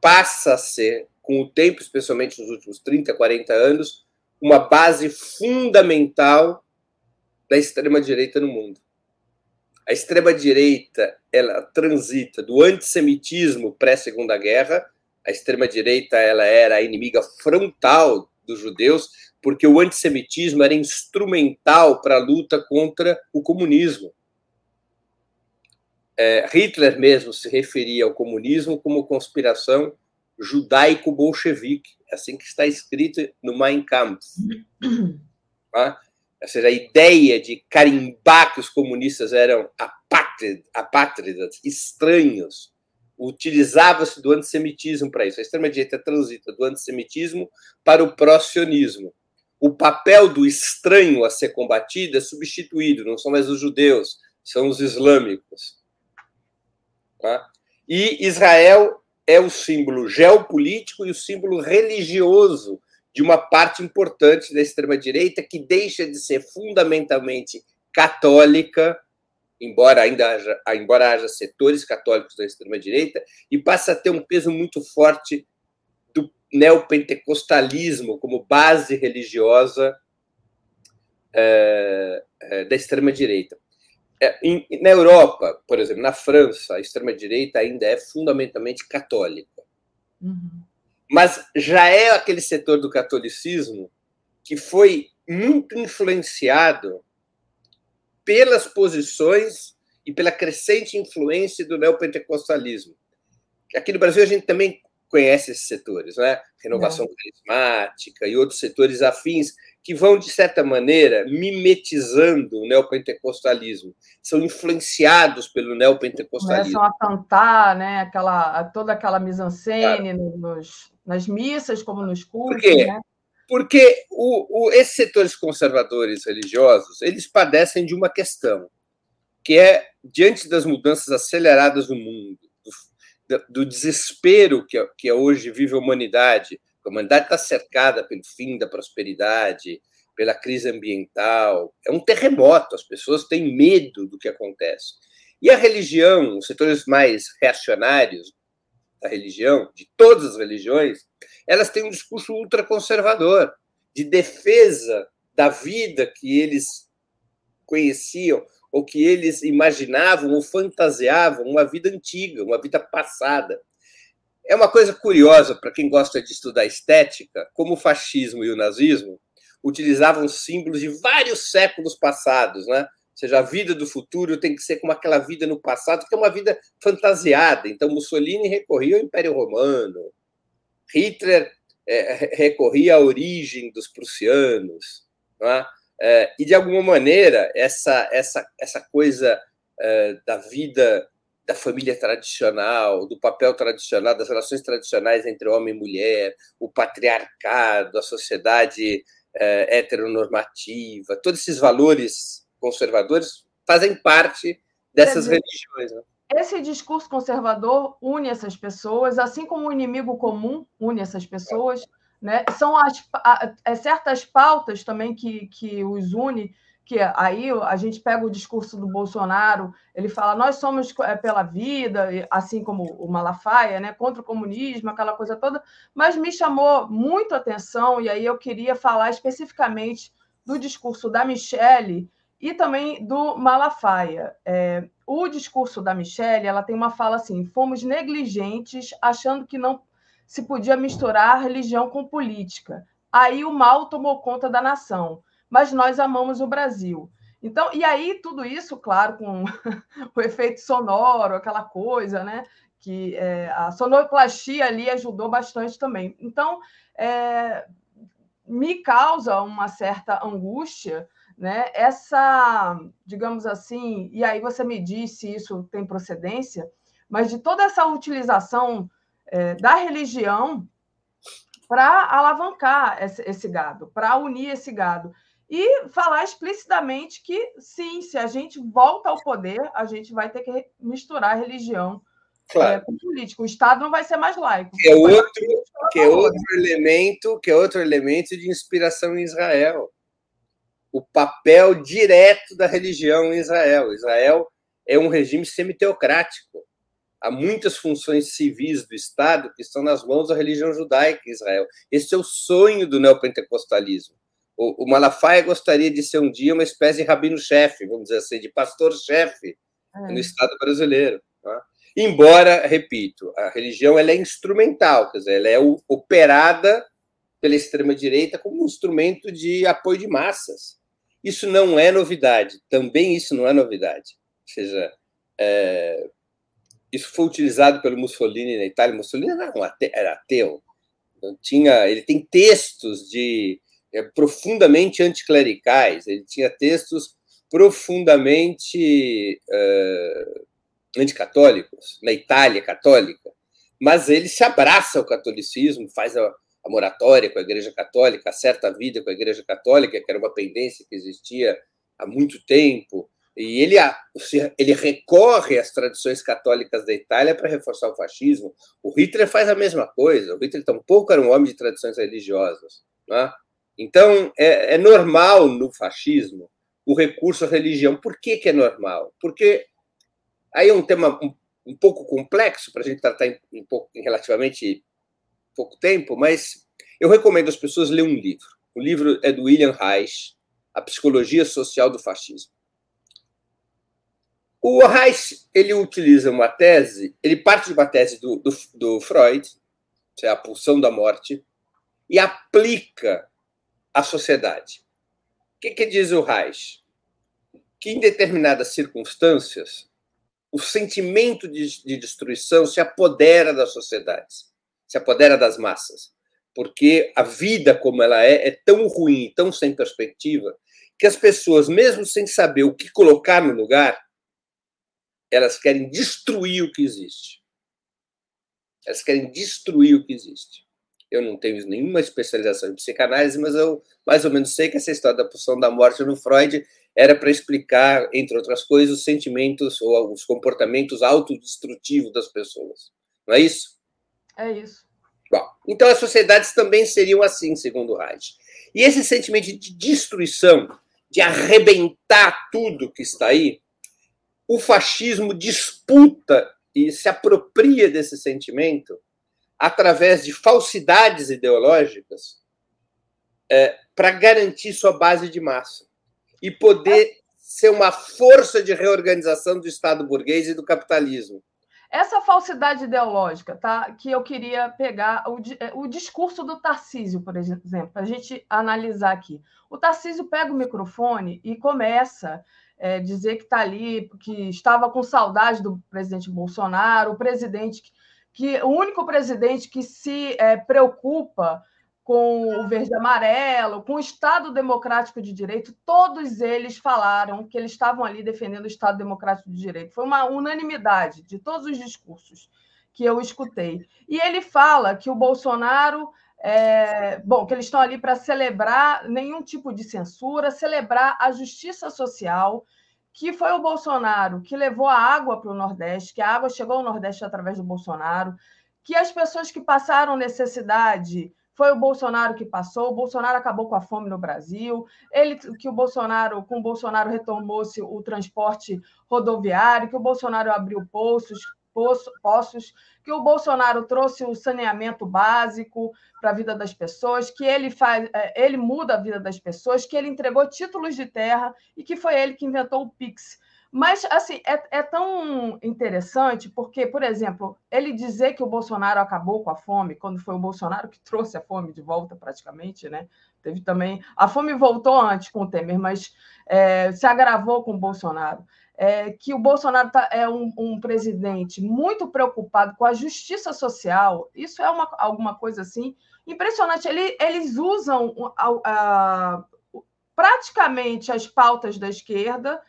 passa a ser, com o tempo, especialmente nos últimos 30, 40 anos, uma base fundamental da extrema-direita no mundo. A extrema-direita ela transita do antissemitismo pré-segunda guerra. A extrema-direita ela era a inimiga frontal dos judeus, porque o antissemitismo era instrumental para a luta contra o comunismo. É, Hitler mesmo se referia ao comunismo como conspiração judaico-bolchevique, é assim que está escrito no Mein Kampf. Tá? Ou seja, a ideia de carimbar que os comunistas eram apátridas, estranhos, utilizava-se do antissemitismo para isso. A extrema-direita transita do antissemitismo para o pró-sionismo. O papel do estranho a ser combatido é substituído, não são mais os judeus, são os islâmicos. Tá? E Israel é o símbolo geopolítico e o símbolo religioso de uma parte importante da extrema-direita que deixa de ser fundamentalmente católica, embora ainda haja, embora haja setores católicos da extrema-direita, e passa a ter um peso muito forte do neopentecostalismo como base religiosa é, é, da extrema-direita. É, na Europa, por exemplo, na França, a extrema-direita ainda é fundamentalmente católica. Uhum mas já é aquele setor do catolicismo que foi muito influenciado pelas posições e pela crescente influência do neopentecostalismo. Aqui no Brasil a gente também conhece esses setores, né? Renovação é. carismática e outros setores afins que vão, de certa maneira, mimetizando o neopentecostalismo, são influenciados pelo neopentecostalismo. Começam a cantar né? aquela, toda aquela mise-en-scène claro. nas missas, como nos cultos. Por quê? Né? Porque o, o, esses setores conservadores religiosos eles padecem de uma questão, que é, diante das mudanças aceleradas no mundo, do, desespero que, que hoje vive a humanidade, a humanidade está cercada pelo fim da prosperidade, pela crise ambiental. É um terremoto, as pessoas têm medo do que acontece. E a religião, os setores mais reacionários da religião, de todas as religiões, elas têm um discurso ultraconservador, de defesa da vida que eles conheciam, ou que eles imaginavam ou fantasiavam uma vida antiga, uma vida passada. É uma coisa curiosa para quem gosta de estudar estética, como o fascismo e o nazismo utilizavam símbolos de vários séculos passados, né? Ou seja, a vida do futuro tem que ser como aquela vida no passado, que é uma vida fantasiada. Então, Mussolini recorria ao Império Romano, Hitler é, recorria à origem dos prussianos, é? É, e de alguma maneira essa essa essa coisa é, da vida da família tradicional, do papel tradicional, das relações tradicionais entre homem e mulher, o patriarcado, a sociedade é, heteronormativa, todos esses valores conservadores fazem parte dessas dizer, religiões. Né? Esse discurso conservador une essas pessoas, assim como o inimigo comum une essas pessoas. Né? São as, a, é, certas pautas também que, que os une que aí a gente pega o discurso do Bolsonaro, ele fala nós somos é, pela vida, assim como o Malafaia, né, contra o comunismo, aquela coisa toda, mas me chamou muito a atenção e aí eu queria falar especificamente do discurso da Michelle e também do Malafaia. É, o discurso da Michelle, ela tem uma fala assim: fomos negligentes, achando que não se podia misturar religião com política. Aí o mal tomou conta da nação mas nós amamos o Brasil. Então, e aí tudo isso, claro, com [laughs] o efeito sonoro, aquela coisa, né? que é, a sonoplastia ali ajudou bastante também. Então, é, me causa uma certa angústia né? Essa, digamos assim, e aí você me diz se isso tem procedência, mas de toda essa utilização é, da religião para alavancar esse, esse gado, para unir esse gado. E falar explicitamente que, sim, se a gente volta ao poder, a gente vai ter que misturar religião claro. é, com política. O Estado não vai ser mais laico. Que é outro, que é outro elemento, que é outro elemento de inspiração em Israel o papel direto da religião em Israel. Israel é um regime semiteocrático. Há muitas funções civis do Estado que estão nas mãos da religião judaica em Israel. Esse é o sonho do neopentecostalismo. O, o Malafaia gostaria de ser um dia uma espécie de rabino-chefe, vamos dizer assim, de pastor-chefe é. no Estado brasileiro. Tá? Embora, repito, a religião ela é instrumental, quer dizer, ela é operada pela extrema-direita como um instrumento de apoio de massas. Isso não é novidade, também isso não é novidade. Ou seja, é, isso foi utilizado pelo Mussolini na Itália. Mussolini era, um ateu, era ateu. Tinha, ele tem textos de é, profundamente anticlericais, ele tinha textos profundamente é, anticatólicos, na Itália católica, mas ele se abraça ao catolicismo, faz a, a moratória com a Igreja Católica, acerta a vida com a Igreja Católica, que era uma pendência que existia há muito tempo, e ele, ele recorre às tradições católicas da Itália para reforçar o fascismo. O Hitler faz a mesma coisa. O Hitler tampouco era um homem de tradições religiosas. Né? Então, é, é normal no fascismo o recurso à religião. Por que, que é normal? Porque aí é um tema um, um pouco complexo para a gente tratar em, em, pouco, em relativamente pouco tempo, mas eu recomendo às pessoas ler um livro. O livro é do William Reich, A Psicologia Social do Fascismo. O Reich ele utiliza uma tese, ele parte de uma tese do, do, do Freud, que é a pulsão da morte, e aplica à sociedade. O que, que diz o Reich? Que em determinadas circunstâncias, o sentimento de, de destruição se apodera das sociedades se apodera das massas, porque a vida como ela é é tão ruim, tão sem perspectiva, que as pessoas, mesmo sem saber o que colocar no lugar, elas querem destruir o que existe. Elas querem destruir o que existe. Eu não tenho nenhuma especialização em psicanálise, mas eu mais ou menos sei que essa história da pulsão da morte no Freud era para explicar, entre outras coisas, os sentimentos ou os comportamentos autodestrutivos das pessoas. Não é isso? É isso. Bom, então as sociedades também seriam assim, segundo Reich. E esse sentimento de destruição, de arrebentar tudo que está aí, o fascismo disputa e se apropria desse sentimento através de falsidades ideológicas é, para garantir sua base de massa e poder ser uma força de reorganização do Estado burguês e do capitalismo. Essa falsidade ideológica, tá? Que eu queria pegar o, o discurso do Tarcísio, por exemplo, para a gente analisar aqui. O Tarcísio pega o microfone e começa é, dizer que está ali, que estava com saudade do presidente Bolsonaro, o presidente que o único presidente que se é, preocupa com o verde amarelo, com o Estado Democrático de Direito, todos eles falaram que eles estavam ali defendendo o Estado Democrático de Direito. Foi uma unanimidade de todos os discursos que eu escutei. E ele fala que o Bolsonaro. É, bom, que eles estão ali para celebrar nenhum tipo de censura, celebrar a justiça social, que foi o Bolsonaro que levou a água para o Nordeste, que a água chegou ao Nordeste através do Bolsonaro, que as pessoas que passaram necessidade foi o Bolsonaro que passou, o Bolsonaro acabou com a fome no Brasil, ele que o Bolsonaro, com o Bolsonaro retomou-se o transporte rodoviário, que o Bolsonaro abriu poços, poços, que o Bolsonaro trouxe o saneamento básico para a vida das pessoas, que ele faz, é, ele muda a vida das pessoas, que ele entregou títulos de terra e que foi ele que inventou o Pix. Mas, assim, é, é, tão interessante porque, por exemplo, ele dizer que o Bolsonaro acabou com a fome, quando foi o Bolsonaro que [laughs] trouxe a fome de volta, praticamente, né? Teve também. A fome voltou antes com o Temer, mas é, se agravou com o Bolsonaro. É, que o Bolsonaro tá, é um, um, presidente muito preocupado com a justiça social, isso é uma, alguma coisa assim impressionante. Ele, eles usam a, a, praticamente as pautas da esquerda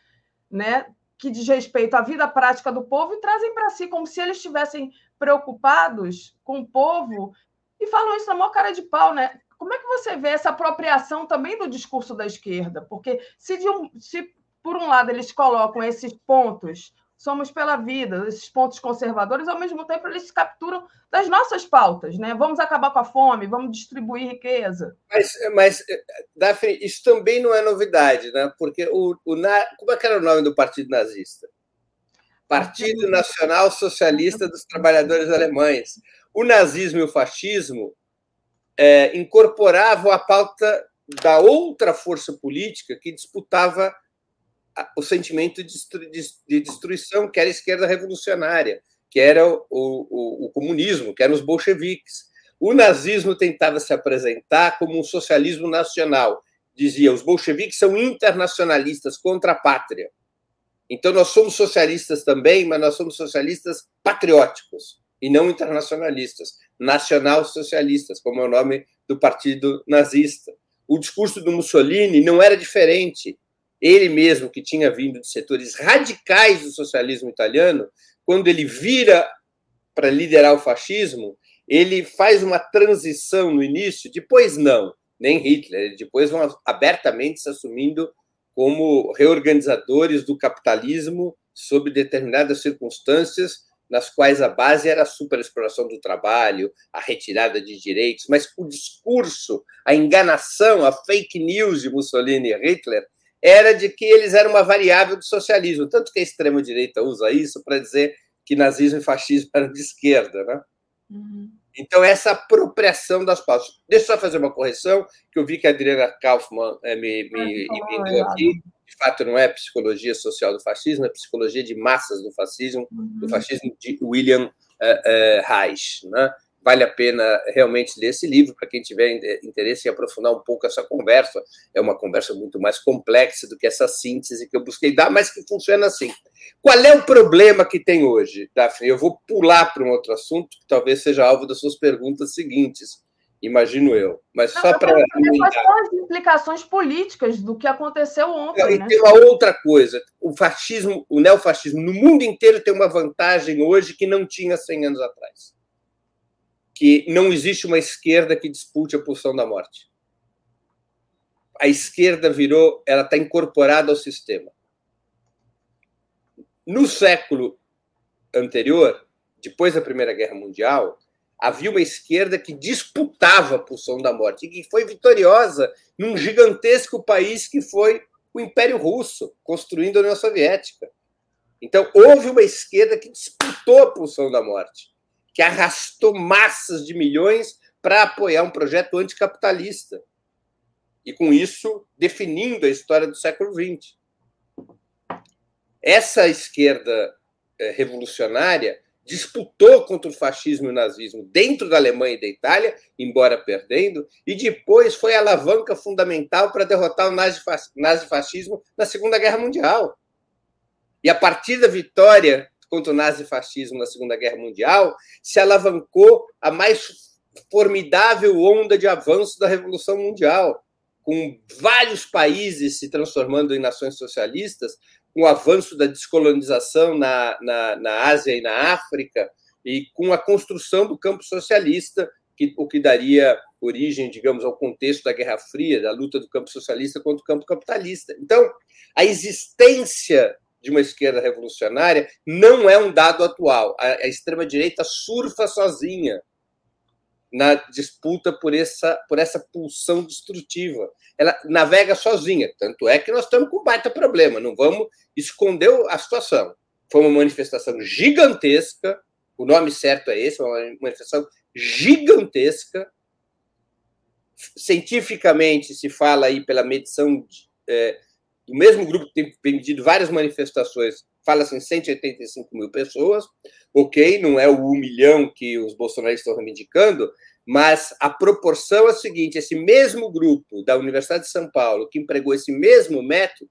né, que diz respeito à vida prática do povo e trazem para si como se eles estivessem preocupados com o povo e falam isso na maior cara de pau, né? Como é que você vê essa apropriação também do discurso da esquerda? Porque se, um, se por um lado eles colocam esses pontos somos pela vida, esses pontos conservadores, ao mesmo tempo eles se capturam das nossas pautas, né? Vamos acabar com a fome, vamos distribuir riqueza. Mas, mas Daphne, isso também não é novidade, né? Porque o, o como é era o nome do partido nazista? Partido Nacional Socialista dos Trabalhadores Alemães. O nazismo e o fascismo é, incorporavam a pauta da outra força política que disputava o sentimento de destruição, que era a esquerda revolucionária, que era o, o, o comunismo, que eram os bolcheviques. O nazismo tentava se apresentar como um socialismo nacional. Dizia, os bolcheviques são internacionalistas contra a pátria. Então, nós somos socialistas também, mas nós somos socialistas patrióticos e não internacionalistas, nacional-socialistas, como é o nome do partido nazista. O discurso do Mussolini não era diferente ele mesmo, que tinha vindo de setores radicais do socialismo italiano, quando ele vira para liderar o fascismo, ele faz uma transição no início, depois não, nem Hitler, depois vão abertamente se assumindo como reorganizadores do capitalismo sob determinadas circunstâncias, nas quais a base era a superexploração do trabalho, a retirada de direitos, mas o discurso, a enganação, a fake news de Mussolini e Hitler era de que eles eram uma variável do socialismo, tanto que a extrema-direita usa isso para dizer que nazismo e fascismo eram de esquerda. Né? Uhum. Então, essa apropriação das pautas. Deixa eu só fazer uma correção, que eu vi que a Adriana Kaufmann é, me, me emendou aqui. De fato, não é psicologia social do fascismo, é psicologia de massas do fascismo, uhum. do fascismo de William uh, uh, Reich. Né? Vale a pena realmente ler esse livro para quem tiver interesse em aprofundar um pouco essa conversa. É uma conversa muito mais complexa do que essa síntese que eu busquei dar, mas que funciona assim. Qual é o problema que tem hoje, Daphne? Eu vou pular para um outro assunto que talvez seja alvo das suas perguntas seguintes. Imagino eu. Mas só para. Quais são as implicações políticas do que aconteceu ontem? Não, né? Tem uma outra coisa. O fascismo, o neofascismo, no mundo inteiro tem uma vantagem hoje que não tinha 100 anos atrás que não existe uma esquerda que dispute a pulsão da morte. A esquerda virou, ela está incorporada ao sistema. No século anterior, depois da Primeira Guerra Mundial, havia uma esquerda que disputava a pulsão da morte e que foi vitoriosa num gigantesco país que foi o Império Russo, construindo a União Soviética. Então, houve uma esquerda que disputou a pulsão da morte que arrastou massas de milhões para apoiar um projeto anticapitalista. E, com isso, definindo a história do século XX. Essa esquerda eh, revolucionária disputou contra o fascismo e o nazismo dentro da Alemanha e da Itália, embora perdendo, e depois foi a alavanca fundamental para derrotar o nazifascismo na Segunda Guerra Mundial. E a partir da vitória contra o nazifascismo na Segunda Guerra Mundial, se alavancou a mais formidável onda de avanço da Revolução Mundial, com vários países se transformando em nações socialistas, com o avanço da descolonização na, na, na Ásia e na África, e com a construção do campo socialista, que, o que daria origem, digamos, ao contexto da Guerra Fria, da luta do campo socialista contra o campo capitalista. Então, a existência de uma esquerda revolucionária não é um dado atual. A, a extrema-direita surfa sozinha na disputa por essa, por essa pulsão destrutiva. Ela navega sozinha. Tanto é que nós estamos com um baita problema. Não vamos esconder a situação. Foi uma manifestação gigantesca. O nome certo é esse, uma manifestação gigantesca. Cientificamente se fala aí pela medição de, é, do mesmo grupo que tem pedido várias manifestações, fala-se em 185 mil pessoas, ok, não é o um milhão que os bolsonaristas estão reivindicando, mas a proporção é a seguinte: esse mesmo grupo da Universidade de São Paulo, que empregou esse mesmo método,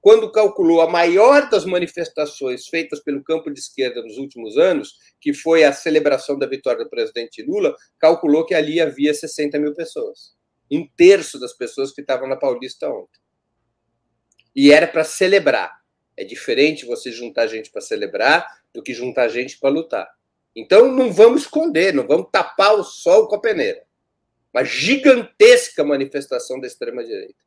quando calculou a maior das manifestações feitas pelo campo de esquerda nos últimos anos, que foi a celebração da vitória do presidente Lula, calculou que ali havia 60 mil pessoas. Um terço das pessoas que estavam na Paulista ontem. E era para celebrar. É diferente você juntar gente para celebrar do que juntar gente para lutar. Então não vamos esconder, não vamos tapar o sol com a peneira. Uma gigantesca manifestação da extrema-direita.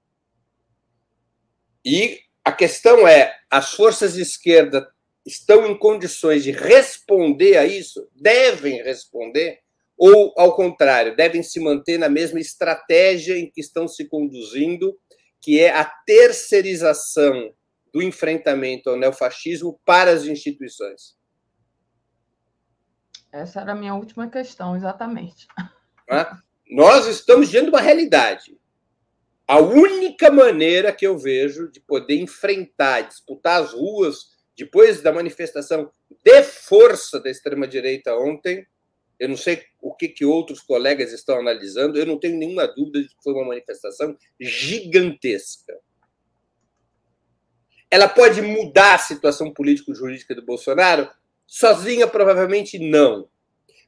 E a questão é: as forças de esquerda estão em condições de responder a isso? Devem responder? Ou, ao contrário, devem se manter na mesma estratégia em que estão se conduzindo, que é a terceirização do enfrentamento ao neofascismo para as instituições? Essa era a minha última questão, exatamente. Ah, nós estamos diante de uma realidade. A única maneira que eu vejo de poder enfrentar, disputar as ruas depois da manifestação de força da extrema-direita ontem, eu não sei o que, que outros colegas estão analisando, eu não tenho nenhuma dúvida de que foi uma manifestação gigantesca. Ela pode mudar a situação político-jurídica do Bolsonaro? Sozinha, provavelmente não.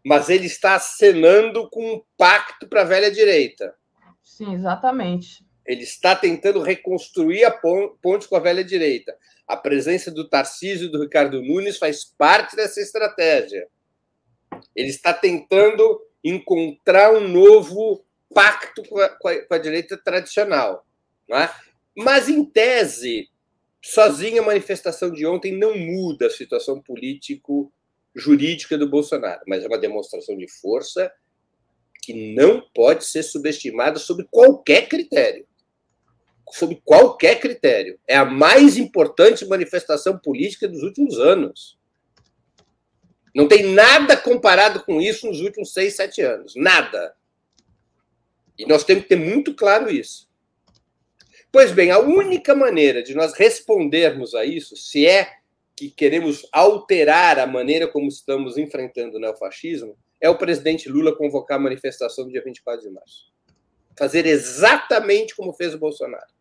Mas ele está acenando com um pacto para a velha direita. Sim, exatamente. Ele está tentando reconstruir a ponte com a velha direita. A presença do Tarcísio e do Ricardo Nunes faz parte dessa estratégia. Ele está tentando encontrar um novo pacto com a, com a, direita tradicional. É? Mas, em tese, sozinha a manifestação de ontem não muda a situação político-jurídica do Bolsonaro, mas é uma demonstração de força que não pode ser subestimada sob qualquer critério. Sob qualquer critério. É a mais importante manifestação política dos últimos anos. Não tem nada comparado com isso nos últimos seis, sete anos. Nada. E nós temos que ter muito claro isso. Pois bem, a única maneira de nós respondermos a isso, se é que queremos alterar a maneira como estamos enfrentando o neofascismo, é o presidente Lula convocar a manifestação do dia 24 de março. Fazer exatamente como fez o Bolsonaro.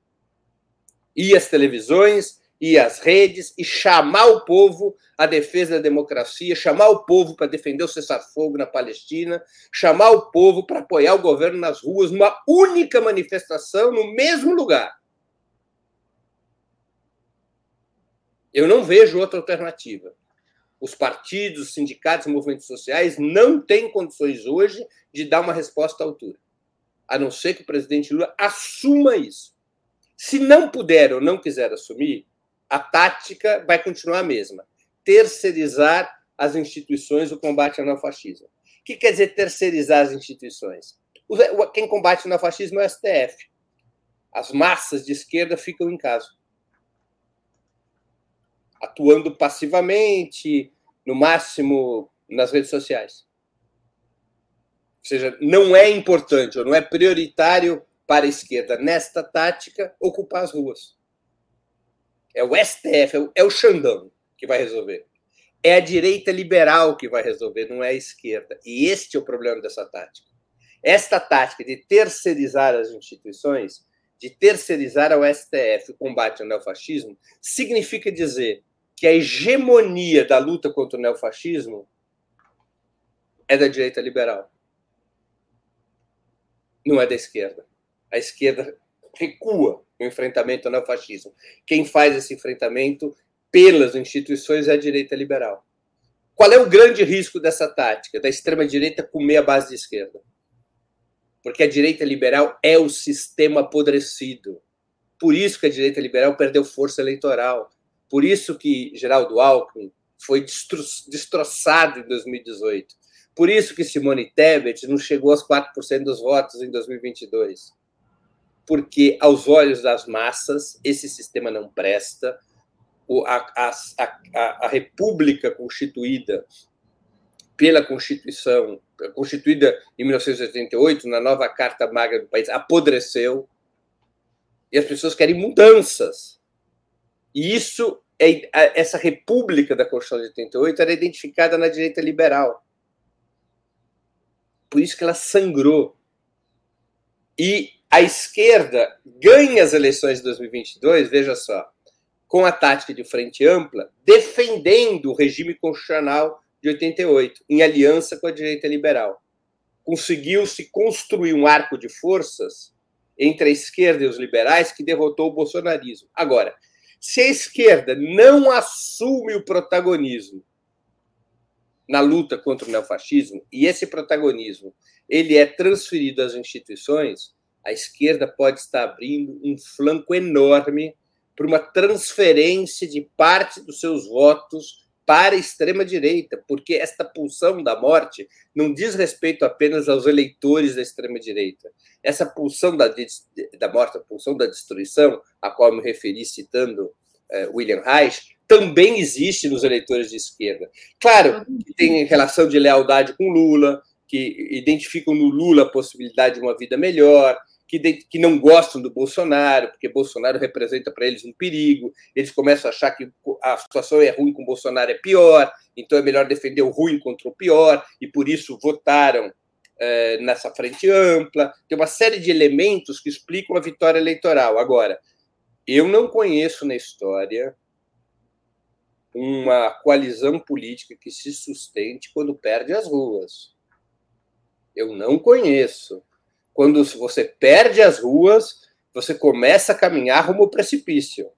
Ir às televisões, ir às redes e chamar o povo à defesa da democracia, chamar o povo para defender o cessar-fogo na Palestina, chamar o povo para apoiar o governo nas ruas, numa única manifestação, no mesmo lugar. Eu não vejo outra alternativa. Os partidos, os sindicatos, os movimentos sociais não têm condições hoje de dar uma resposta à altura. A não ser que o presidente Lula assuma isso. Se não puder ou não quiser assumir, a tática vai continuar a mesma: terceirizar as instituições o combate ao neofascismo. O que quer dizer terceirizar as instituições? Quem combate o neofascismo é o STF. As massas de esquerda ficam em casa atuando passivamente, no máximo nas redes sociais. Ou seja, não é importante ou não é prioritário para a esquerda, nesta tática, ocupar as ruas. É o STF, é o é Xandão que vai resolver. É a direita liberal que vai resolver, não é a esquerda. E este é o problema dessa tática. Esta tática de terceirizar as instituições, de terceirizar ao STF o combate ao neofascismo, significa dizer que a hegemonia da luta contra o neofascismo é da direita liberal. Não é da esquerda. A esquerda recua no enfrentamento ao neofascismo. Quem faz esse enfrentamento pelas instituições é a direita liberal. Qual é o grande risco dessa tática? Da extrema-direita comer a base de esquerda. Porque a direita liberal é o sistema apodrecido. Por isso que a direita liberal perdeu força eleitoral. Por isso que Geraldo Alckmin foi destro destroçado em 2018. Por isso que Simone Tebet não chegou aos 4% dos votos em 2022. Porque, aos olhos das massas, esse sistema não presta. A, a, a, a República constituída pela Constituição, constituída em 1988, na nova Carta Magna do país, apodreceu. E as pessoas querem mudanças E isso, é, essa república da Constituição de 88 era identificada na direita liberal. Por isso que ela sangrou. E a esquerda ganha as eleições de 2022, veja só, com a tática de frente ampla, defendendo o regime constitucional de 88, em aliança com a direita liberal. Conseguiu-se construir um arco de forças entre a esquerda e os liberais que derrotou o bolsonarismo. Agora, se a esquerda não assume o protagonismo na luta contra o neofascismo, e esse protagonismo ele é transferido às instituições, a esquerda pode estar abrindo um flanco enorme para uma transferência de parte dos seus votos para a extrema-direita, porque esta pulsão da morte não diz respeito apenas aos eleitores da extrema-direita. Essa pulsão da, da morte, a pulsão da destruição, a qual me referi citando uh, William Reich, também existe nos eleitores de esquerda. Claro que tem relação de lealdade com Lula, que identificam no Lula a possibilidade de uma vida melhor, que, de, que não gostam do Bolsonaro, porque Bolsonaro representa para eles um perigo, eles começam a achar que a situação é ruim com Bolsonaro é pior, então é melhor defender o ruim contra o pior, e por isso votaram é, nessa frente ampla. Tem uma série de elementos que explicam a vitória eleitoral. Agora, eu não conheço na história uma coalizão política que se sustente quando perde as ruas. Eu não conheço quando você perde as ruas, você começa a caminhar rumo ao precipício.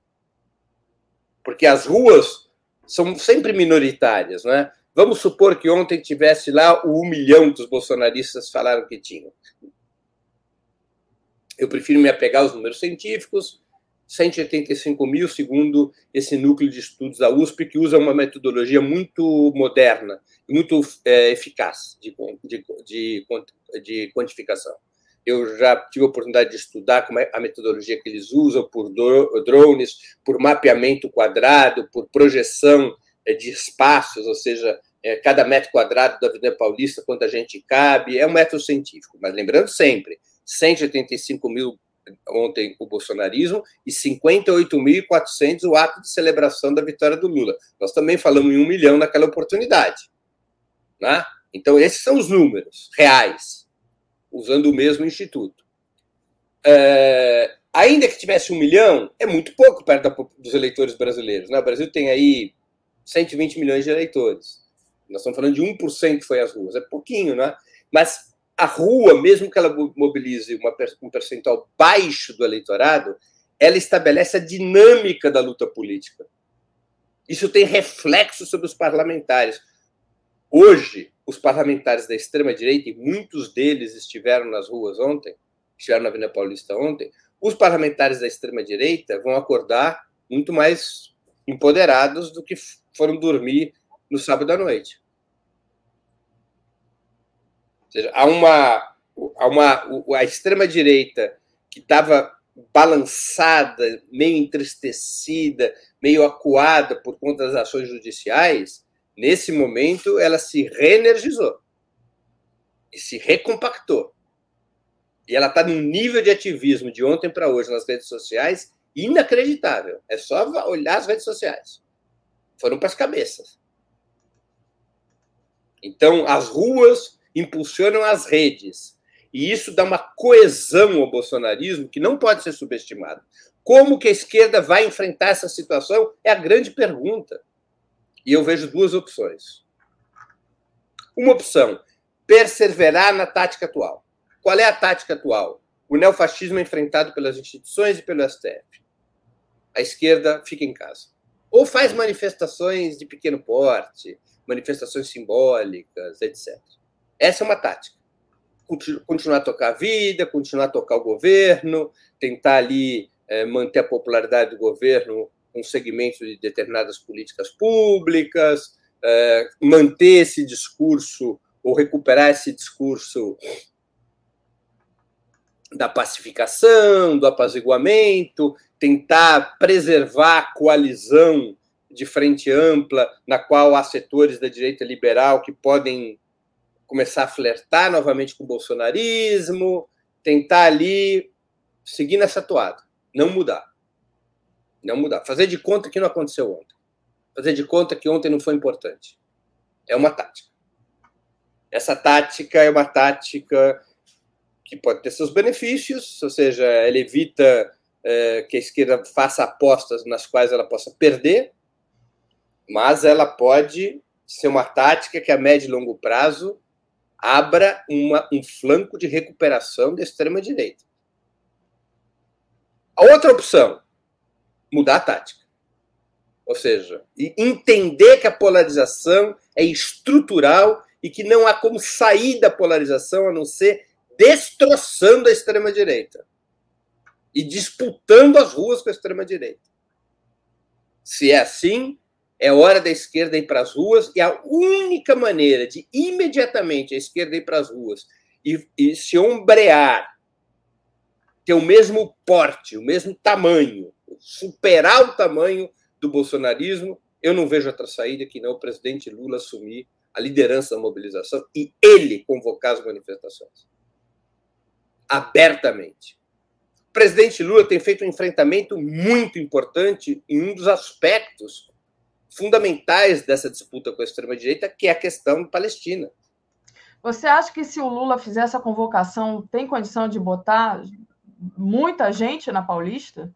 Porque as ruas são sempre minoritárias, né? Vamos supor que ontem tivesse lá o um milhão que os bolsonaristas falaram que tinham. Eu prefiro me apegar aos números científicos, 185 mil, segundo esse núcleo de estudos da USP, que usa uma metodologia muito moderna muito é, eficaz de, de, de, de quantificação. Eu já tive a oportunidade de estudar como é a metodologia que eles usam por drones, por mapeamento quadrado, por projeção eh, de espaços, ou seja, eh, cada metro quadrado da Avenida Paulista, quanta gente cabe. É um método científico, mas lembrando sempre, 185 mil ontem o bolsonarismo e 58.400 o ato de celebração da vitória do Lula. Nós também falamos em um milhão naquela oportunidade. Né? Então, esses são os números reais usando o mesmo instituto. É, ainda que tivesse um milhão, é muito pouco perto dos eleitores brasileiros. Né? O Brasil tem aí 120 milhões de eleitores. Nós estamos falando de 1% que foi às ruas. É pouquinho, né? Mas a rua, mesmo que ela mobilize uma, um percentual baixo do eleitorado, ela estabelece a dinâmica da luta política. Isso tem reflexo sobre os parlamentares. Hoje, os parlamentares da extrema-direita, e muitos deles estiveram nas ruas ontem, estiveram na Avenida Paulista ontem, os parlamentares da extrema-direita vão acordar muito mais empoderados do que foram dormir no sábado à noite. Ou seja, há uma, há uma a extrema-direita que estava balançada, meio entristecida, meio acuada por conta das ações judiciais, Nesse momento, ela se reenergizou e se recompactou. E ela está num nível de ativismo de ontem para hoje nas redes sociais inacreditável. É só olhar as redes sociais. Foram para as cabeças. Então, as ruas impulsionam as redes. E isso dá uma coesão ao bolsonarismo que não pode ser subestimado. Como que a esquerda vai enfrentar essa situação é a grande pergunta. E eu vejo duas opções. Uma opção, perseverar na tática atual. Qual é a tática atual? O neofascismo é enfrentado pelas instituições e pelo STF. A esquerda fica em casa. Ou faz manifestações de pequeno porte, manifestações simbólicas, etc. Essa é uma tática. Continuar a tocar a vida, continuar a tocar o governo, tentar ali é, manter a popularidade do governo com segmentos de determinadas políticas públicas, é, manter esse discurso ou recuperar esse discurso da pacificação, do apaziguamento, tentar preservar a coalizão de frente ampla, na qual há setores da direita liberal que podem começar a flertar novamente com o bolsonarismo, tentar ali seguir nessa toada, não mudar Não mudar. Fazer de conta que não aconteceu ontem. Fazer de conta que ontem não foi importante. É uma tática. Essa tática é uma tática que pode ter seus benefícios, ou seja, ela evita é, que a esquerda faça apostas nas quais ela possa perder, mas ela pode ser uma tática que a médio e longo prazo abra uma, um flanco de recuperação da extrema-direita. A outra opção, mudar a tática. Ou seja, entender que a polarização é estrutural e que não há como sair da polarização a não ser destroçando a extrema-direita e disputando as ruas com a extrema-direita. Se é assim, é hora da esquerda ir para as ruas e a única maneira de imediatamente a esquerda ir para as ruas e, e se ombrear, ter o mesmo porte, o mesmo tamanho, superar o tamanho do bolsonarismo, eu não vejo outra saída que não o presidente Lula assumir a liderança da mobilização e ele convocar as manifestações abertamente presidente Lula tem feito um enfrentamento muito importante em um dos aspectos fundamentais dessa disputa com a extrema-direita, que é a questão Palestina. Você acha que se o Lula fizer essa convocação, tem condição de botar muita gente na Paulista?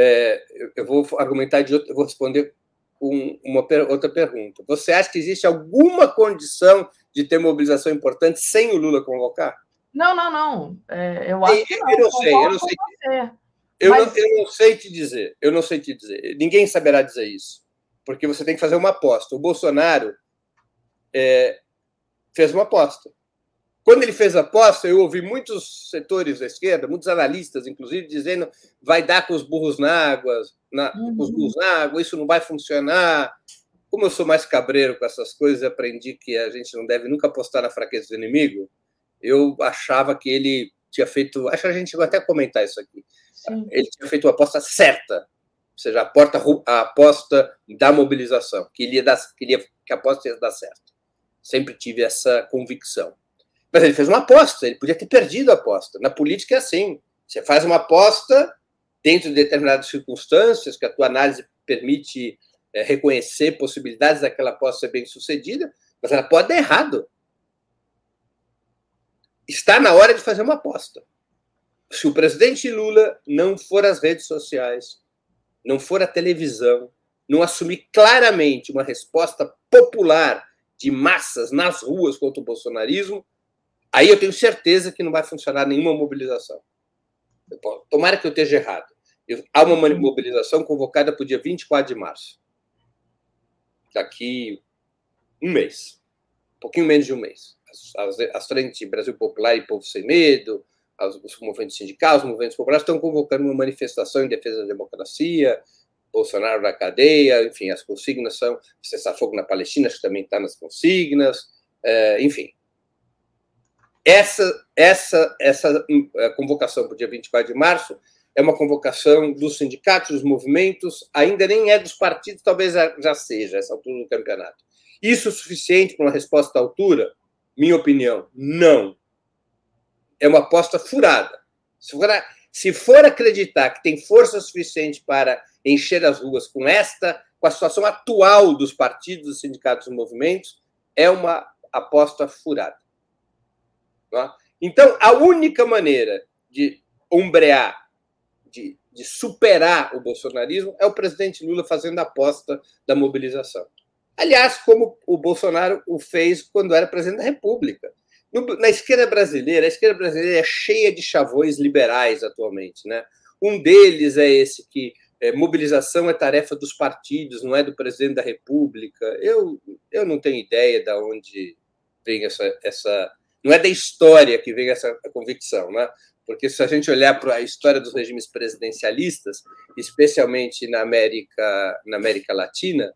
É, eu vou argumentar de outro, eu vou responder com uma outra pergunta. Você acha que existe alguma condição de ter mobilização importante sem o Lula convocar? Não, não, não. É, eu acho que não. Eu não sei, eu não sei. Eu, Mas... não, eu não sei te dizer. Eu não sei te dizer. Ninguém saberá dizer isso. Porque você tem que fazer uma aposta. O Bolsonaro é, fez uma aposta. Quando ele fez a aposta, eu ouvi muitos setores da esquerda, muitos analistas, inclusive, dizendo vai dar com os burros na água, na, uhum. com os burros na água, isso não vai funcionar. Como eu sou mais cabreiro com essas coisas, aprendi que a gente não deve nunca apostar na fraqueza do inimigo eu achava que ele tinha feito. Acho que a gente vai até comentar isso aqui. Sim. Ele tinha feito uma aposta certa, ou seja, a, porta, a aposta da mobilização, que, ele ia dar, que, ele ia, que a aposta ia dar certo. Sempre tive essa convicção. Mas ele fez uma aposta, ele podia ter perdido a aposta. Na política é assim: você faz uma aposta dentro de determinadas circunstâncias, que a tua análise permite é, reconhecer possibilidades daquela aposta ser bem sucedida, mas ela pode dar errado está na hora de fazer uma aposta. Se o presidente Lula não for às redes sociais, não for à televisão, não assumir claramente uma resposta popular de massas nas ruas contra o bolsonarismo, aí eu tenho certeza que não vai funcionar nenhuma mobilização. Tomara que eu esteja errado. Há uma mobilização convocada para o dia 24 de março. Daqui um mês. Um pouquinho menos de um mês as, as frentes Brasil Popular e Povo Sem Medo, as, os movimentos sindicais, os movimentos populares estão convocando uma manifestação em defesa da democracia, Bolsonaro na cadeia, enfim, as consignas são cessar fogo na Palestina, acho que também está nas consignas, é, enfim. Essa, essa, essa é, convocação para o dia 24 de março é uma convocação dos sindicatos, dos movimentos, ainda nem é dos partidos, talvez já seja, essa altura do campeonato. Isso é suficiente para uma resposta à altura? Minha opinião, não. É uma aposta furada. Se for, se for acreditar que tem força suficiente para encher as ruas com esta, com a situação atual dos partidos, dos sindicatos e movimentos, é uma aposta furada. É? Então, a única maneira de ombrear, de, de superar o bolsonarismo, é o presidente Lula fazendo a aposta da mobilização. Aliás, como o Bolsonaro o fez quando era presidente da República. No, na esquerda brasileira, a esquerda brasileira é cheia de chavões liberais atualmente. Né? Um deles é esse que é, mobilização é tarefa dos partidos, não é do presidente da República. Eu, eu não tenho ideia de onde vem essa, essa. Não é da história que vem essa convicção, né? Porque se a gente olhar para a história dos regimes presidencialistas, especialmente na América, na América Latina,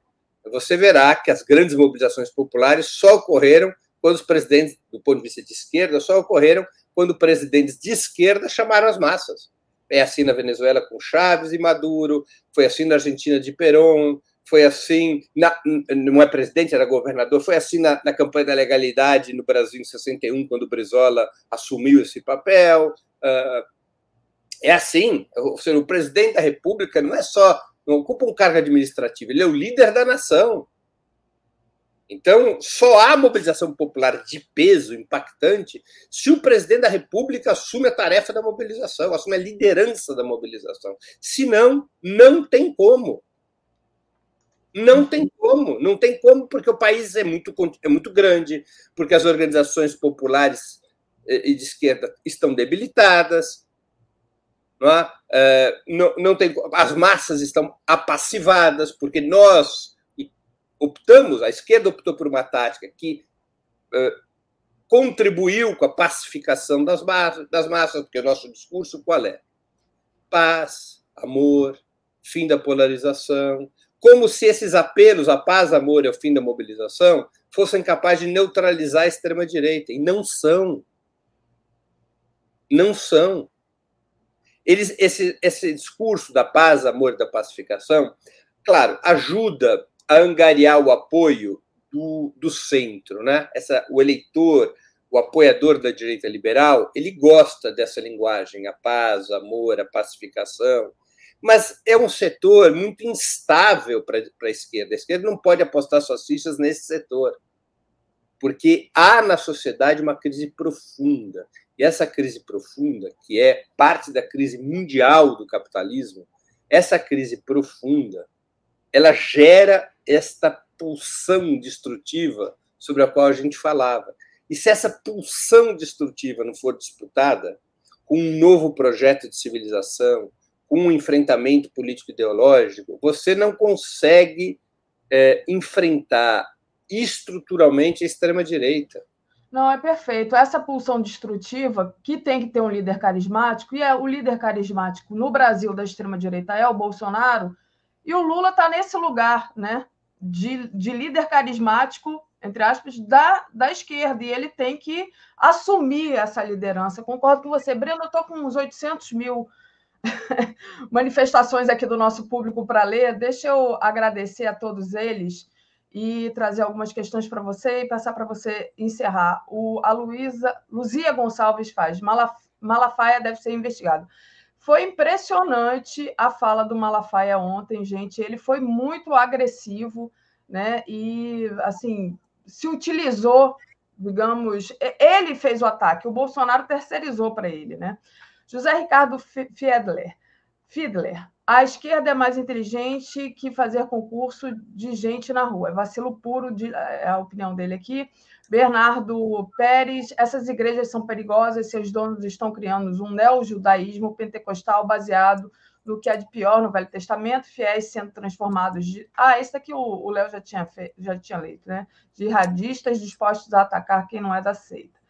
você verá que as grandes mobilizações populares só ocorreram quando os presidentes, do ponto de vista de esquerda, só ocorreram quando presidentes de esquerda chamaram as massas. É assim na Venezuela com Chávez e Maduro, foi assim na Argentina de Perón, foi assim, na, não é presidente, era governador, foi assim na, na, campanha da legalidade no Brasil em 61, quando o Brizola assumiu esse papel. Uh, É assim, seja, o presidente da República não é só, não ocupa um cargo administrativo, ele é o líder da nação. Então, só há mobilização popular de peso impactante se o presidente da República assume a tarefa da mobilização, assume a liderança da mobilização. Senão, não tem como. Não tem como, não tem como, porque o país é muito, é muito grande, porque as organizações populares eh, e de esquerda estão debilitadas, não, é? Eh, não, não tem, as massas estão apassivadas, porque nós optamos, a esquerda optou por uma tática que uh, contribuiu com a pacificação das massas, das massas, porque o nosso discurso qual é? Paz, amor, fim da polarização, como se esses apelos à paz, amor e ao fim da mobilização fossem capazes de neutralizar a extrema-direita, e não são. Não são. Eles, esse, esse discurso da paz, amor e da pacificação, claro, ajuda a angariar o apoio do, do centro, né? Essa, o eleitor, o apoiador da direita liberal, ele gosta dessa linguagem, a paz, amor, a pacificação, mas é um setor muito instável para a esquerda. A esquerda não pode apostar suas fichas nesse setor, porque há na sociedade uma crise profunda. E essa crise profunda, que é parte da crise mundial do capitalismo, essa crise profunda, ela gera esta pulsão destrutiva sobre a qual a gente falava. E se essa pulsão destrutiva não for disputada com um novo projeto de civilização, um enfrentamento político-ideológico, você não consegue é, enfrentar estruturalmente a extrema-direita. Não, é perfeito. Essa pulsão destrutiva, que tem que ter um líder carismático, e é o líder carismático no Brasil da extrema-direita é o Bolsonaro, e o Lula está nesse lugar, né? De, de líder carismático, entre aspas, da, da esquerda, e ele tem que assumir essa liderança. Concordo com você, Breno. Eu estou com uns 800 mil [laughs] manifestações aqui do nosso público para ler. Deixa eu agradecer a todos eles e trazer algumas questões para você e passar para você encerrar. O, a Luísa, Luzia Gonçalves faz. Malaf, Malafaia deve ser investigado. Foi impressionante a fala do Malafaia ontem, gente. Ele foi muito agressivo, né? E assim se utilizou, digamos, ele fez o ataque, o Bolsonaro terceirizou para ele, né? José Ricardo Fiedler, Fiedler, a esquerda é mais inteligente que fazer concurso de gente na rua. É vacilo puro, de, é a opinião dele aqui. Bernardo Pérez, essas igrejas são perigosas, seus donos estão criando um neo-judaísmo pentecostal baseado no que há de pior no Velho Testamento, fiéis sendo transformados de. Ah, esse daqui o Léo já tinha, já tinha leito, né? Jihadistas dispostos a atacar quem não é da seita.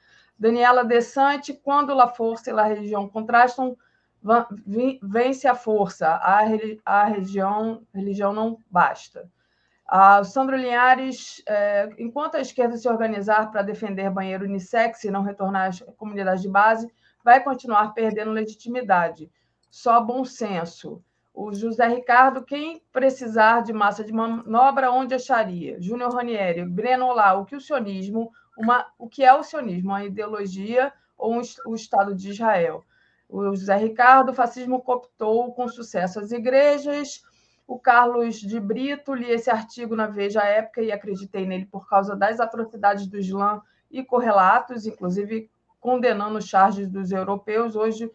Daniela Desante, quando a força e a religião contrastam, vence a força, a, a religião, religião não basta. Sandro Linhares, é, enquanto a esquerda se organizar para defender banheiro unissex e não retornar às comunidades de base, vai continuar perdendo legitimidade. Só bom senso. O José Ricardo, quem precisar de massa de manobra, onde acharia? Júnior Ranieri, Breno Olá, o que o sionismo, uma, o que é o sionismo? Uma ideologia ou o Estado de Israel? O José Ricardo, o fascismo cooptou com sucesso as igrejas, o Carlos de Brito, li esse artigo na Veja Época e acreditei nele por causa das atrocidades do Islã e correlatos, inclusive condenando os charges dos europeus. Hoje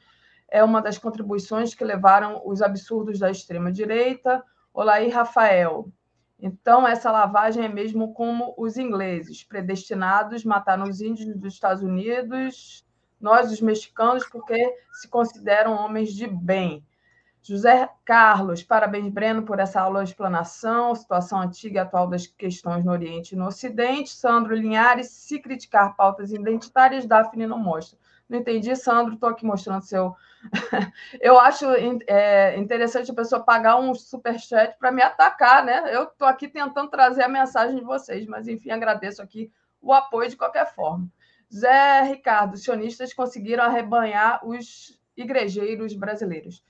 é uma das contribuições que levaram os absurdos da extrema-direita. Olaí Rafael. Então, essa lavagem é mesmo como os ingleses, predestinados, mataram os índios dos Estados Unidos, nós, os mexicanos, porque se consideram homens de bem. José Carlos, parabéns, Breno, por essa aula de explanação, situação antiga e atual das questões no Oriente e no Ocidente. Sandro Linhares, se criticar pautas identitárias, Daphne não mostra. Não entendi, Sandro, estou aqui mostrando seu. [laughs] eu acho é, interessante a pessoa pagar um superchat para me atacar, né? Eu estou aqui tentando trazer a mensagem de vocês, mas enfim, agradeço aqui o apoio de qualquer forma. Zé Ricardo, sionistas conseguiram arrebanhar os igrejeiros brasileiros.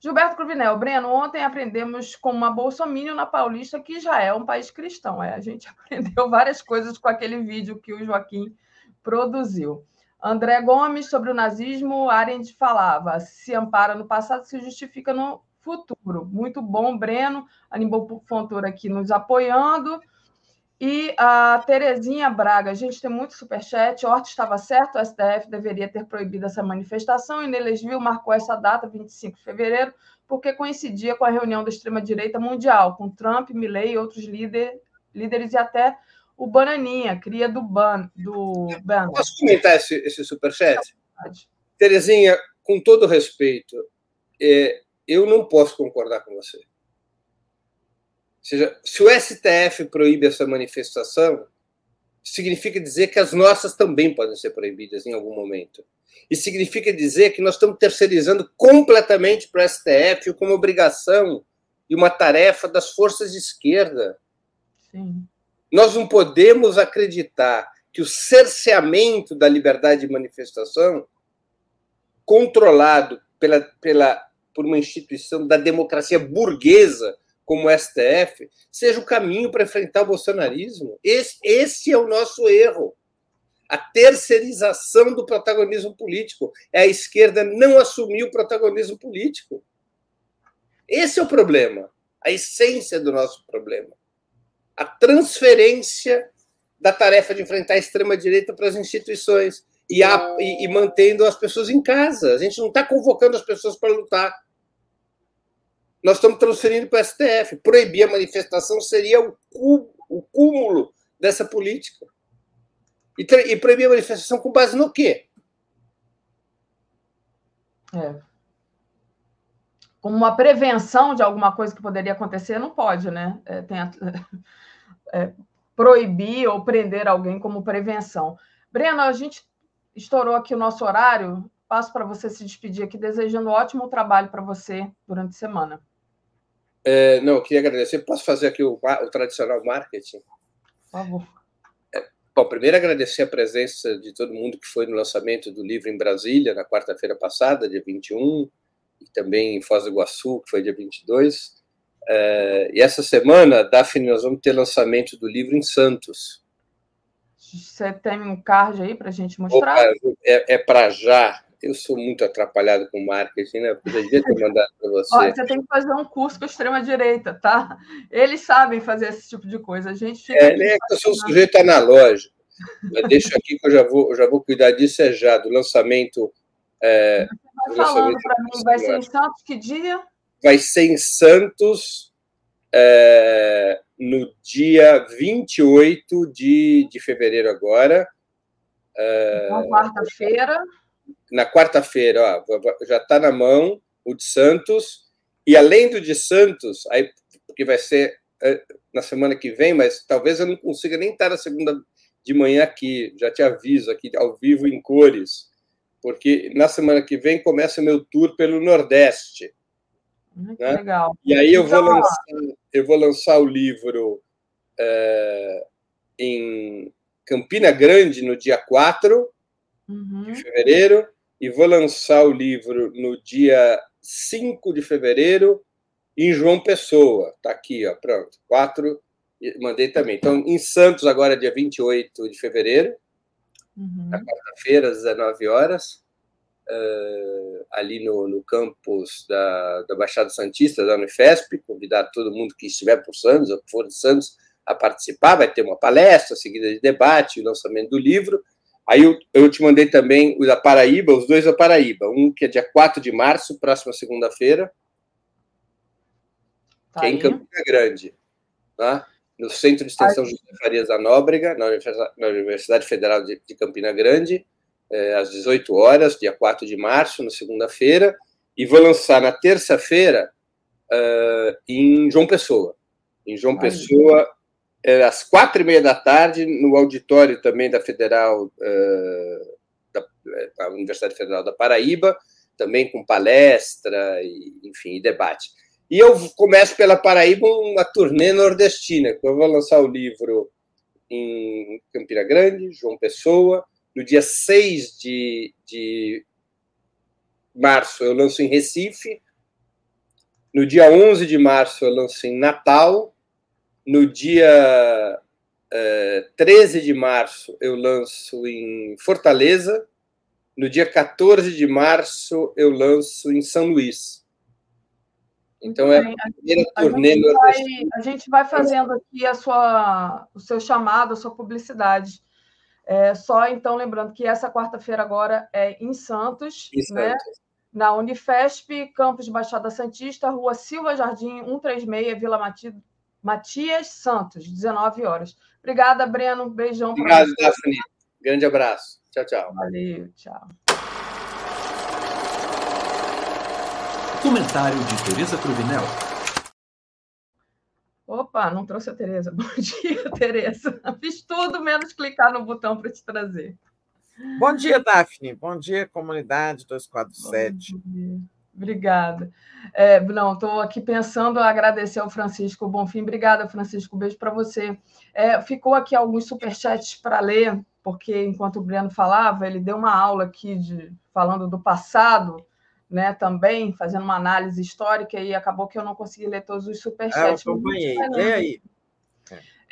Gilberto Cruvinel, Breno, ontem aprendemos com uma bolsominion na Paulista que já é um país cristão. É, a gente [laughs] aprendeu várias coisas com aquele vídeo que o Joaquim produziu. André Gomes, sobre o nazismo, Arendt falava: se ampara no passado, se justifica no futuro. Muito bom, Breno. Aníbal Fontoura aqui nos apoiando. E a Terezinha Braga, a gente tem muito superchat. Horta estava certo, o STF deveria ter proibido essa manifestação. E Nelesville marcou essa data, 25 de fevereiro, porque coincidia com a reunião da extrema-direita mundial, com Trump, Milley e outros líder, líderes, e até o Bananinha, cria do Ban. Do Ban. Posso comentar esse, esse superchat? Terezinha, com todo respeito, é, eu não posso concordar com você. Ou seja, se o STF proíbe essa manifestação, significa dizer que as nossas também podem ser proibidas em algum momento. E significa dizer que nós estamos terceirizando completamente para o STF como obrigação e uma tarefa das forças de esquerda. Sim. Nós não podemos acreditar que o cerceamento da liberdade de manifestação, controlado pela, pela, por uma instituição da democracia burguesa, como o STF, seja o caminho para enfrentar o bolsonarismo. Esse, esse é o nosso erro. A terceirização do protagonismo político. É a esquerda não assumir o protagonismo político. Esse é o problema, a essência do nosso problema. A transferência da tarefa de enfrentar a extrema-direita para as instituições e, a, e, e mantendo as pessoas em casa. A gente não está convocando as pessoas para lutar nós estamos transferindo para o STF. Proibir a manifestação seria o, o cúmulo dessa política. E, e, proibir a manifestação com base no quê? É. Como uma prevenção de alguma coisa que poderia acontecer, não pode, né? É, tem a, [laughs] é, proibir ou prender alguém como prevenção. Breno, a gente estourou aqui o nosso horário. Passo para você se despedir aqui, desejando um ótimo trabalho para você durante a semana. É, não, eu queria agradecer. Posso fazer aqui o, o tradicional marketing? Por favor. É, bom, primeiro agradecer a presença de todo mundo que foi no lançamento do livro em Brasília, na quarta-feira passada, dia 21, e também em Foz do Iguaçu, que foi dia 22. É, e essa semana, Daphne, nós vamos ter lançamento do livro em Santos. Você tem um card aí para a gente mostrar? Opa, é, é para já. Eu sou muito atrapalhado com marketing, né? Eu devia ter mandado para você. Olha, você tem que fazer um curso com a extrema-direita, tá? Eles sabem fazer esse tipo de coisa. A gente fica. É, é que eu sou um sujeito analógico. Mas deixa aqui que eu já vou, eu já vou cuidar disso é já, do lançamento. É, você vai falando para mim, vai ser em Santos que dia? Vai ser em Santos é, no dia 28 de, de fevereiro agora. É, então, quarta-feira na quarta-feira, já está na mão o de Santos, e além do de Santos, aí, porque vai ser é, na semana que vem, mas talvez eu não consiga nem estar na segunda de manhã aqui, já te aviso aqui ao vivo em cores, porque na semana que vem começa o meu tour pelo Nordeste. Né? Legal. E aí eu vou, então, lançar, eu vou lançar o livro é, em Campina Grande no dia 4 uhum. de fevereiro, e vou lançar o livro no dia 5 de fevereiro em João Pessoa. Está aqui, ó, pronto. Quatro, mandei também. Então, em Santos, agora, dia 28 de fevereiro, uhum. na quarta-feira, às 19 horas, uh, ali no, no campus da, da Baixada Santista, da Unifesp, convidar todo mundo que estiver por Santos, ou for de Santos, a participar. Vai ter uma palestra, seguida de debate, o lançamento do livro. Aí eu, eu te mandei também o da Paraíba, os dois da Paraíba. Um que é dia 4 de março, próxima segunda-feira, tá que é em Campina Grande, tá? No Centro de Extensão José Farias da Nóbrega, na Universidade Federal de, Campina Grande, é, às 18 horas, dia 4 de março, na segunda-feira, e vou lançar na terça-feira uh, em João Pessoa. Em João Pessoa, é, às quatro e meia da tarde, no auditório também da Federal, da, da, Universidade Federal da Paraíba, também com palestra, e, enfim, e debate. E eu começo pela Paraíba uma turnê nordestina, eu vou lançar o livro em Campina Grande, João Pessoa, no dia 6 de, de março eu lanço em Recife, no dia 11 de março eu lanço em Natal, no dia é, 13 de março, eu lanço em Fortaleza, No dia 14 de março, eu lanço em São Luís. Então, é a primeira a turnê gente, vai, a gente vai fazendo aqui a sua, o seu chamado, a sua publicidade. É, só então lembrando que essa quarta-feira agora é em Santos, Em né? Santos. na Unifesp, campus de Baixada Santista, Rua Silva Jardim, 136, Vila Mati- Matias Santos, 19 horas. Obrigada, Breno. Beijão Obrigado. Daphne. Grande abraço. Tchau, tchau. Valeu, tchau. Comentário de Tereza Cruvinel. Opa, não trouxe a Tereza. [laughs] Bom dia, Tereza. Fiz tudo menos clicar no botão para te trazer. Bom dia, Daphne. Bom dia, comunidade 247. Obrigada. É, não, estou aqui pensando em agradecer ao Francisco Bonfim. Obrigada, Francisco. Beijo para você. É, ficou aqui alguns superchats para ler, porque enquanto o Breno falava, ele deu uma aula aqui de falando do passado, né? Também fazendo uma análise histórica e acabou que eu não consegui ler todos os Ah, eu superchats. acompanhei. Mas- Lê aí.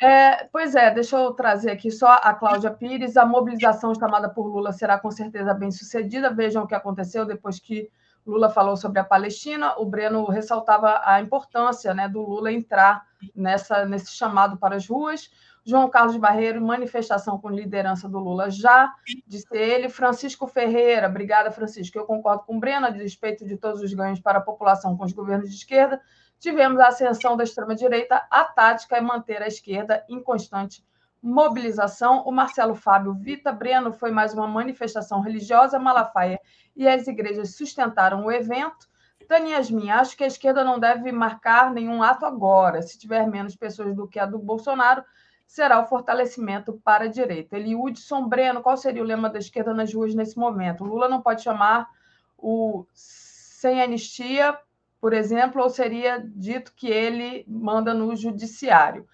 é, pois é, deixa eu trazer aqui só a Cláudia Pires. A mobilização chamada por Lula será com certeza bem sucedida. Vejam o que aconteceu depois que Lula falou sobre a Palestina. O Breno ressaltava a importância né, do Lula entrar nessa, nesse chamado para as ruas. João Carlos Barreiro, manifestação com liderança do Lula já, disse ele. Francisco Ferreira, obrigada, Francisco. Eu concordo com Breno, a despeito de todos os ganhos para a população com os governos de esquerda tivemos a ascensão da extrema-direita, a tática é manter a esquerda em constante mobilização. O Marcelo Fábio Vita Breno foi mais uma manifestação religiosa, Malafaia e as igrejas sustentaram o evento. Tânia Yasmin, acho que a esquerda não deve marcar nenhum ato agora. Se tiver menos pessoas do que a do Bolsonaro, será o fortalecimento para a direita. Eliudson Breno, qual seria o lema da esquerda nas ruas nesse momento? Lula não pode chamar o sem anistia por exemplo, ou seria dito que ele manda no judiciário.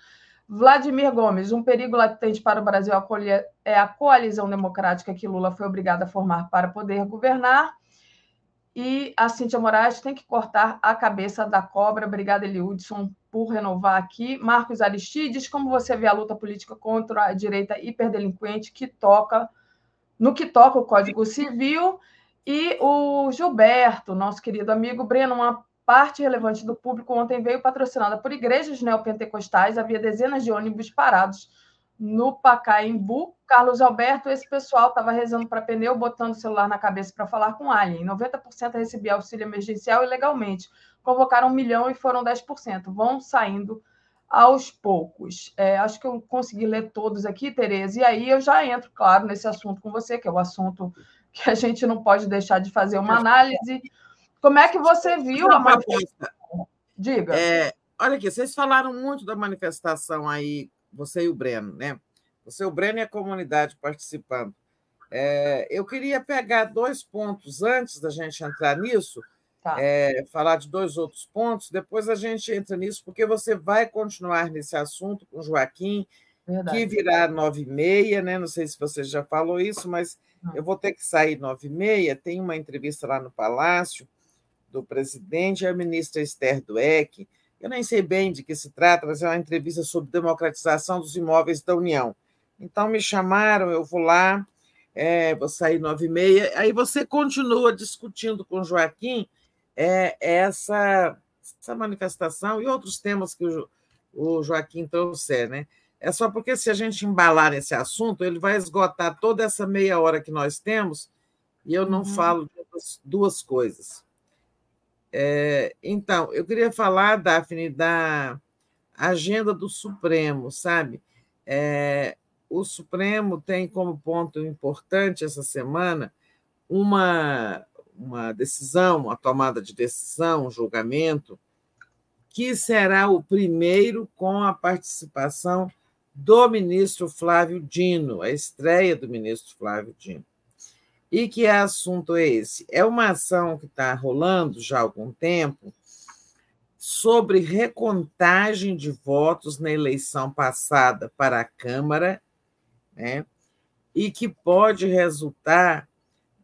Vladimir Gomes, um perigo latente para o Brasil é a coalizão democrática que Lula foi obrigado a formar para poder governar. E a Cíntia Moraes tem que cortar a cabeça da cobra. Obrigada, Eliudson, por renovar aqui. Marcos Aristides, como você vê a luta política contra a direita hiperdelinquente que toca no que toca o Código Civil? E o Gilberto, nosso querido amigo Breno, uma parte relevante do público ontem veio patrocinada por igrejas neopentecostais. Havia dezenas de ônibus parados no Pacaembu. Carlos Alberto, esse pessoal estava rezando para pneu, botando o celular na cabeça para falar com alien. 90% recebia auxílio emergencial ilegalmente. Convocaram um milhão e foram 10%. Vão saindo aos poucos. É, acho que eu consegui ler todos aqui, Tereza. E aí eu já entro, claro, nesse assunto com você, que é o assunto que a gente não pode deixar de fazer uma análise. Como é que você viu a manifestação? Diga. É, olha aqui, vocês falaram muito da manifestação aí, você e o Breno, né? Você, o Breno e a comunidade participando. É, eu queria pegar dois pontos antes da gente entrar nisso, tá. é, falar de dois outros pontos, depois a gente entra nisso, porque você vai continuar nesse assunto com o Joaquim, Verdade. que virá nove e meia, né? Não sei se você já falou isso, mas eu vou ter que sair nove e meia. Tem uma entrevista lá no Palácio do presidente a ministra Esther Dueck. Eu nem sei bem de que se trata, mas é uma entrevista sobre democratização dos imóveis da União. Então, me chamaram, eu vou lá, é, vou sair nove e meia. Aí você continua discutindo com o Joaquim é, essa, essa manifestação e outros temas que o, o Joaquim trouxer, né? É só porque se a gente embalar nesse assunto, ele vai esgotar toda essa meia hora que nós temos e eu não uhum. falo de duas coisas. É, então, eu queria falar, Daphne, da agenda do Supremo, sabe? É, o Supremo tem como ponto importante essa semana uma, uma decisão, uma tomada de decisão, um julgamento, que será o primeiro com a participação do ministro Flávio Dino, a estreia do ministro Flávio Dino. E que assunto é esse? É uma ação que está rolando já há algum tempo sobre recontagem de votos na eleição passada para a Câmara, né? e que pode resultar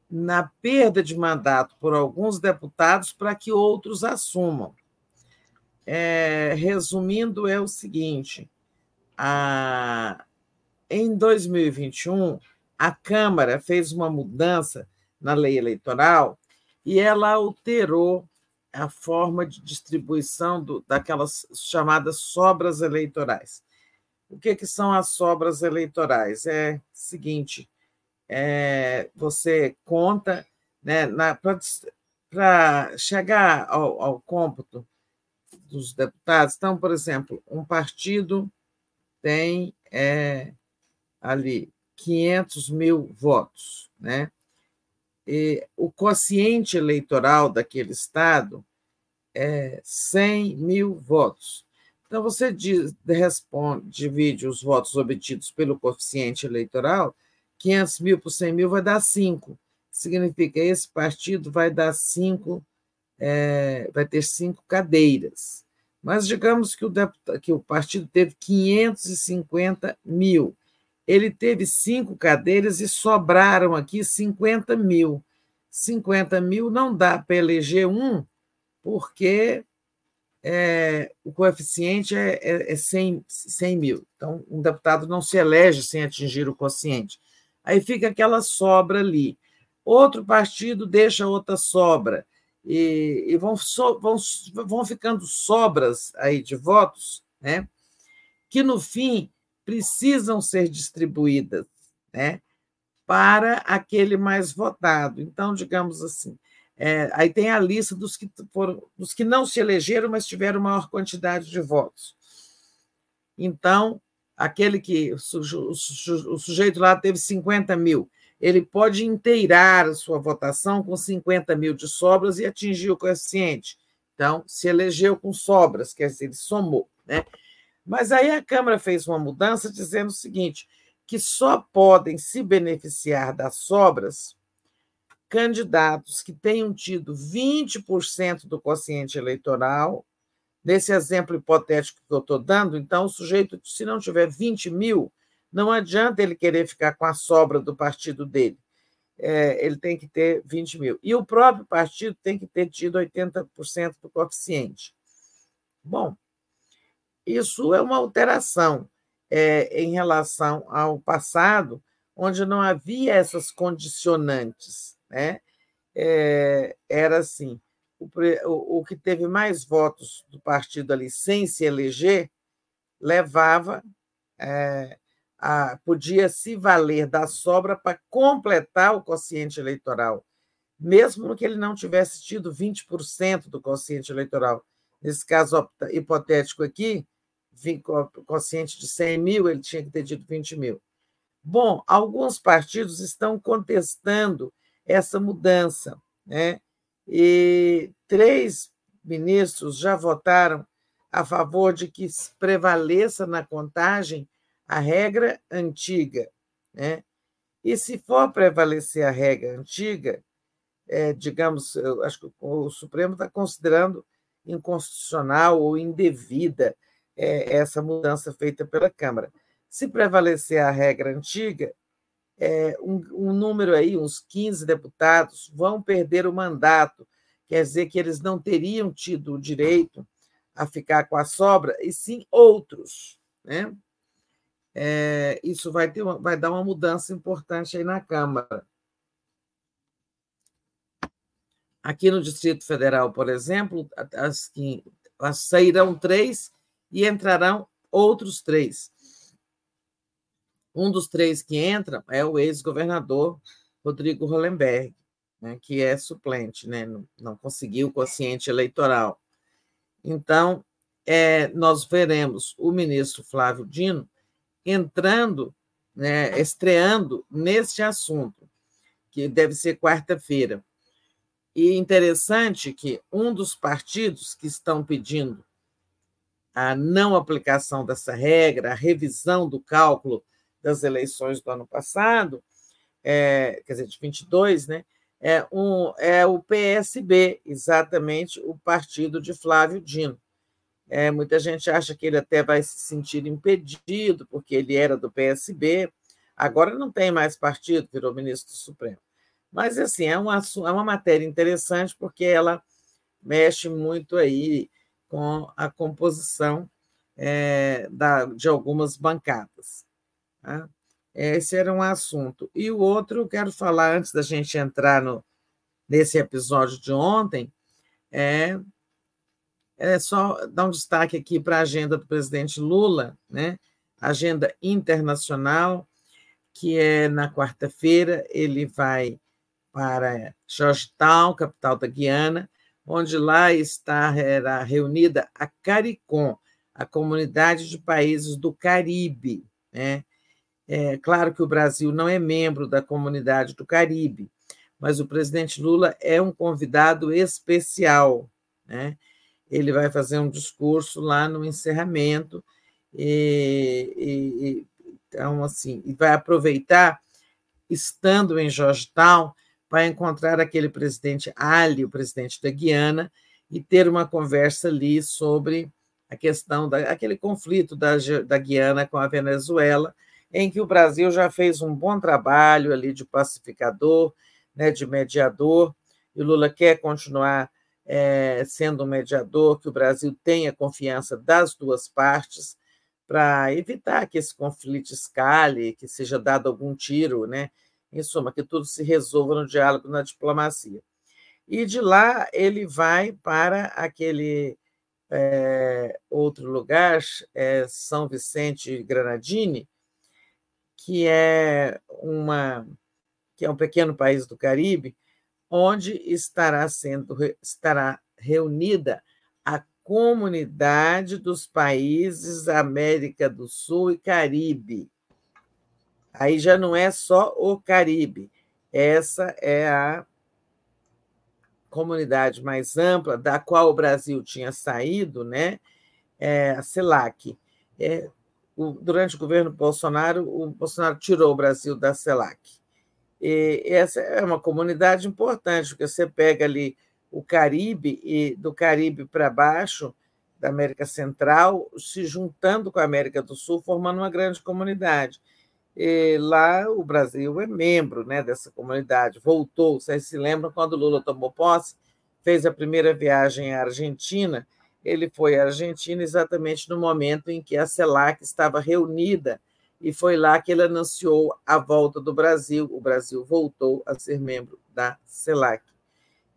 na perda de mandato por alguns deputados para que outros assumam. É, resumindo, é o seguinte: a, em 2021, a Câmara fez uma mudança na lei eleitoral e ela alterou a forma de distribuição do, daquelas chamadas sobras eleitorais. O que, que são as sobras eleitorais? É o seguinte: é, você conta né, para chegar ao, ao cômputo dos deputados. Então, por exemplo, um partido tem é, ali 500 mil votos, né? E o quociente eleitoral daquele estado é 100 mil votos. Então, você diz, responde, divide os votos obtidos pelo coeficiente eleitoral, 500 mil por 100 mil vai dar 5. Significa que esse partido vai dar 5, é, vai ter cinco cadeiras. Mas digamos que o, deputado, que o partido teve 550 mil. Ele teve cinco cadeiras e sobraram aqui 50 mil. 50 mil não dá para eleger um, porque é, o coeficiente é, é, é 100, 100 mil. Então, um deputado não se elege sem atingir o quociente. Aí fica aquela sobra ali. Outro partido deixa outra sobra e, e vão, so, vão, vão ficando sobras aí de votos, né? que no fim precisam ser distribuídas né? para aquele mais votado. Então, digamos assim, é, aí tem a lista dos que, foram, dos que não se elegeram, mas tiveram maior quantidade de votos. Então, aquele que o, o sujeito lá teve 50 mil, ele pode inteirar a sua votação com 50 mil de sobras e atingir o coeficiente. Então, se elegeu com sobras, quer dizer, ele somou. Né? Mas aí a Câmara fez uma mudança dizendo o seguinte: que só podem se beneficiar das sobras candidatos que tenham tido 20% do quociente eleitoral. Nesse exemplo hipotético que eu estou dando, então, o sujeito, se não tiver 20 mil, não adianta ele querer ficar com a sobra do partido dele. É, ele tem que ter 20 mil. E o próprio partido tem que ter tido 80% do coeficiente. Bom, isso é uma alteração é, em relação ao passado, onde não havia essas condicionantes. Né? É, era assim: o, o, que teve mais votos do partido ali sem se eleger levava é, a, podia se valer da sobra para completar o quociente eleitoral, mesmo que ele não tivesse tido 20% do quociente eleitoral. Nesse caso hipotético aqui, quociente de 100 mil, ele tinha que ter tido 20 mil. Bom, alguns partidos estão contestando essa mudança, né? E três ministros já votaram a favor de que prevaleça na contagem a regra antiga. Né? E se for prevalecer a regra antiga, é, digamos, acho que o Supremo está considerando inconstitucional ou indevida é, essa mudança feita pela Câmara. Se prevalecer a regra antiga, é, um, um, número aí, uns 15 deputados, vão perder o mandato, quer dizer que eles não teriam tido o direito a ficar com a sobra, e sim outros. Né? é, isso vai, ter uma, vai dar uma mudança importante aí na Câmara. Aqui no Distrito Federal, por exemplo, as que as sairão três e entrarão outros três. Um dos três que entram é o ex-governador Rodrigo Hollenberg, né, que é suplente, né, não, conseguiu o quociente eleitoral. Então, é, nós veremos o ministro Flávio Dino entrando, né, estreando neste assunto, que deve ser quarta-feira. E interessante que um dos partidos que estão pedindo a não aplicação dessa regra, a revisão do cálculo das eleições do ano passado, é, quer dizer, de 22, né, é, um, é o PSB, exatamente o partido de Flávio Dino. É, muita gente acha que ele até vai se sentir impedido, porque ele era do PSB, agora não tem mais partido, virou ministro do Supremo. Mas, assim, é uma, é uma matéria interessante, porque ela mexe muito aí com a composição é, da, de algumas bancadas. Tá? Esse era um assunto. E o outro, eu quero falar, antes da gente entrar no, nesse episódio de ontem, é, é só dar um destaque aqui para a agenda do presidente Lula, né? agenda internacional, que é na quarta-feira, ele vai para Georgetown, capital da Guiana, onde lá está reunida a CARICOM, a Comunidade de Países do Caribe. Né? É claro que o Brasil não é membro da Comunidade do Caribe, mas o presidente Lula é um convidado especial. Né? Ele vai fazer um discurso lá no encerramento, e, e, então, assim, vai aproveitar, estando em Georgetown, para encontrar aquele presidente Ali, o presidente da Guiana, e ter uma conversa ali sobre a questão daquele conflito da, da Guiana com a Venezuela, em que o Brasil já fez um bom trabalho ali de pacificador, né, de mediador, e o Lula quer continuar é, sendo um mediador, que o Brasil tenha confiança das duas partes, para evitar que esse conflito escale, que seja dado algum tiro, né? Em suma, que tudo se resolva no diálogo, na diplomacia. E de lá ele vai para aquele é, outro lugar, é São Vicente Granadini, que é uma que é um pequeno país do Caribe, onde estará sendo estará reunida a comunidade dos países América do Sul e Caribe, Aí já não é só o Caribe, essa é a comunidade mais ampla da qual o Brasil tinha saído, né? É, a CELAC. É, o, durante o governo Bolsonaro, o Bolsonaro tirou o Brasil da CELAC. E essa é uma comunidade importante, porque você pega ali o Caribe e do Caribe para baixo, da América Central, se juntando com a América do Sul, formando uma grande comunidade. E lá o Brasil é membro né, dessa comunidade, voltou. Vocês se lembram quando Lula tomou posse, fez a primeira viagem à Argentina? Ele foi à Argentina exatamente no momento em que a CELAC estava reunida, e foi lá que ele anunciou a volta do Brasil. O Brasil voltou a ser membro da CELAC.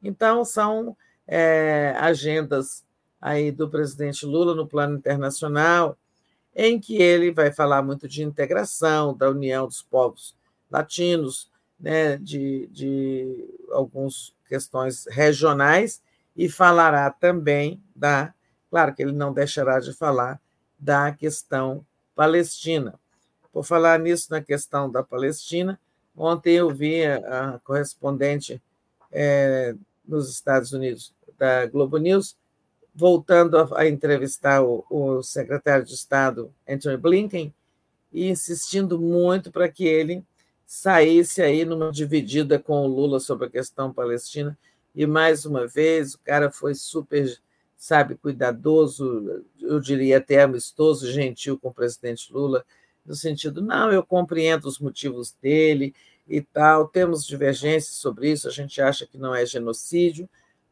Então, são é, agendas aí do presidente Lula no plano internacional em que ele vai falar muito de integração, da união dos povos latinos, né, de, de algumas questões regionais, e falará também da. Claro que ele não deixará de falar da questão palestina. Por falar nisso, na questão da Palestina, ontem eu vi a, correspondente é, nos Estados Unidos da Globo News voltando a, a entrevistar o, o, secretário de Estado, Anthony Blinken, e insistindo muito para que ele saísse aí numa dividida com o Lula sobre a questão palestina. E, mais uma vez, o cara foi super, sabe, cuidadoso, eu diria até amistoso, gentil com o presidente Lula, no sentido, não, eu compreendo os motivos dele e tal, temos divergências sobre isso, a gente acha que não é genocídio,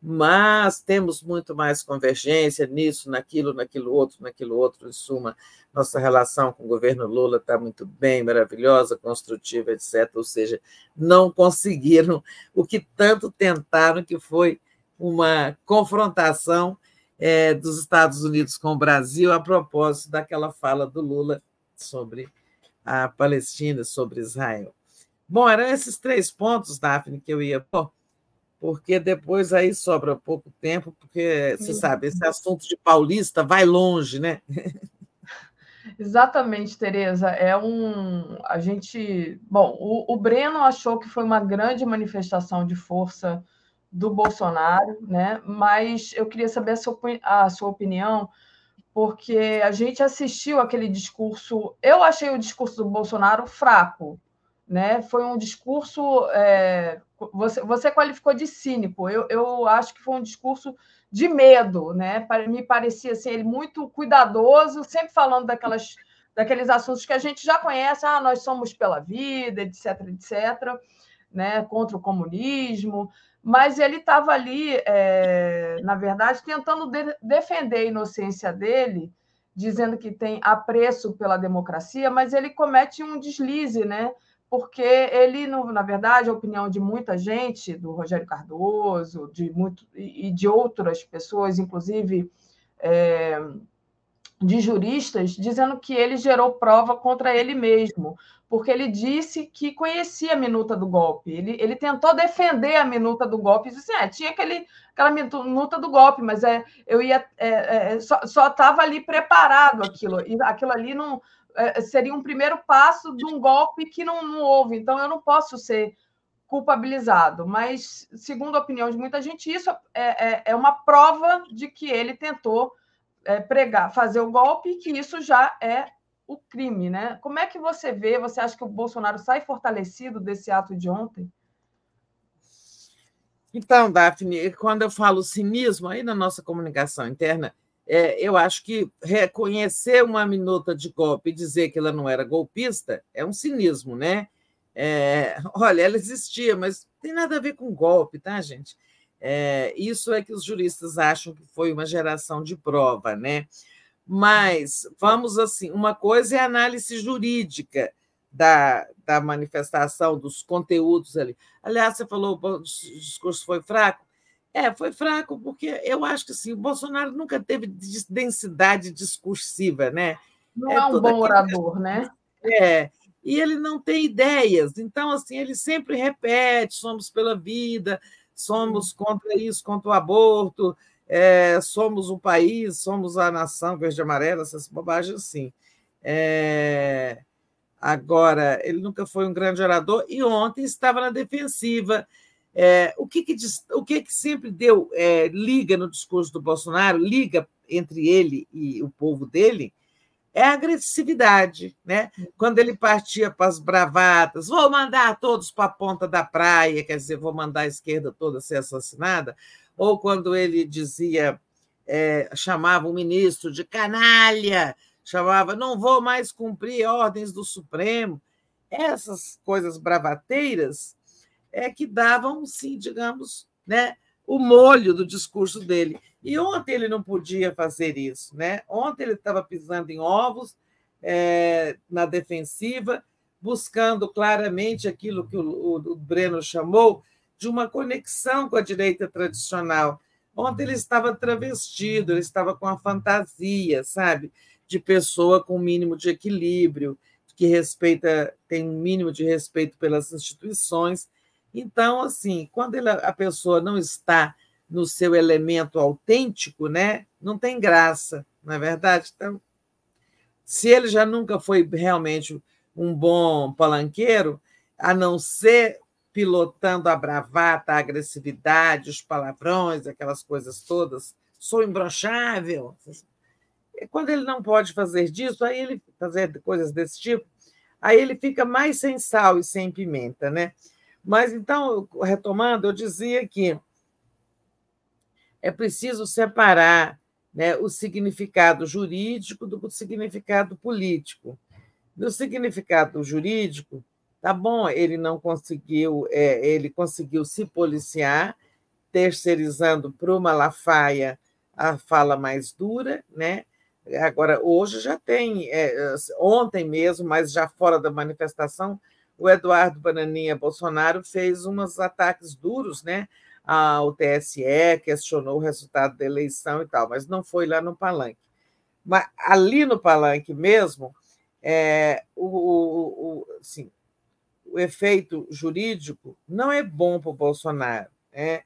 mas temos muito mais convergência nisso, naquilo, naquilo outro, naquilo outro. Em suma, nossa relação com o governo Lula está muito bem, maravilhosa, construtiva, etc. Ou seja, não conseguiram o que tanto tentaram, que foi uma confrontação é, dos Estados Unidos com o Brasil a propósito daquela fala do Lula sobre a Palestina, sobre Israel. Bom, eram esses três pontos, Daphne, que eu ia pôr porque depois aí sobra pouco tempo, porque você sabe, esse assunto de paulista vai longe, né? [laughs] Exatamente, Tereza. É um. A gente. Bom, o, o Breno achou que foi uma grande manifestação de força do Bolsonaro, né? Mas eu queria saber a sua, a sua opinião, porque a gente assistiu aquele discurso. Eu achei o discurso do Bolsonaro fraco, né? Foi um discurso. É, você, você qualificou de cínico. Eu, eu acho que foi um discurso de medo, né? Me parecia assim, ele muito cuidadoso, sempre falando daquelas, daqueles assuntos que a gente já conhece, ah, nós somos pela vida, etc, etc, né? Contra o comunismo, mas ele estava ali, é, na verdade, tentando de, defender a inocência dele dizendo que tem apreço pela democracia, mas ele comete um deslize, né? Porque ele, na verdade, a opinião de muita gente, do Rogério Cardoso, de muito e de outras pessoas, inclusive é, de juristas, dizendo que ele gerou prova contra ele mesmo, porque ele disse que conhecia a minuta do golpe. Ele, ele tentou defender a minuta do golpe, disse assim, tinha aquele, aquela minuta do golpe, mas é, eu ia é, é, só estava ali preparado aquilo, e aquilo ali não seria um primeiro passo de um golpe que não, não houve. Então eu não posso ser culpabilizado, mas segundo a opinião de muita gente, isso é, é, é uma prova de que ele tentou é, pregar, fazer o golpe, que isso já é o crime, né? Como é que você vê? Você acha que o Bolsonaro sai fortalecido desse ato de ontem? Então, Daphne, quando eu falo cinismo, aí na nossa comunicação interna, é, eu acho que reconhecer uma minuta de golpe e dizer que ela não era golpista é um cinismo, né? É, olha, ela existia, mas tem nada a ver com golpe, tá, gente? É, isso é que os juristas acham que foi uma geração de prova, né? Mas vamos assim, uma coisa é a análise jurídica da, da manifestação, dos conteúdos ali. Aliás, você falou que o discurso foi fraco. É, foi fraco, porque eu acho que assim, o Bolsonaro nunca teve densidade discursiva, né? Não é, é um bom orador, né? [laughs] É, e ele não tem ideias. Então, assim, ele sempre repete: somos pela vida, somos contra isso, contra o aborto, é, somos o país, somos a nação verde e amarela, essas bobagens assim. É, agora, ele nunca foi um grande orador e ontem estava na defensiva. É, o que, que, o que, que sempre deu é, liga no discurso do Bolsonaro, liga entre ele e o povo dele, é a agressividade. Né? Quando ele partia para as bravatas, vou mandar todos para a ponta da praia, quer dizer, vou mandar a esquerda toda ser assassinada, ou quando ele dizia, é, chamava o ministro de canalha, chamava, não vou mais cumprir ordens do Supremo. Essas coisas bravateiras é que davam, sim, digamos, né, o molho do discurso dele. E ontem ele não podia fazer isso. Né? Ontem ele estava pisando em ovos, é, na defensiva, buscando claramente aquilo que o, o, o Breno chamou de uma conexão com a direita tradicional. Ontem ele estava travestido, ele estava com a fantasia, sabe, de pessoa com mínimo de equilíbrio, que respeita, tem um mínimo de respeito pelas instituições. Então, assim, quando ele, a pessoa não está no seu elemento autêntico, né, não tem graça, não é verdade? Então, se ele já nunca foi realmente um bom palanqueiro, a não ser pilotando a bravata, a agressividade, os palavrões, aquelas coisas todas. Sou imbrochável. Quando ele não pode fazer disso, aí ele fazer coisas desse tipo, aí ele fica mais sem sal e sem pimenta, né? Mas então, retomando, eu dizia que é preciso separar né, o significado jurídico do significado político. No significado jurídico, Tá bom, ele não conseguiu, é, ele conseguiu se policiar, terceirizando para o Malafaia a fala mais dura, né? Agora, hoje já tem, é, ontem mesmo, mas já fora da manifestação, o Eduardo Bananinha Bolsonaro fez uns ataques duros né, ao TSE, questionou o resultado da eleição e tal, mas não foi lá no palanque. Mas ali no palanque mesmo, é, o, o, o, assim, o efeito jurídico não é bom para o Bolsonaro. Né?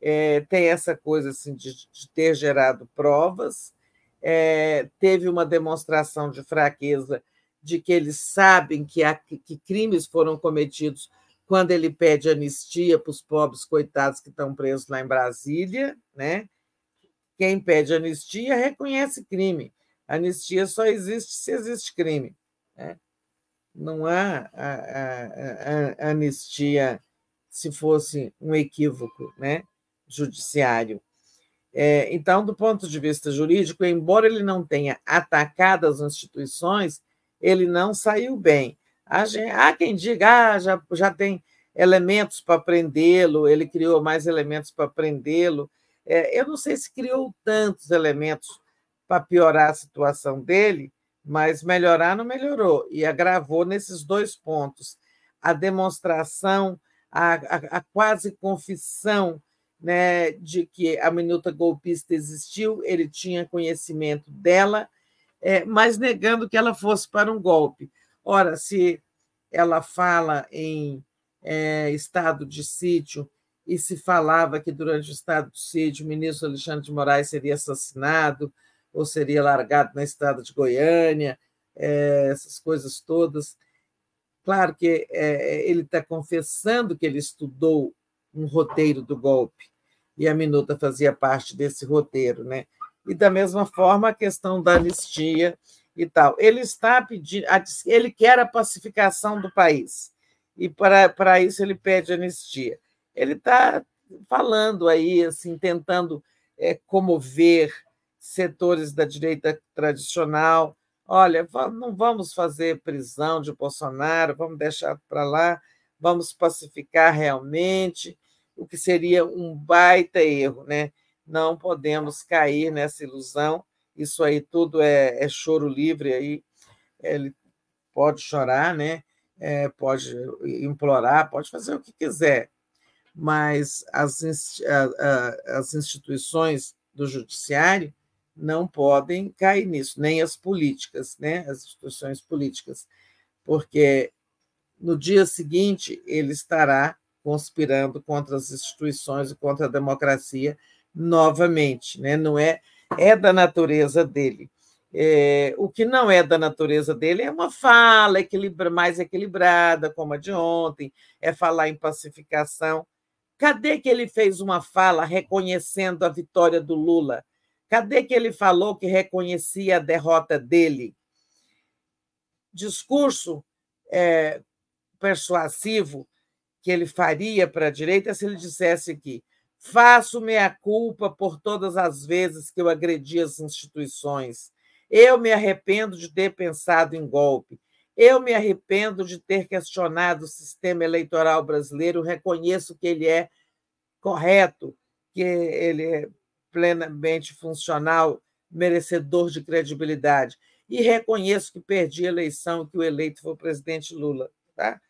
É, tem essa coisa assim, de, de ter gerado provas, é, teve uma demonstração de fraqueza de que eles sabem que, há, que crimes foram cometidos quando ele pede anistia para os pobres coitados que estão presos lá em Brasília. Né? Quem pede anistia reconhece crime. Anistia só existe se existe crime. Né? não há a, a, a, anistia se fosse um equívoco né, judiciário. É, então, do ponto de vista jurídico, embora ele não tenha atacado as instituições, ele não saiu bem. Há, há quem diga, ah, já, já tem elementos para prendê-lo, ele criou mais elementos para prendê-lo. É, eu não sei se criou tantos elementos para piorar a situação dele, mas melhorar não melhorou, e agravou nesses dois pontos. A demonstração, a, a, a quase confissão né, de que a minuta golpista existiu, ele tinha conhecimento dela, é, mas negando que ela fosse para um golpe. Ora, se ela fala em é, estado de sítio e se falava que durante o estado de sítio o ministro Alexandre de Moraes seria assassinado ou seria largado na estrada de Goiânia, é, essas coisas todas. Claro que é, ele está confessando que ele estudou um roteiro do golpe e a minuta fazia parte desse roteiro, né? E da mesma forma a questão da anistia e tal. Ele está pedindo, ele quer a pacificação do país e para, para isso ele pede anistia. Ele está falando aí, assim, tentando é, comover setores da direita tradicional. Olha, não vamos fazer prisão de Bolsonaro, vamos deixar para lá, vamos pacificar realmente, o que seria um baita erro, né? Não podemos cair nessa ilusão. Isso aí tudo é, é choro livre aí. Ele pode chorar, né? é, pode implorar, pode fazer o que quiser, mas as, as instituições do judiciário não podem cair nisso, nem as políticas, né? as instituições políticas, porque no dia seguinte ele estará conspirando contra as instituições e contra a democracia novamente, né? não é é da natureza dele. É, o que não é da natureza dele é uma fala equilibra, mais equilibrada, como a de ontem, é falar em pacificação. Cadê que ele fez uma fala reconhecendo a vitória do Lula? Cadê que ele falou que reconhecia a derrota dele? Discurso é, persuasivo que ele faria para a direita se ele dissesse que faço minha culpa por todas as vezes que eu agredi as instituições eu me arrependo de ter pensado em golpe. Eu me arrependo de ter questionado o sistema eleitoral brasileiro. Reconheço que ele é correto, que ele é plenamente funcional, merecedor de credibilidade. E reconheço que perdi a eleição que o eleito foi o presidente Lula. Tá?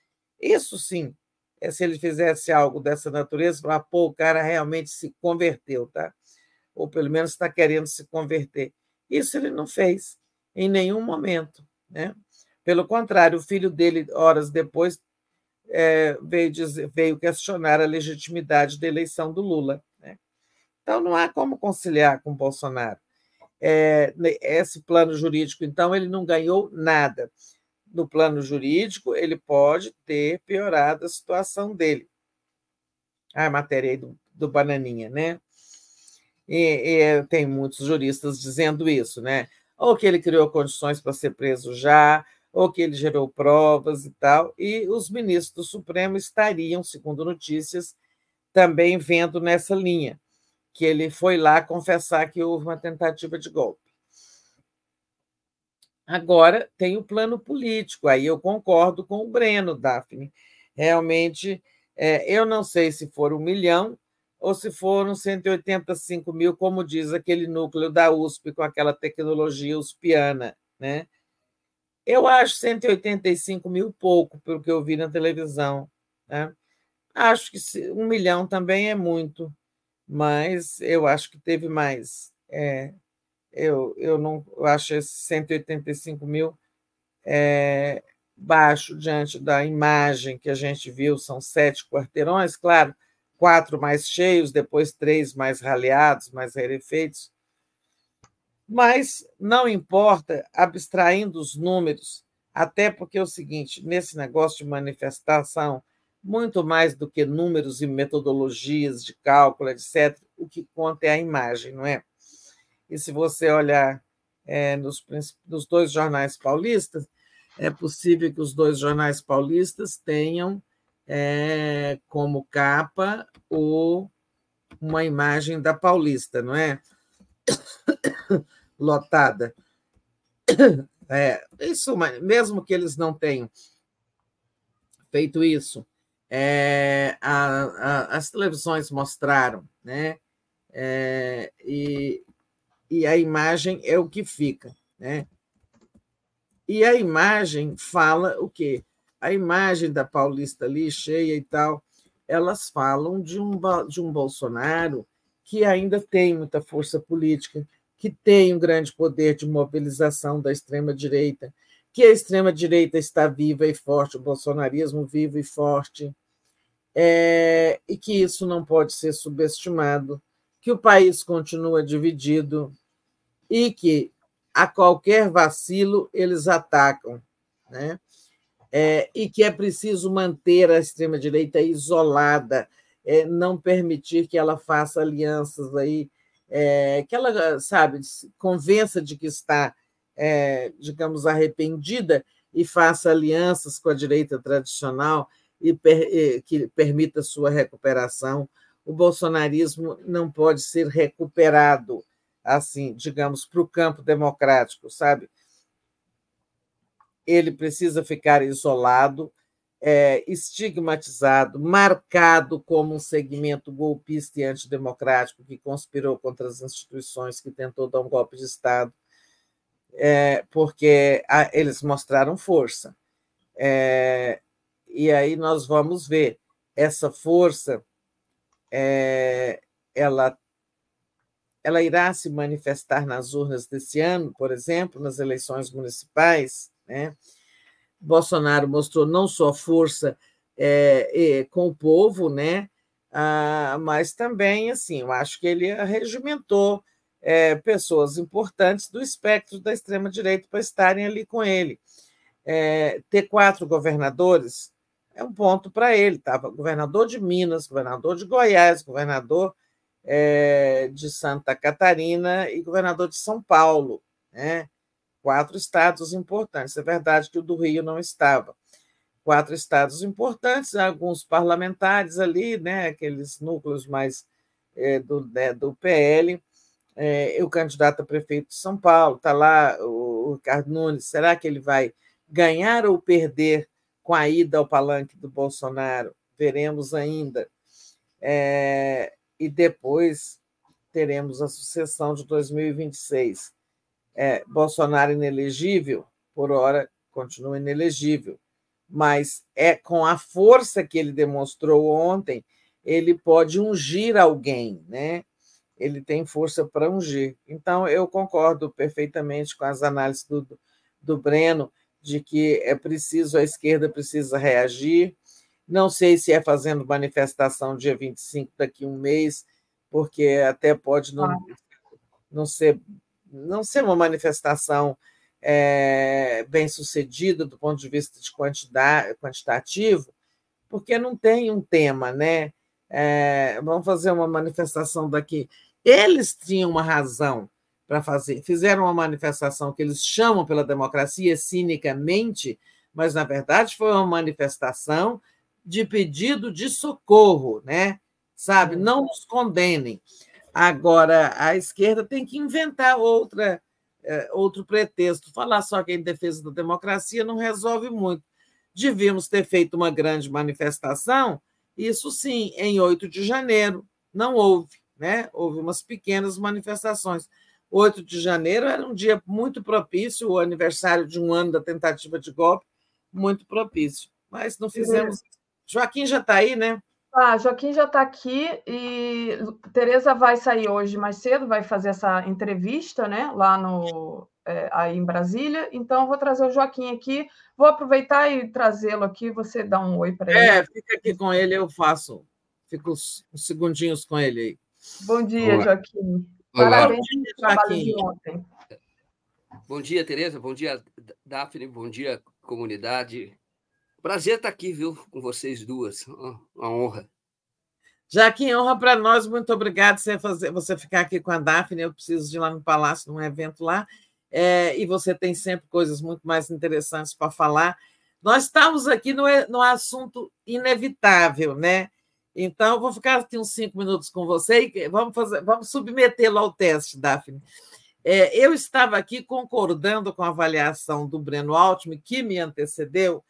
Isso sim, é se ele fizesse algo dessa natureza, para pô, o cara realmente se converteu, tá? Ou pelo menos está querendo se converter. Isso ele não fez em nenhum momento. Né? Pelo contrário, o filho dele, horas depois, é, veio, dizer, veio questionar a legitimidade da eleição do Lula. Né? Então, não há como conciliar com Bolsonaro. É, esse plano jurídico, então, ele não ganhou nada. No plano jurídico, ele pode ter piorado a situação dele. A matéria aí do, do Bananinha, né? e, e tem muitos juristas dizendo isso, né? Ou que ele criou condições para ser preso já, ou que ele gerou provas e tal, e os ministros do Supremo estariam, segundo notícias, também vendo nessa linha, que ele foi lá confessar que houve uma tentativa de golpe. Agora tem o plano político, aí eu concordo com o Breno, Daphne. Realmente, é, eu não sei se for um milhão, ou se foram 185 mil, como diz aquele núcleo da USP com aquela tecnologia uspiana. Né? Eu acho 185 mil pouco, pelo que eu vi na televisão. Né? Acho que um milhão também é muito, mas eu acho que teve mais. É, eu, eu não eu acho esses 185 mil é, baixo diante da imagem que a gente viu, são sete quarteirões, claro quatro mais cheios, depois três mais raleados, mais rarefeitos. Mas não importa, abstraindo os números, até porque é o seguinte: nesse negócio de manifestação, muito mais do que números e metodologias de cálculo, etc., o que conta é a imagem, não é? E se você olhar é, nos, nos dois jornais paulistas, é possível que os dois jornais paulistas tenham é, como capa o, uma imagem da Paulista, não é? [coughs] Lotada. [coughs] É, isso, mesmo que eles não tenham feito isso, é, a, a, as televisões mostraram, né? É, e e a imagem é o que fica. Né? E a imagem fala o quê? A imagem da Paulista ali, cheia e tal, elas falam de um, de um Bolsonaro que ainda tem muita força política, que tem um grande poder de mobilização da extrema-direita, que a extrema-direita está viva e forte, o bolsonarismo vivo e forte, é, e que isso não pode ser subestimado, que o país continua dividido e que a qualquer vacilo eles atacam, né? É, e que é preciso manter a extrema-direita isolada, é, não permitir que ela faça alianças aí, é, que ela, sabe, convença de que está, é, digamos, arrependida e faça alianças com a direita tradicional e per, que permita sua recuperação. O bolsonarismo não pode ser recuperado assim, digamos, para o campo democrático, sabe? Ele precisa ficar isolado, é, estigmatizado, marcado como um segmento golpista e antidemocrático que conspirou contra as instituições, que tentou dar um golpe de Estado, é, porque a, eles mostraram força. É, e aí nós vamos ver essa força, é, ela, ela irá se manifestar nas urnas desse ano, por exemplo, nas eleições municipais, né? Bolsonaro mostrou não só força é, com o povo, né? Ah, mas também, assim, eu acho que ele regimentou é, pessoas importantes do espectro da extrema-direita para estarem ali com ele. É, ter quatro governadores é um ponto para ele. Estava governador de Minas, governador de Goiás, governador é, de Santa Catarina e governador de São Paulo. Né? quatro estados importantes. É verdade que o do Rio não estava. Quatro estados importantes, alguns parlamentares ali, né, aqueles núcleos mais é, do, né, do PL. É, o candidato a prefeito de São Paulo, está lá o Ricardo Nunes. Será que ele vai ganhar ou perder com a ida ao palanque do Bolsonaro? Veremos ainda. É, e depois teremos a sucessão de 2026 é, Bolsonaro inelegível, por hora continua inelegível, mas é com a força que ele demonstrou ontem, ele pode ungir alguém, né? Ele tem força para ungir. Então, eu concordo perfeitamente com as análises do, do Breno de que é preciso, a esquerda precisa reagir. Não sei se é fazendo manifestação dia 25 daqui a um mês, porque até pode não, não ser não ser uma manifestação é, bem sucedida do ponto de vista de quantidade, quantitativo, porque não tem um tema, né? É, vamos fazer uma manifestação daqui. Eles tinham uma razão para fazer, fizeram uma manifestação que eles chamam pela democracia cinicamente, mas na verdade foi uma manifestação de pedido de socorro, né? Sabe? Não nos condenem. Agora, a esquerda tem que inventar outra, é, outro pretexto. Falar só que é em defesa da democracia não resolve muito. Devíamos ter feito uma grande manifestação, isso sim, em 8 de janeiro. Não houve, né? Houve umas pequenas manifestações. 8 de janeiro era um dia muito propício, o aniversário de um ano da tentativa de golpe, muito propício. Mas não fizemos. Joaquim já está aí, né? Ah, Joaquim já está aqui e Tereza vai sair hoje mais cedo, vai fazer essa entrevista, né, lá no é, aí em Brasília. Então vou trazer o Joaquim aqui. Vou aproveitar e trazê-lo aqui. Você dá um oi para ele. É, fica aqui com ele, eu faço. Fico uns, uns segundinhos com ele aí. Bom dia, Olá. Joaquim. Olá. Parabéns pelo trabalho de ontem. Bom dia, Tereza. Bom dia, Daphne. Bom dia, comunidade. Prazer estar aqui, viu, com vocês duas. Uma honra. Já que honra para nós, muito obrigado você fazer você ficar aqui com a Daphne. Eu preciso de ir lá no Palácio, num evento lá. É, e você tem sempre coisas muito mais interessantes para falar. Nós estamos aqui no, no assunto inevitável, né? Então, vou ficar aqui uns cinco minutos com você e vamos, fazer, vamos submetê-lo ao teste, Daphne. É, eu estava aqui concordando com a avaliação do Breno Altman, que me antecedeu,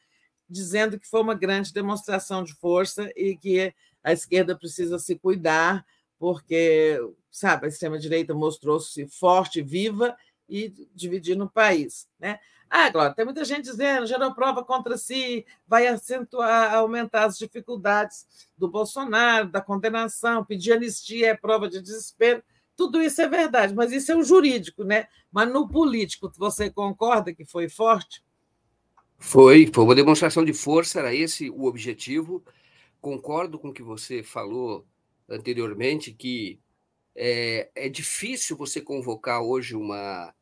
dizendo que foi uma grande demonstração de força e que a esquerda precisa se cuidar, porque, sabe, a extrema-direita mostrou-se forte, viva e dividindo o país. Né? Ah, Glória, tem muita gente dizendo, gerou prova contra si, vai acentuar, aumentar as dificuldades do Bolsonaro, da condenação, pedir anistia é prova de desespero. Tudo isso é verdade, mas isso é o jurídico, né? Mas no político, você concorda que foi forte? Foi, foi uma demonstração de força, era esse o objetivo. Concordo com o que você falou anteriormente, que é, é difícil você convocar hoje uma,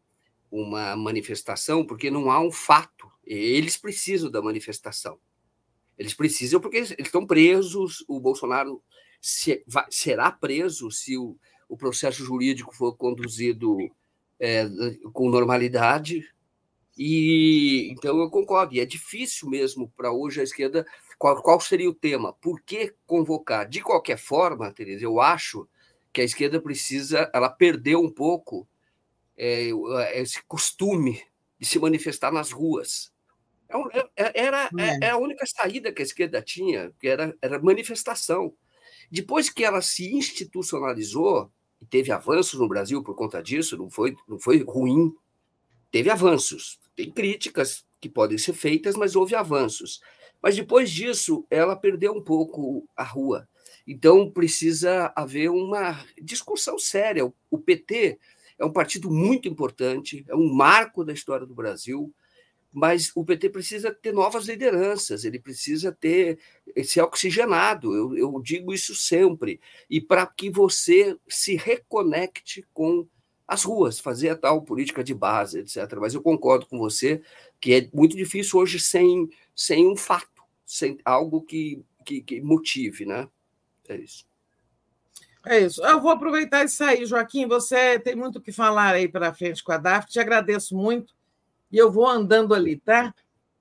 uma manifestação, porque não há um fato. Eles precisam da manifestação. Eles precisam porque eles estão presos. O Bolsonaro se, vai, será preso se o, o processo jurídico for conduzido é, com normalidade. E então eu concordo. E é difícil mesmo para hoje a esquerda. Qual, qual seria o tema? Por que convocar? De qualquer forma, Tereza, eu acho que a esquerda precisa, ela perdeu um pouco é, esse costume de se manifestar nas ruas. É é, é, era, é, a única saída que a esquerda tinha, que era, era manifestação. Depois que ela se institucionalizou, e teve avanços no Brasil por conta disso, não foi, não foi ruim, teve avanços. Tem críticas que podem ser feitas, mas houve avanços. Mas depois disso, ela perdeu um pouco a rua. Então, precisa haver uma discussão séria. O PT é um partido muito importante, é um marco da história do Brasil, mas o PT precisa ter novas lideranças, ele precisa ter ser oxigenado, eu, eu digo isso sempre, e para que você se reconecte com as ruas, fazer a tal política de base, etc. Mas eu concordo com você que é muito difícil hoje sem, sem um fato, sem algo que, que, que motive, né? É isso. É isso. Eu vou aproveitar isso aí, Joaquim. Você tem muito o que falar aí para frente com a DAF. Te agradeço muito. E eu vou andando ali, tá?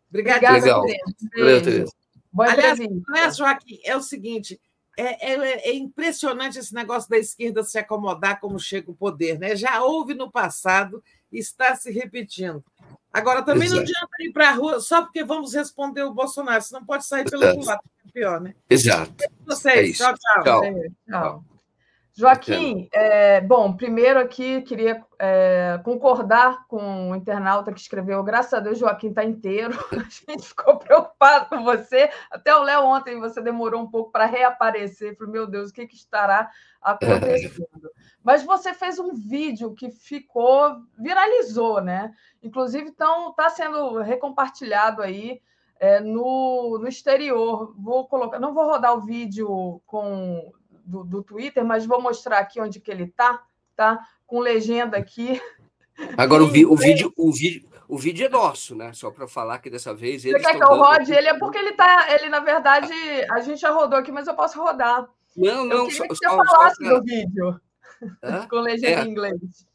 Obrigada, Legal. Tereza. Aliás, aliás, Joaquim, é o seguinte: é, é, é, impressionante esse negócio da esquerda se acomodar como chega o poder, né? Já houve no passado e está se repetindo. Agora, também Exato. não adianta ir para a rua só porque vamos responder o Bolsonaro, senão pode sair pelo lado, é pior, né? Exato. Vocês. É tchau, tchau. tchau. tchau. Joaquim, é, bom, primeiro aqui queria é, concordar com o internauta que escreveu. Graças a Deus, Joaquim está inteiro. [laughs] A gente ficou preocupado com você. Até o Léo ontem você demorou um pouco para reaparecer. Falei, meu Deus, o que, que estará acontecendo? [laughs] Mas você fez um vídeo que ficou, viralizou, né? Inclusive, está sendo recompartilhado aí é, no, no exterior. Vou colocar, não vou rodar o vídeo com do, do Twitter, mas vou mostrar aqui onde que ele está, tá? Com legenda aqui. Agora, o, vi, o, vídeo, o, vídeo, o vídeo é nosso, né? Só para falar que dessa vez. Você quer que eu rode? Ele é porque ele tá. Ele, na verdade, a gente já rodou aqui, mas eu posso rodar. Não, não, eu só, que você só, falasse só, do vídeo. [laughs] Com legenda é, em inglês.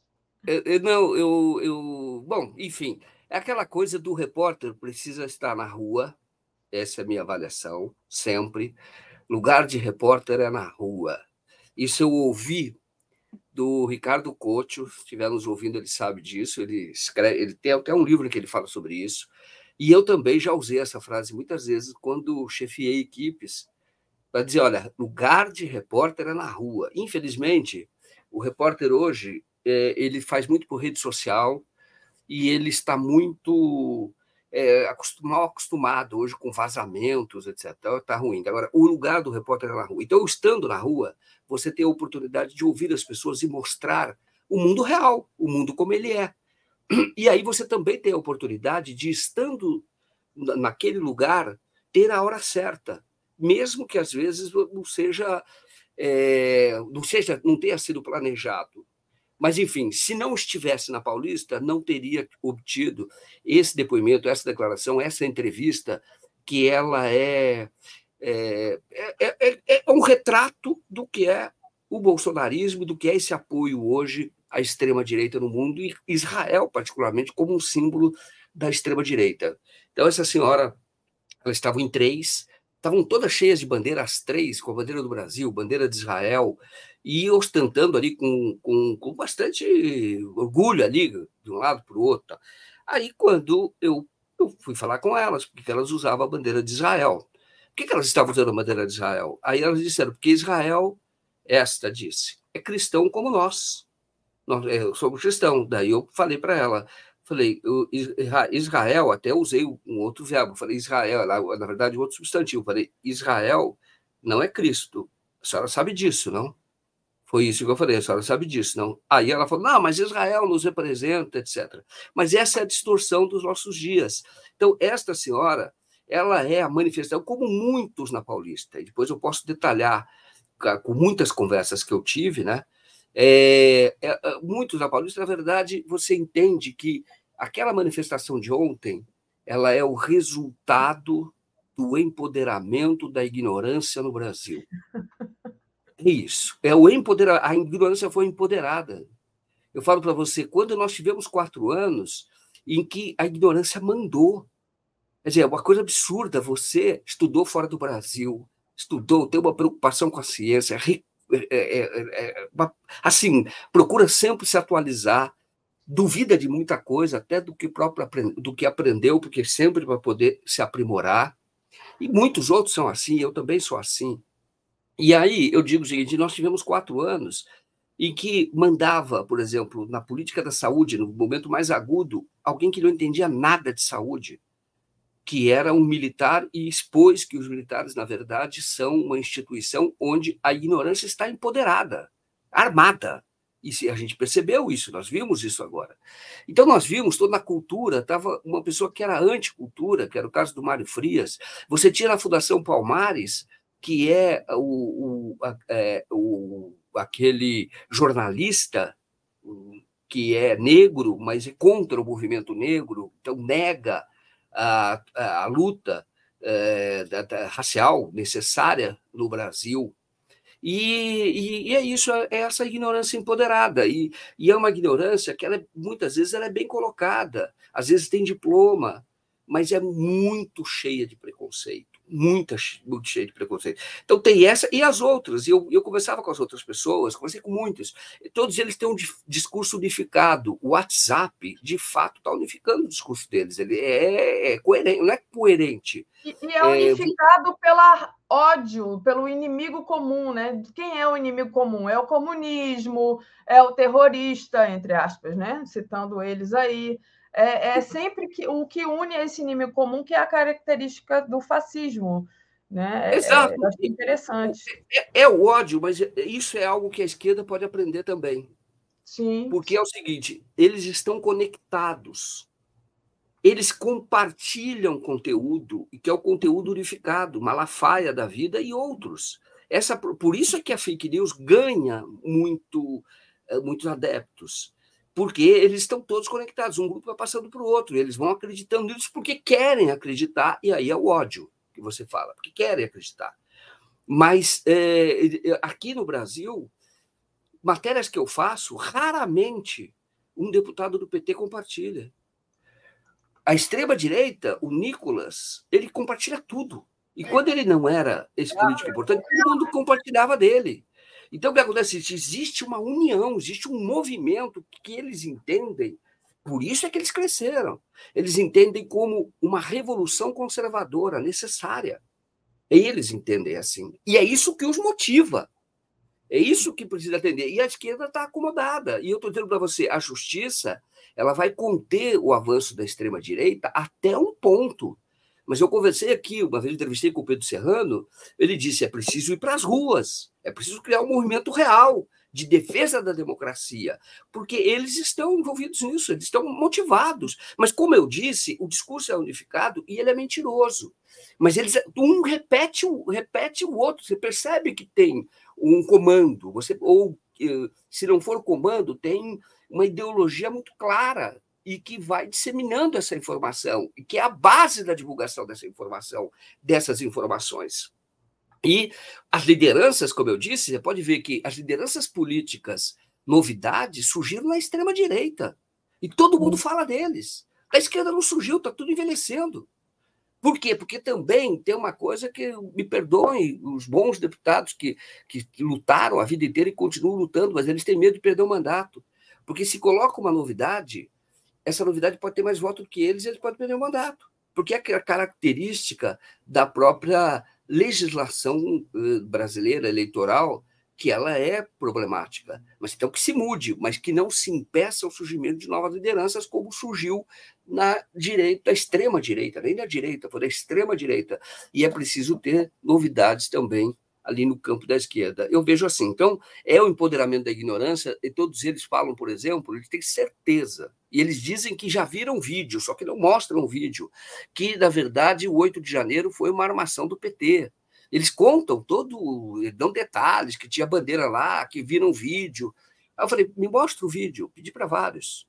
Eu, eu, não, eu, eu. Bom, enfim, é aquela coisa do repórter precisa estar na rua, essa é a minha avaliação, sempre. Lugar de repórter é na rua. Isso eu ouvi do Ricardo Couto, se estiver nos ouvindo, ele sabe disso, ele escreve, ele tem até um livro que ele fala sobre isso. E eu também já usei essa frase muitas vezes quando chefiei equipes para dizer, olha, lugar de repórter é na rua. Infelizmente, o repórter hoje é, ele faz muito por rede social e ele está muito é, mal acostumado hoje com vazamentos, etc. Está ruim. Agora, o lugar do repórter é na rua. Então, estando na rua, você tem a oportunidade de ouvir as pessoas e mostrar o mundo real, o mundo como ele é. E aí você também tem a oportunidade de, estando naquele lugar, ter a hora certa, mesmo que às vezes não seja, é, não seja, não tenha sido planejado. Mas, enfim, se não estivesse na Paulista, não teria obtido esse depoimento, essa declaração, essa entrevista, que ela é, é, é, é, é um retrato do que é o bolsonarismo, do que é esse apoio hoje à extrema-direita no mundo, e Israel, particularmente, como um símbolo da extrema-direita. Então, essa senhora, elas estavam em três, estavam todas cheias de bandeiras, as três, com a bandeira do Brasil, bandeira de Israel, e ostentando ali com, com, com bastante orgulho ali, de um lado para o outro. Aí, quando eu, eu fui falar com elas, porque elas usavam a bandeira de Israel. Por que, que elas estavam usando a bandeira de Israel? Aí elas disseram, porque Israel esta disse, é cristão como nós. nós eu sou cristão. Daí eu falei para ela, falei, Israel, até usei um outro verbo, falei Israel, na verdade, um outro substantivo, falei, Israel não é Cristo. A senhora sabe disso, não? Foi isso que eu falei, a senhora sabe disso, não? Aí ela falou, não, mas Israel nos representa, etc. Mas essa é a distorção dos nossos dias. Então, esta senhora, ela é a manifestação, como muitos na Paulista, e depois eu posso detalhar com muitas conversas que eu tive, né? É, é, é, muitos na Paulista, na verdade, você entende que aquela manifestação de ontem, ela é o resultado do empoderamento da ignorância no Brasil. [laughs] É isso. É o empoderar. A ignorância foi empoderada. Eu falo para você, quando nós tivemos quatro anos em que a ignorância mandou. Quer dizer, é uma coisa absurda. Você estudou fora do Brasil, estudou, tem uma preocupação com a ciência, é, é, é, assim, procura sempre se atualizar, duvida de muita coisa, até do que próprio do que aprendeu, porque sempre vai poder se aprimorar. E muitos outros são assim, eu também sou assim. E aí eu digo o seguinte: nós tivemos quatro anos em que mandava, por exemplo, na política da saúde, no momento mais agudo, alguém que não entendia nada de saúde, que era um militar e expôs que os militares, na verdade, são uma instituição onde a ignorância está empoderada, armada. E a gente percebeu isso, nós vimos isso agora. Então, nós vimos toda a cultura, estava uma pessoa que era anticultura, que era o caso do Mário Frias. Você tinha na Fundação Palmares que é o, o, é, o aquele jornalista que é negro, mas é contra o movimento negro, então nega a, a, a luta é, da, da, racial necessária no Brasil. E, e, e, é isso, é essa ignorância empoderada. E, e é uma ignorância que ela, é, muitas vezes ela é bem colocada, às vezes tem diploma, mas é muito cheia de preconceito muita, muito cheia de preconceito. Então tem essa e as outras. E eu, eu conversava com as outras pessoas, conversei com muitos. Todos eles têm um discurso unificado. O WhatsApp, de fato, está unificando o discurso deles. Ele é, é, coerente, não é coerente. E, e é unificado é, pela ódio, pelo inimigo comum, né? Quem é o inimigo comum? É o comunismo, é o terrorista, entre aspas, né? Citando eles aí é, é sempre que, o que une esse inimigo comum, que é a característica do fascismo. Né? É, Exato. É, interessante. É, é, o ódio, mas isso é algo que a esquerda pode aprender também. Sim. Porque é o seguinte: eles estão conectados. Eles compartilham conteúdo, e que é o conteúdo unificado, Malafaia da vida e outros. Essa, por isso é que a fake news ganha muito, eh, muitos adeptos porque eles estão todos conectados, um grupo vai passando para o outro, eles vão acreditando nisso porque querem acreditar, e aí é o ódio que você fala, porque querem acreditar. Mas é, aqui no Brasil, matérias que eu faço, raramente um deputado do PT compartilha. A extrema-direita, o Nicolas, ele compartilha tudo. E quando ele não era esse político importante, todo mundo compartilhava dele. Então, o que acontece? Existe uma união, existe um movimento que eles entendem, por isso é que eles cresceram. Eles entendem como uma revolução conservadora necessária. Eles entendem assim. E é isso que os motiva. É isso que precisa atender. E a esquerda está acomodada. E eu estou dizendo para você, a justiça ela vai conter o avanço da extrema-direita até um ponto. Mas eu conversei aqui, uma vez entrevistei com o Pedro Serrano, ele disse: é preciso ir para as ruas, é preciso criar um movimento real de defesa da democracia, porque eles estão envolvidos nisso, eles estão motivados. Mas, como eu disse, o discurso é unificado e ele é mentiroso. Mas eles um repete, repete o outro. Você percebe que tem um comando, você ou eh, se não for comando, tem uma ideologia muito clara e que vai disseminando essa informação, e que é a base da divulgação dessa informação, dessas informações. E as lideranças, como eu disse, você pode ver que as lideranças políticas novidades surgiram na extrema-direita. E todo mundo fala deles. A esquerda não surgiu, está tudo envelhecendo. Por quê? Porque também tem uma coisa que, me perdoem, os bons deputados que, que lutaram a vida inteira e continuam lutando, mas eles têm medo de perder o mandato. Porque se coloca uma novidade, essa novidade pode ter mais voto do que eles e eles podem perder o mandato. Porque é a característica da própria legislação eh, brasileira eleitoral que ela é problemática, mas então que se mude, mas que não se impeça o surgimento de novas lideranças, como surgiu na direita, extrema direita, nem na direita, foi da extrema direita. E é preciso ter novidades também ali no campo da esquerda. Eu vejo assim, então, é o empoderamento da ignorância, e todos eles falam, por exemplo, eles têm certeza, e eles dizem que já viram vídeo, só que não mostram vídeo, que, na verdade, o 8 de janeiro foi uma armação do PT, eles contam todo, dão detalhes, que tinha bandeira lá, que viram vídeo. Aí eu falei, me mostra o vídeo. Pedi para vários.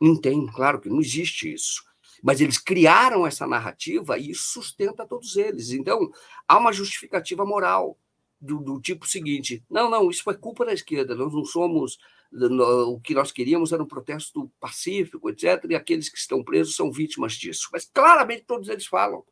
Não tem, claro que não existe isso. Mas eles criaram essa narrativa e isso sustenta todos eles. Então, há uma justificativa moral do, do tipo seguinte: não, não, isso foi culpa da esquerda, nós não somos. O que nós queríamos era um protesto pacífico, etc., e aqueles que estão presos são vítimas disso. Mas claramente todos eles falam.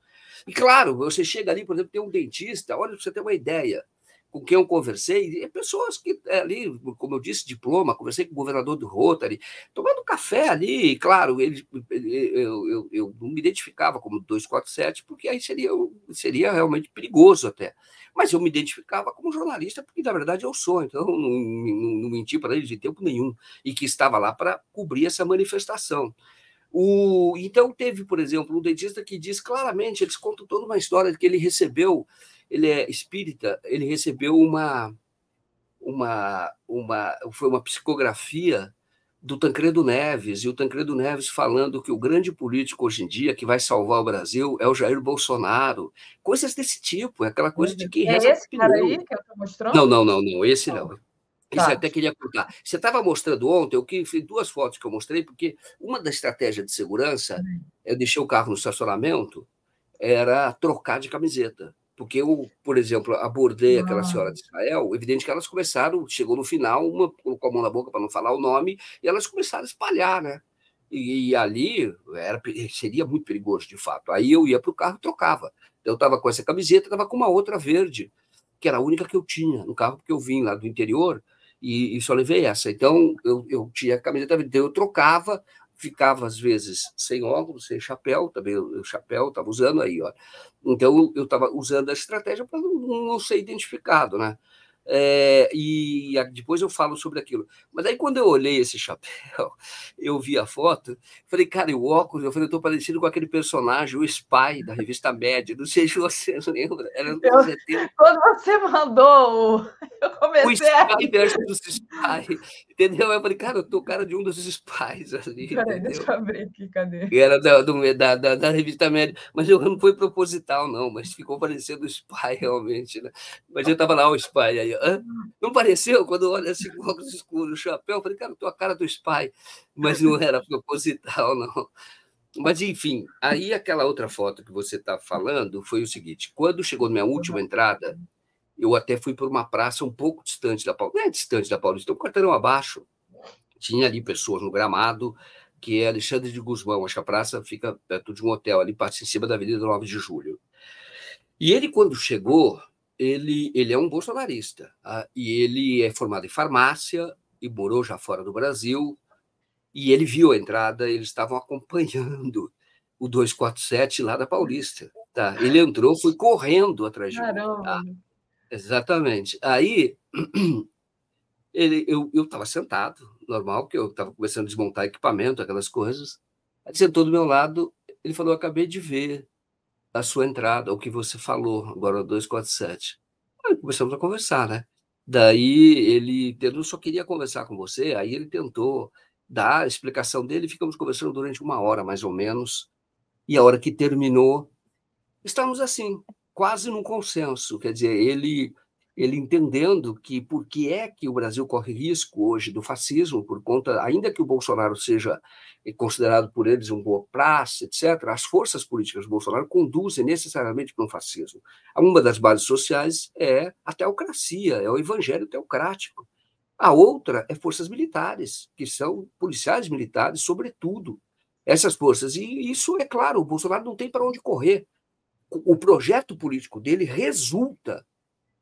E claro, você chega ali, por exemplo, tem um dentista, olha, você ter uma ideia, com quem eu conversei, pessoas que é, ali, como eu disse, diploma, conversei com o governador do Rotary, tomando café ali, claro, ele, eu, eu, eu não me identificava como 247, porque aí seria, seria realmente perigoso até. Mas eu me identificava como jornalista, porque na verdade eu sou, então não, não, não menti para ele de tempo nenhum, e que estava lá para cobrir essa manifestação. O, então, teve, por exemplo, um dentista que diz claramente, eles contam toda uma história de que ele recebeu, ele é espírita, ele recebeu uma, uma, uma, foi uma psicografia do Tancredo Neves, e o Tancredo Neves falando que o grande político hoje em dia que vai salvar o Brasil é o Jair Bolsonaro. Coisas desse tipo, é aquela coisa de que É esse cara aí que eu estou mostrando? Não, não, não, não, esse não. Isso até queria contar. Você estava mostrando ontem, eu fiz duas fotos que eu mostrei, porque uma da estratégia de segurança, eu deixei o carro no estacionamento, era trocar de camiseta. Porque eu, por exemplo, abordei aquela senhora de Israel, evidente que elas começaram, chegou no final, uma colocou a mão na boca para não falar o nome, e elas começaram a espalhar, né? E, e ali era, seria muito perigoso, de fato. Aí eu ia para o carro e trocava. Eu estava com essa camiseta, estava com uma outra verde, que era a única que eu tinha no carro, porque eu vim lá do interior e, e só levei essa. Então, eu, eu tinha a camiseta então eu trocava, ficava às vezes sem óculos, sem chapéu, também o o chapéu estava usando aí, ó. Então, eu estava usando a estratégia para não, não ser identificado, né? É, e depois eu falo sobre aquilo. Mas aí, quando eu olhei esse chapéu, [laughs] eu vi a foto, falei, cara, e o óculos? Eu falei, eu estou parecido com aquele personagem, o Spy, da revista Mad. Não sei se você [laughs] lembra. Era Eu- anos 70. Quando você mandou, o- eu o comecei a Spy versus Spy, entendeu? Eu falei, cara, eu tô cara de um dos Spies [laughs] ali, Peraí, deixa eu abrir aqui, cadê? E era da, do- da, da, da revista média, mas eu não foi proposital, não, mas ficou parecendo o Spy, realmente, né? Mas eu tava lá, o Spy, aí, não pareceu? Quando eu olho assim, com óculos escuros, o chapéu, eu falei, cara, eu tô a cara do Spy, mas não era [laughs] proposital, não. Mas, enfim, aí aquela outra foto que você está falando foi o seguinte: quando chegou minha última entrada, eu até fui por uma praça um pouco distante da Paulista, não é distante da Paulista, um quarteirão abaixo. Tinha ali pessoas no gramado, que é Alexandre de Guzmão, acho que a praça fica perto de um hotel ali, passa em cima da Avenida 9 de Julho. E ele, quando chegou, ele, ele é um bolsonarista, ah, e ele é formado em farmácia e morou já fora do Brasil, e ele viu a entrada, eles estavam acompanhando o 247 lá da Paulista. Tá? Ele entrou, foi correndo atrás de mim. Tá? Exatamente. Aí [clears throat] ele, eu estava sentado, normal, porque eu estava começando a desmontar equipamento, aquelas coisas. Ele sentou do meu lado, ele falou: Acabei de ver a sua entrada, o que você falou, agora o 247. Aí começamos a conversar, né? Daí ele eu só queria conversar com você, aí ele tentou dar a explicação dele, ficamos conversando durante uma hora, mais ou menos, e a hora que terminou, estamos assim, quase num consenso, quer dizer, ele ele entendendo que por que é que o Brasil corre risco hoje do fascismo, por conta, ainda que o Bolsonaro seja considerado por eles um boa praça, etc., as forças políticas do Bolsonaro conduzem necessariamente para um fascismo. Uma das bases sociais é a teocracia, é o evangelho teocrático. A outra é forças militares, que são policiais militares, sobretudo. Essas forças. E isso, é claro, o Bolsonaro não tem para onde correr. O projeto político dele resulta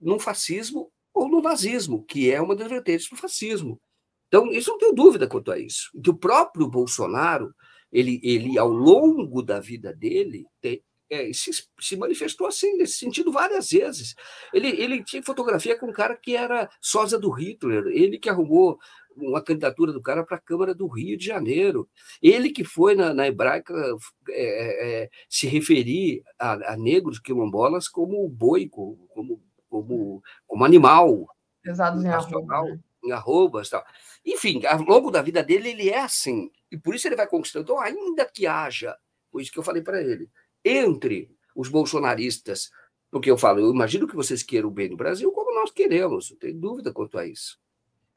no fascismo ou no nazismo, que é uma das vertentes do fascismo. Então, isso não tenho dúvida quanto a isso. Que o próprio Bolsonaro, ele, ele ao longo da vida dele, te, é, se, se, manifestou assim, nesse sentido, várias vezes. Ele, ele tinha fotografia com um cara que era sósia do Hitler, ele que arrumou uma candidatura do cara para a Câmara do Rio de Janeiro. Ele que foi na, na hebraica é, é, se referir a, a, negros quilombolas como boi, como, como, como animal. Pesados em arroba. Né? Em arrobas tal. Enfim, ao longo da vida dele, ele é assim. E por isso ele vai conquistando. Então, ainda que haja, foi isso que eu falei para ele, entre os bolsonaristas, porque eu falo, eu imagino que vocês queiram o bem do Brasil como nós queremos, não tem dúvida quanto a isso.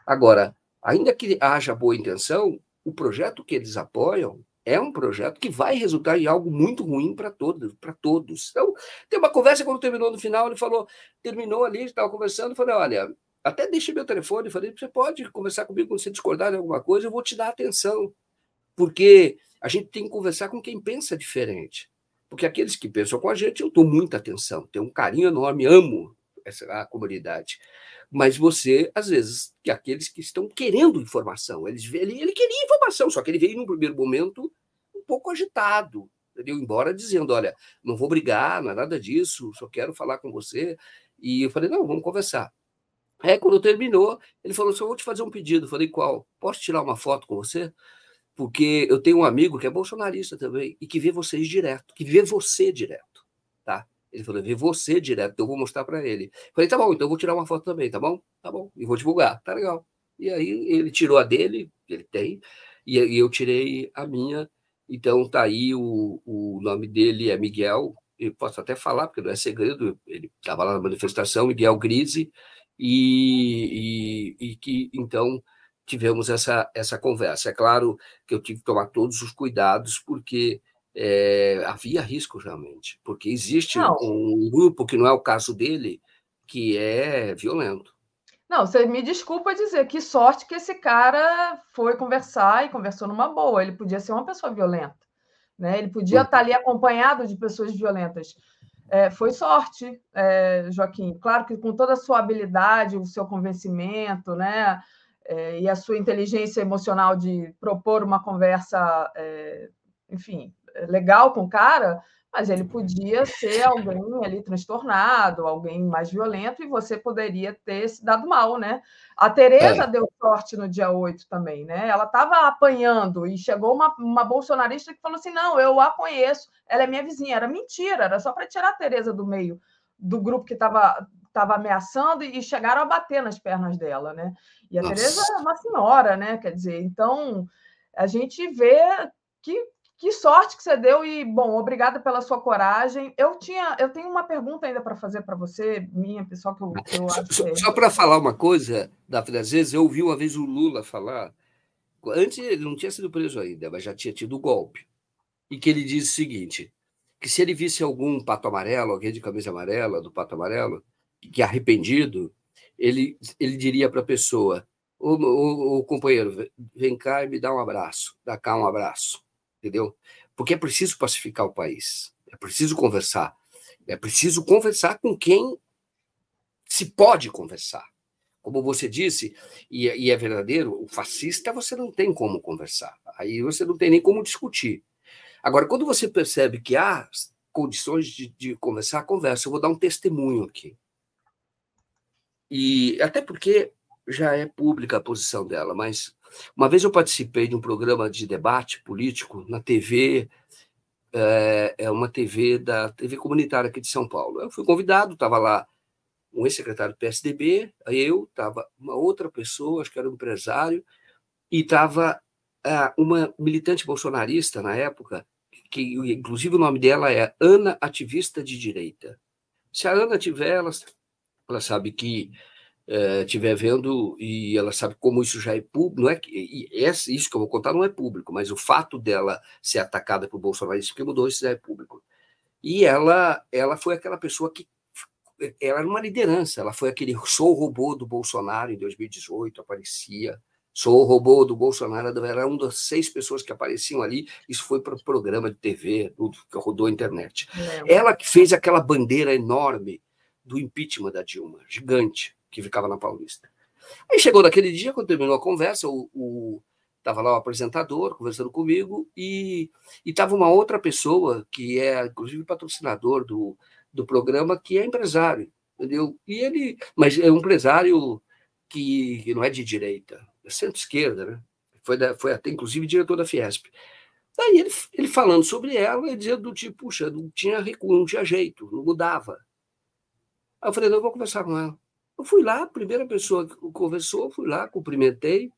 Agora, ainda que haja boa intenção, o projeto que eles apoiam é um projeto que vai resultar em algo muito ruim para todos, para todos. Então, tem uma conversa quando terminou no final, ele falou, terminou ali, estava conversando, falei, olha, até deixei meu telefone, falei, você pode conversar comigo quando você discordar de alguma coisa, eu vou te dar atenção, porque a gente tem que conversar com quem pensa diferente. Porque aqueles que pensam com a gente, eu dou muita atenção, tenho um carinho enorme, amo essa a comunidade. Mas você, às vezes, que aqueles que estão querendo informação, eles, ele, ele queria informação, só que ele veio num primeiro momento um pouco agitado, entendeu? embora dizendo, olha, não vou brigar, não é nada disso, só quero falar com você. E eu falei, não, vamos conversar. Aí, quando terminou, ele falou eu vou te fazer um pedido. Eu falei, qual? Posso tirar uma foto com você? porque eu tenho um amigo que é bolsonarista também e que vê vocês direto, que vê você direto, tá? Ele falou, vê você direto, então eu vou mostrar para ele. Falei, tá bom, então eu vou tirar uma foto também, tá bom? Tá bom, e vou divulgar, tá legal. E aí ele tirou a dele, ele tem, e eu tirei a minha, então tá aí, o, o nome dele é Miguel, eu posso até falar, porque não é segredo, ele estava lá na manifestação, Miguel Grise, e, e, e que, então, tivemos essa, essa conversa. É claro que eu tive que tomar todos os cuidados, porque é, havia risco realmente, porque existe não. um grupo que não é o caso dele, que é violento. Não, você me desculpa dizer, que sorte que esse cara foi conversar e conversou numa boa. Ele podia ser uma pessoa violenta, né? Ele podia estar ali acompanhado de pessoas violentas. É, foi sorte, é, Joaquim. Claro que com toda a sua habilidade, o seu convencimento, né? é, e a sua inteligência emocional de propor uma conversa, é, enfim, legal com o cara, mas ele podia ser alguém ali transtornado, alguém mais violento, e você poderia ter se dado mal, né? A Tereza é. deu sorte no dia 8 também, né? Ela estava apanhando e chegou uma, uma bolsonarista que falou assim: não, eu a conheço, ela é minha vizinha. Era mentira, era só para tirar a Tereza do meio do grupo que estava estava ameaçando e chegaram a bater nas pernas dela, né? E a Nossa. Tereza é uma senhora, né? Quer dizer, então a gente vê que, que sorte que você deu e bom, obrigada pela sua coragem. Eu tinha, eu tenho uma pergunta ainda para fazer para você, minha pessoal que eu, que eu acho Só, só para falar uma coisa, Daphne, às vezes eu ouvi uma vez o Lula falar, antes ele não tinha sido preso ainda, mas já tinha tido o golpe, e que ele diz o seguinte, que se ele visse algum pato amarelo, alguém de camisa amarela, do pato amarelo, que é arrependido, ele, ele diria para a pessoa: o, o, o, companheiro, vem cá e me dá um abraço, dá cá um abraço, entendeu? Porque é preciso pacificar o país, é preciso conversar, é preciso conversar com quem se pode conversar. Como você disse, e, e é verdadeiro, o fascista você não tem como conversar, aí você não tem nem como discutir. Agora, quando você percebe que há condições de, de conversar, conversa. Eu vou dar um testemunho aqui. E até porque já é pública a posição dela, mas uma vez eu participei de um programa de debate político na TV, é, é uma TV da TV comunitária aqui de São Paulo. Eu fui convidado, estava lá um ex-secretário do PSDB, eu, estava uma outra pessoa, acho que era um empresário, e estava é, uma militante bolsonarista na época, que inclusive o nome dela é Ana Ativista de Direita. Se a Ana tiver, ela ela sabe que estiver eh, vendo e ela sabe como isso já é público, não é que isso que eu vou contar não é público, mas o fato dela ser atacada por Bolsonaro isso que mudou isso já é público. E ela ela foi aquela pessoa que ela era uma liderança, ela foi aquele sou o robô do Bolsonaro em 2018, aparecia, sou o robô do Bolsonaro, era uma das seis pessoas que apareciam ali, isso foi para o programa de TV, que rodou a internet. Ela que fez aquela bandeira enorme do impeachment da Dilma, gigante, que ficava na Paulista. Aí chegou naquele dia, quando terminou a conversa, o, o, Estava lá o apresentador conversando comigo e estava uma outra pessoa que é, inclusive, patrocinador do, do programa, que é empresário, entendeu? E ele, mas é um empresário que, que não é de direita, é centro-esquerda, né? Foi, da, foi até, inclusive, diretor da Fiesp. Aí ele, ele falando sobre ela e dizendo do tipo, puxa, não tinha recuo, não tinha jeito, não mudava. Aí eu falei, não, eu vou conversar com ela. Eu fui lá, a primeira pessoa que conversou, fui lá, cumprimentei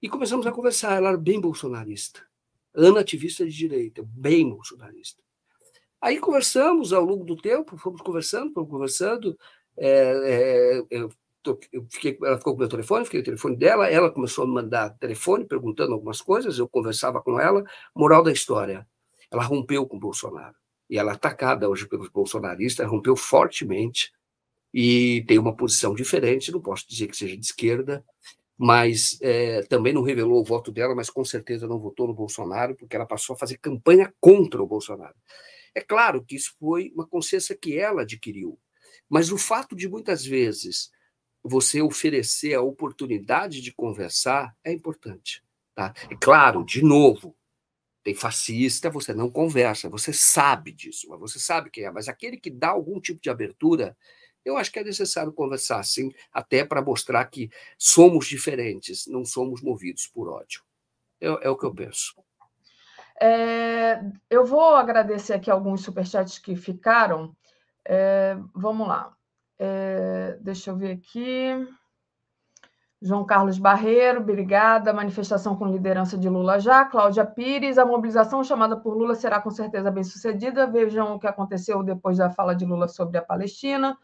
e começamos a conversar. Ela era bem bolsonarista, Ana ativista de direita, bem bolsonarista. Aí conversamos ao longo do tempo, fomos conversando, fomos conversando. É, é, eu, eu fiquei, ela ficou com meu telefone, fiquei com o telefone dela, ela começou a me mandar telefone perguntando algumas coisas, eu conversava com ela. Moral da história, ela rompeu com o Bolsonaro. E ela é atacada hoje pelos bolsonaristas, rompeu fortemente e tem uma posição diferente, não posso dizer que seja de esquerda, mas é, também não revelou o voto dela, mas com certeza não votou no Bolsonaro, porque ela passou a fazer campanha contra o Bolsonaro. É claro que isso foi uma consciência que ela adquiriu, mas o fato de muitas vezes você oferecer a oportunidade de conversar é importante. Tá? É claro, de novo, tem fascista, você não conversa, você sabe disso, mas você sabe quem é. Mas aquele que dá algum tipo de abertura, eu acho que é necessário conversar, sim, até para mostrar que somos diferentes, não somos movidos por ódio. É, é o que eu penso. É, eu vou agradecer aqui alguns superchats que ficaram. É, vamos lá. É, deixa eu ver aqui. João Carlos Barreiro, obrigada. Manifestação com liderança de Lula já. Cláudia Pires, a mobilização chamada por Lula será com certeza bem sucedida. Vejam o que aconteceu depois da fala de Lula sobre a Palestina.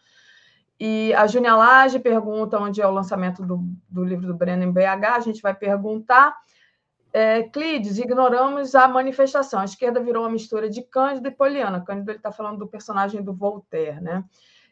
E a Júnia Lage pergunta onde é o lançamento do, do livro do Breno em BH. A gente vai perguntar. É, Clides, ignoramos a manifestação. A esquerda virou uma mistura de Cândido e Poliana. Cândido está falando do personagem do Voltaire, né?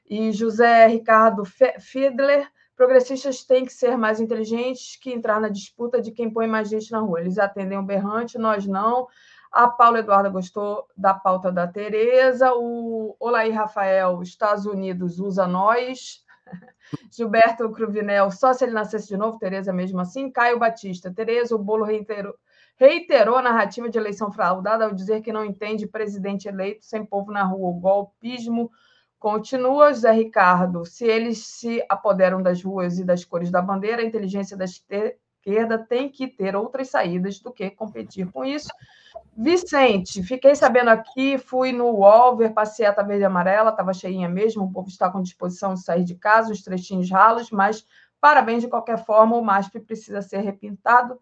E José Ricardo Fiedler, progressistas têm que ser mais inteligentes que entrar na disputa de quem põe mais gente na rua. Eles atendem o berrante, nós não. A Paula Eduarda gostou da pauta da Tereza. O Olaí Rafael, Estados Unidos usa nós. [laughs] Gilberto Cruvinel, só se ele nascesse de novo, Tereza mesmo assim. Caio Batista, Tereza, o bolo reiterou, reiterou a narrativa de eleição fraudada ao dizer que não entende presidente eleito sem povo na rua. O golpismo continua, José Ricardo. Se eles se apoderam das ruas e das cores da bandeira, a inteligência da esquerda tem que ter outras saídas do que competir com isso. Vicente, fiquei sabendo aqui, fui no UOL ver passeata verde e amarela, estava cheinha mesmo, o povo está com disposição de sair de casa, os trechinhos ralos, mas parabéns de qualquer forma, o MASP precisa ser repintado.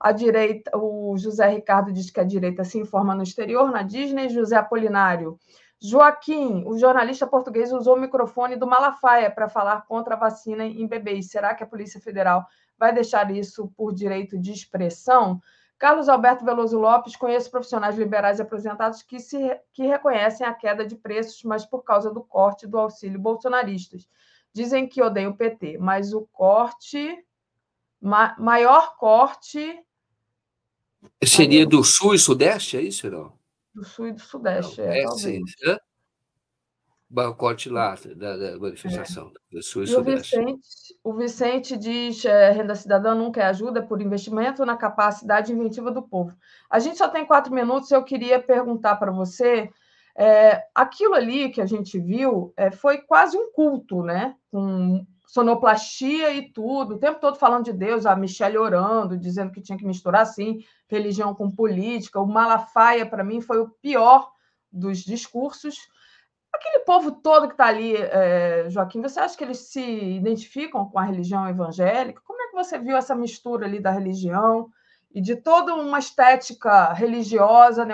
A direita, o José Ricardo diz que a direita se informa no exterior, na Disney. José Apolinário, Joaquim, o jornalista português usou o microfone do Malafaia para falar contra a vacina em bebês. Será que a Polícia Federal vai deixar isso por direito de expressão? Carlos Alberto Veloso Lopes, conheço profissionais liberais apresentados que, se, que reconhecem a queda de preços, mas por causa do corte do auxílio bolsonaristas. Dizem que odeiam o PT, mas o corte, ma, maior corte. Seria do Sul e Sudeste, é isso, não? Do Sul e do Sudeste, não, é, é. Sim corte lá da, da manifestação é. do Sul e, e o Vicente, o Vicente diz é, renda cidadã nunca é ajuda por investimento na capacidade inventiva do povo. A gente só tem quatro minutos, eu queria perguntar para você, é, aquilo ali que a gente viu é, foi quase um culto, né? Com sonoplastia e tudo, o tempo todo falando de Deus, a Michelle orando, dizendo que tinha que misturar, assim, religião com política. O Malafaia, para mim, foi o pior dos discursos, Aquele povo todo que está ali, é, Joaquim, você acha que eles se identificam com a religião evangélica? Como é que você viu essa mistura ali da religião e de toda uma estética religiosa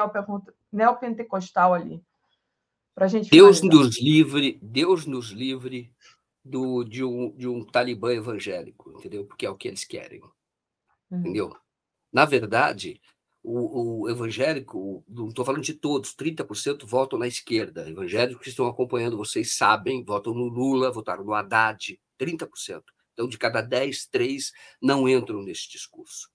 neopentecostal ali? Para gente Deus nos livre, Deus nos livre do, de, um, de um talibã evangélico, entendeu? Porque é o que eles querem, uhum. entendeu? Na verdade, o, o evangélico, não estou falando de todos, 30% votam na esquerda. Evangélicos que estão acompanhando vocês sabem, votam no Lula, votaram no Haddad, 30%. Então, de cada 10, 3 não entram nesse discurso.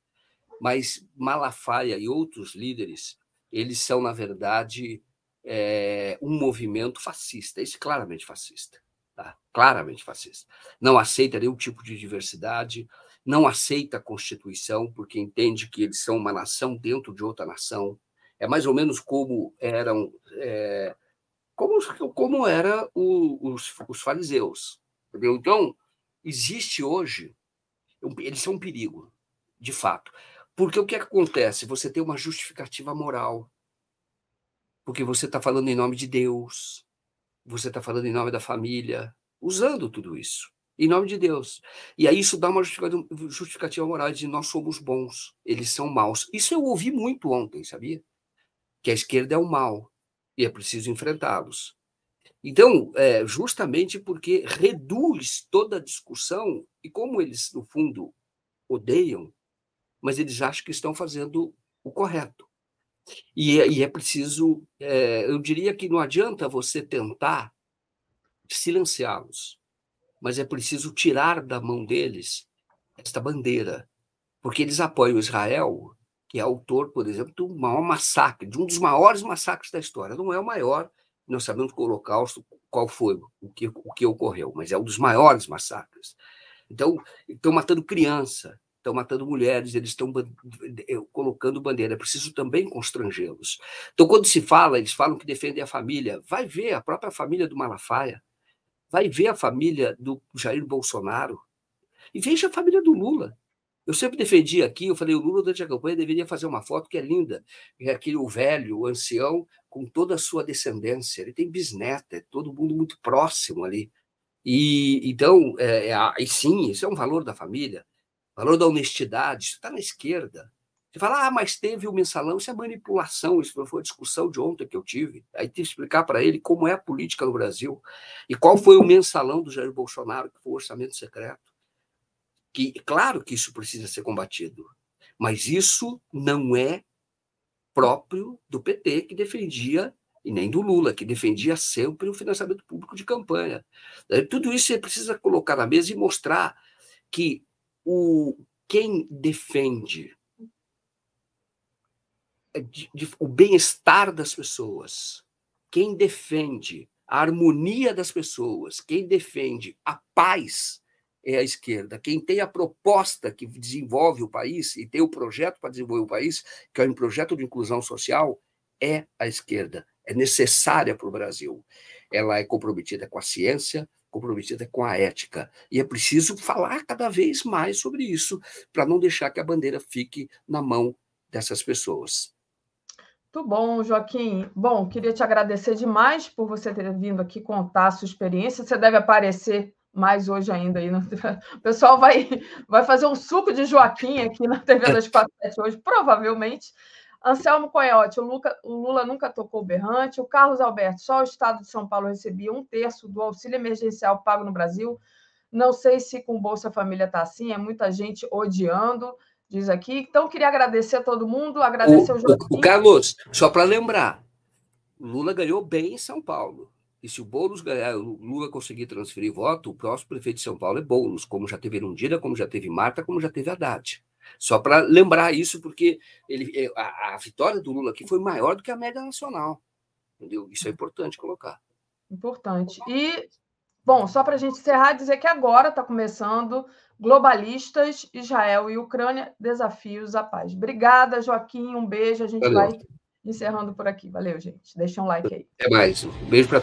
Mas Malafaia e outros líderes, eles são, na verdade, é, um movimento fascista, esse claramente fascista. Tá? Claramente fascista. Não aceita nenhum tipo de diversidade, não aceita a Constituição, porque entende que eles são uma nação dentro de outra nação. É mais ou menos como eram. É, como, como era o, os, os fariseus. Entendeu? Então, existe hoje. Eles são um perigo, de fato. Porque o que, acontece? Você tem uma justificativa moral. Porque você está falando em nome de Deus, você está falando em nome da família, usando tudo isso em nome de Deus. E aí isso dá uma justificativa moral de nós somos bons, eles são maus. Isso eu ouvi muito ontem, sabia? Que a esquerda é o mal e é preciso enfrentá-los. Então, é, justamente porque reduz toda a discussão, e como eles, no fundo, odeiam, mas eles acham que estão fazendo o correto. E, é, e é preciso, é, eu diria que não adianta você tentar silenciá-los mas é preciso tirar da mão deles esta bandeira, porque eles apoiam Israel, que é autor, por exemplo, do maior massacre, de um dos maiores massacres da história. Não é o maior, nós sabemos que o Holocausto, qual foi, o que, o que ocorreu, mas é um dos maiores massacres. Então, estão matando criança, estão matando mulheres, eles estão eh, colocando bandeira. É preciso também constrangê-los. Então, quando se fala, eles falam que defendem a família. Vai ver a própria família do Malafaia vai ver a família do Jair Bolsonaro e veja a família do Lula. Eu sempre defendi aqui, eu falei, o Lula durante a campanha deveria fazer uma foto que é linda, é aquele o velho, o ancião, com toda a sua descendência. Ele tem bisneta, é todo mundo muito próximo ali. E então, é, é, e sim, isso é um valor da família, valor da honestidade, isso está na esquerda. Você fala, ah, mas teve o mensalão, isso é manipulação, isso foi a discussão de ontem que eu tive. Aí tive que explicar para ele como é a política no Brasil e qual foi o mensalão do Jair Bolsonaro, que foi o orçamento secreto. Que, claro que isso precisa ser combatido, mas isso não é próprio do PT, que defendia, e nem do Lula, que defendia sempre o financiamento público de campanha. Tudo isso você precisa colocar na mesa e mostrar que o, quem defende de, de, o bem-estar das pessoas, quem defende a harmonia das pessoas, quem defende a paz é a esquerda. Quem tem a proposta que desenvolve o país e tem o projeto para desenvolver o país, que é um projeto de inclusão social, é a esquerda. É necessária para o Brasil. Ela é comprometida com a ciência, comprometida com a ética. E é preciso falar cada vez mais sobre isso, para não deixar que a bandeira fique na mão dessas pessoas. Muito bom, Joaquim. Bom, queria te agradecer demais por você ter vindo aqui contar a sua experiência. Você deve aparecer mais hoje ainda aí. No... [laughs] O pessoal vai, vai fazer um suco de Joaquim aqui na TV 247 hoje, provavelmente. Anselmo Coyote, o, Luca, o Lula nunca tocou berrante. O Carlos Alberto, só o Estado de São Paulo recebia um terço do auxílio emergencial pago no Brasil. Não sei se com Bolsa Família está assim, é muita gente odiando diz aqui. Então, queria agradecer a todo mundo, agradecer o, Joaquim. O Carlos, só para lembrar, Lula ganhou bem em São Paulo. E se o Boulos ganhar, o Lula conseguir transferir voto, o próximo prefeito de São Paulo é Boulos, como já teve Erundina, como já teve Marta, como já teve Haddad. Só para lembrar isso, porque ele, é, a, a, vitória do Lula aqui foi maior do que a média nacional. Entendeu? Isso é importante colocar. Importante. E, bom, só para a gente encerrar, dizer que agora está começando Globalistas, Israel e Ucrânia, desafios à paz. Obrigada, Joaquim. Um beijo. A gente Valeu. vai encerrando por aqui. Valeu, gente. Deixa um like aí. Até mais. Um beijo para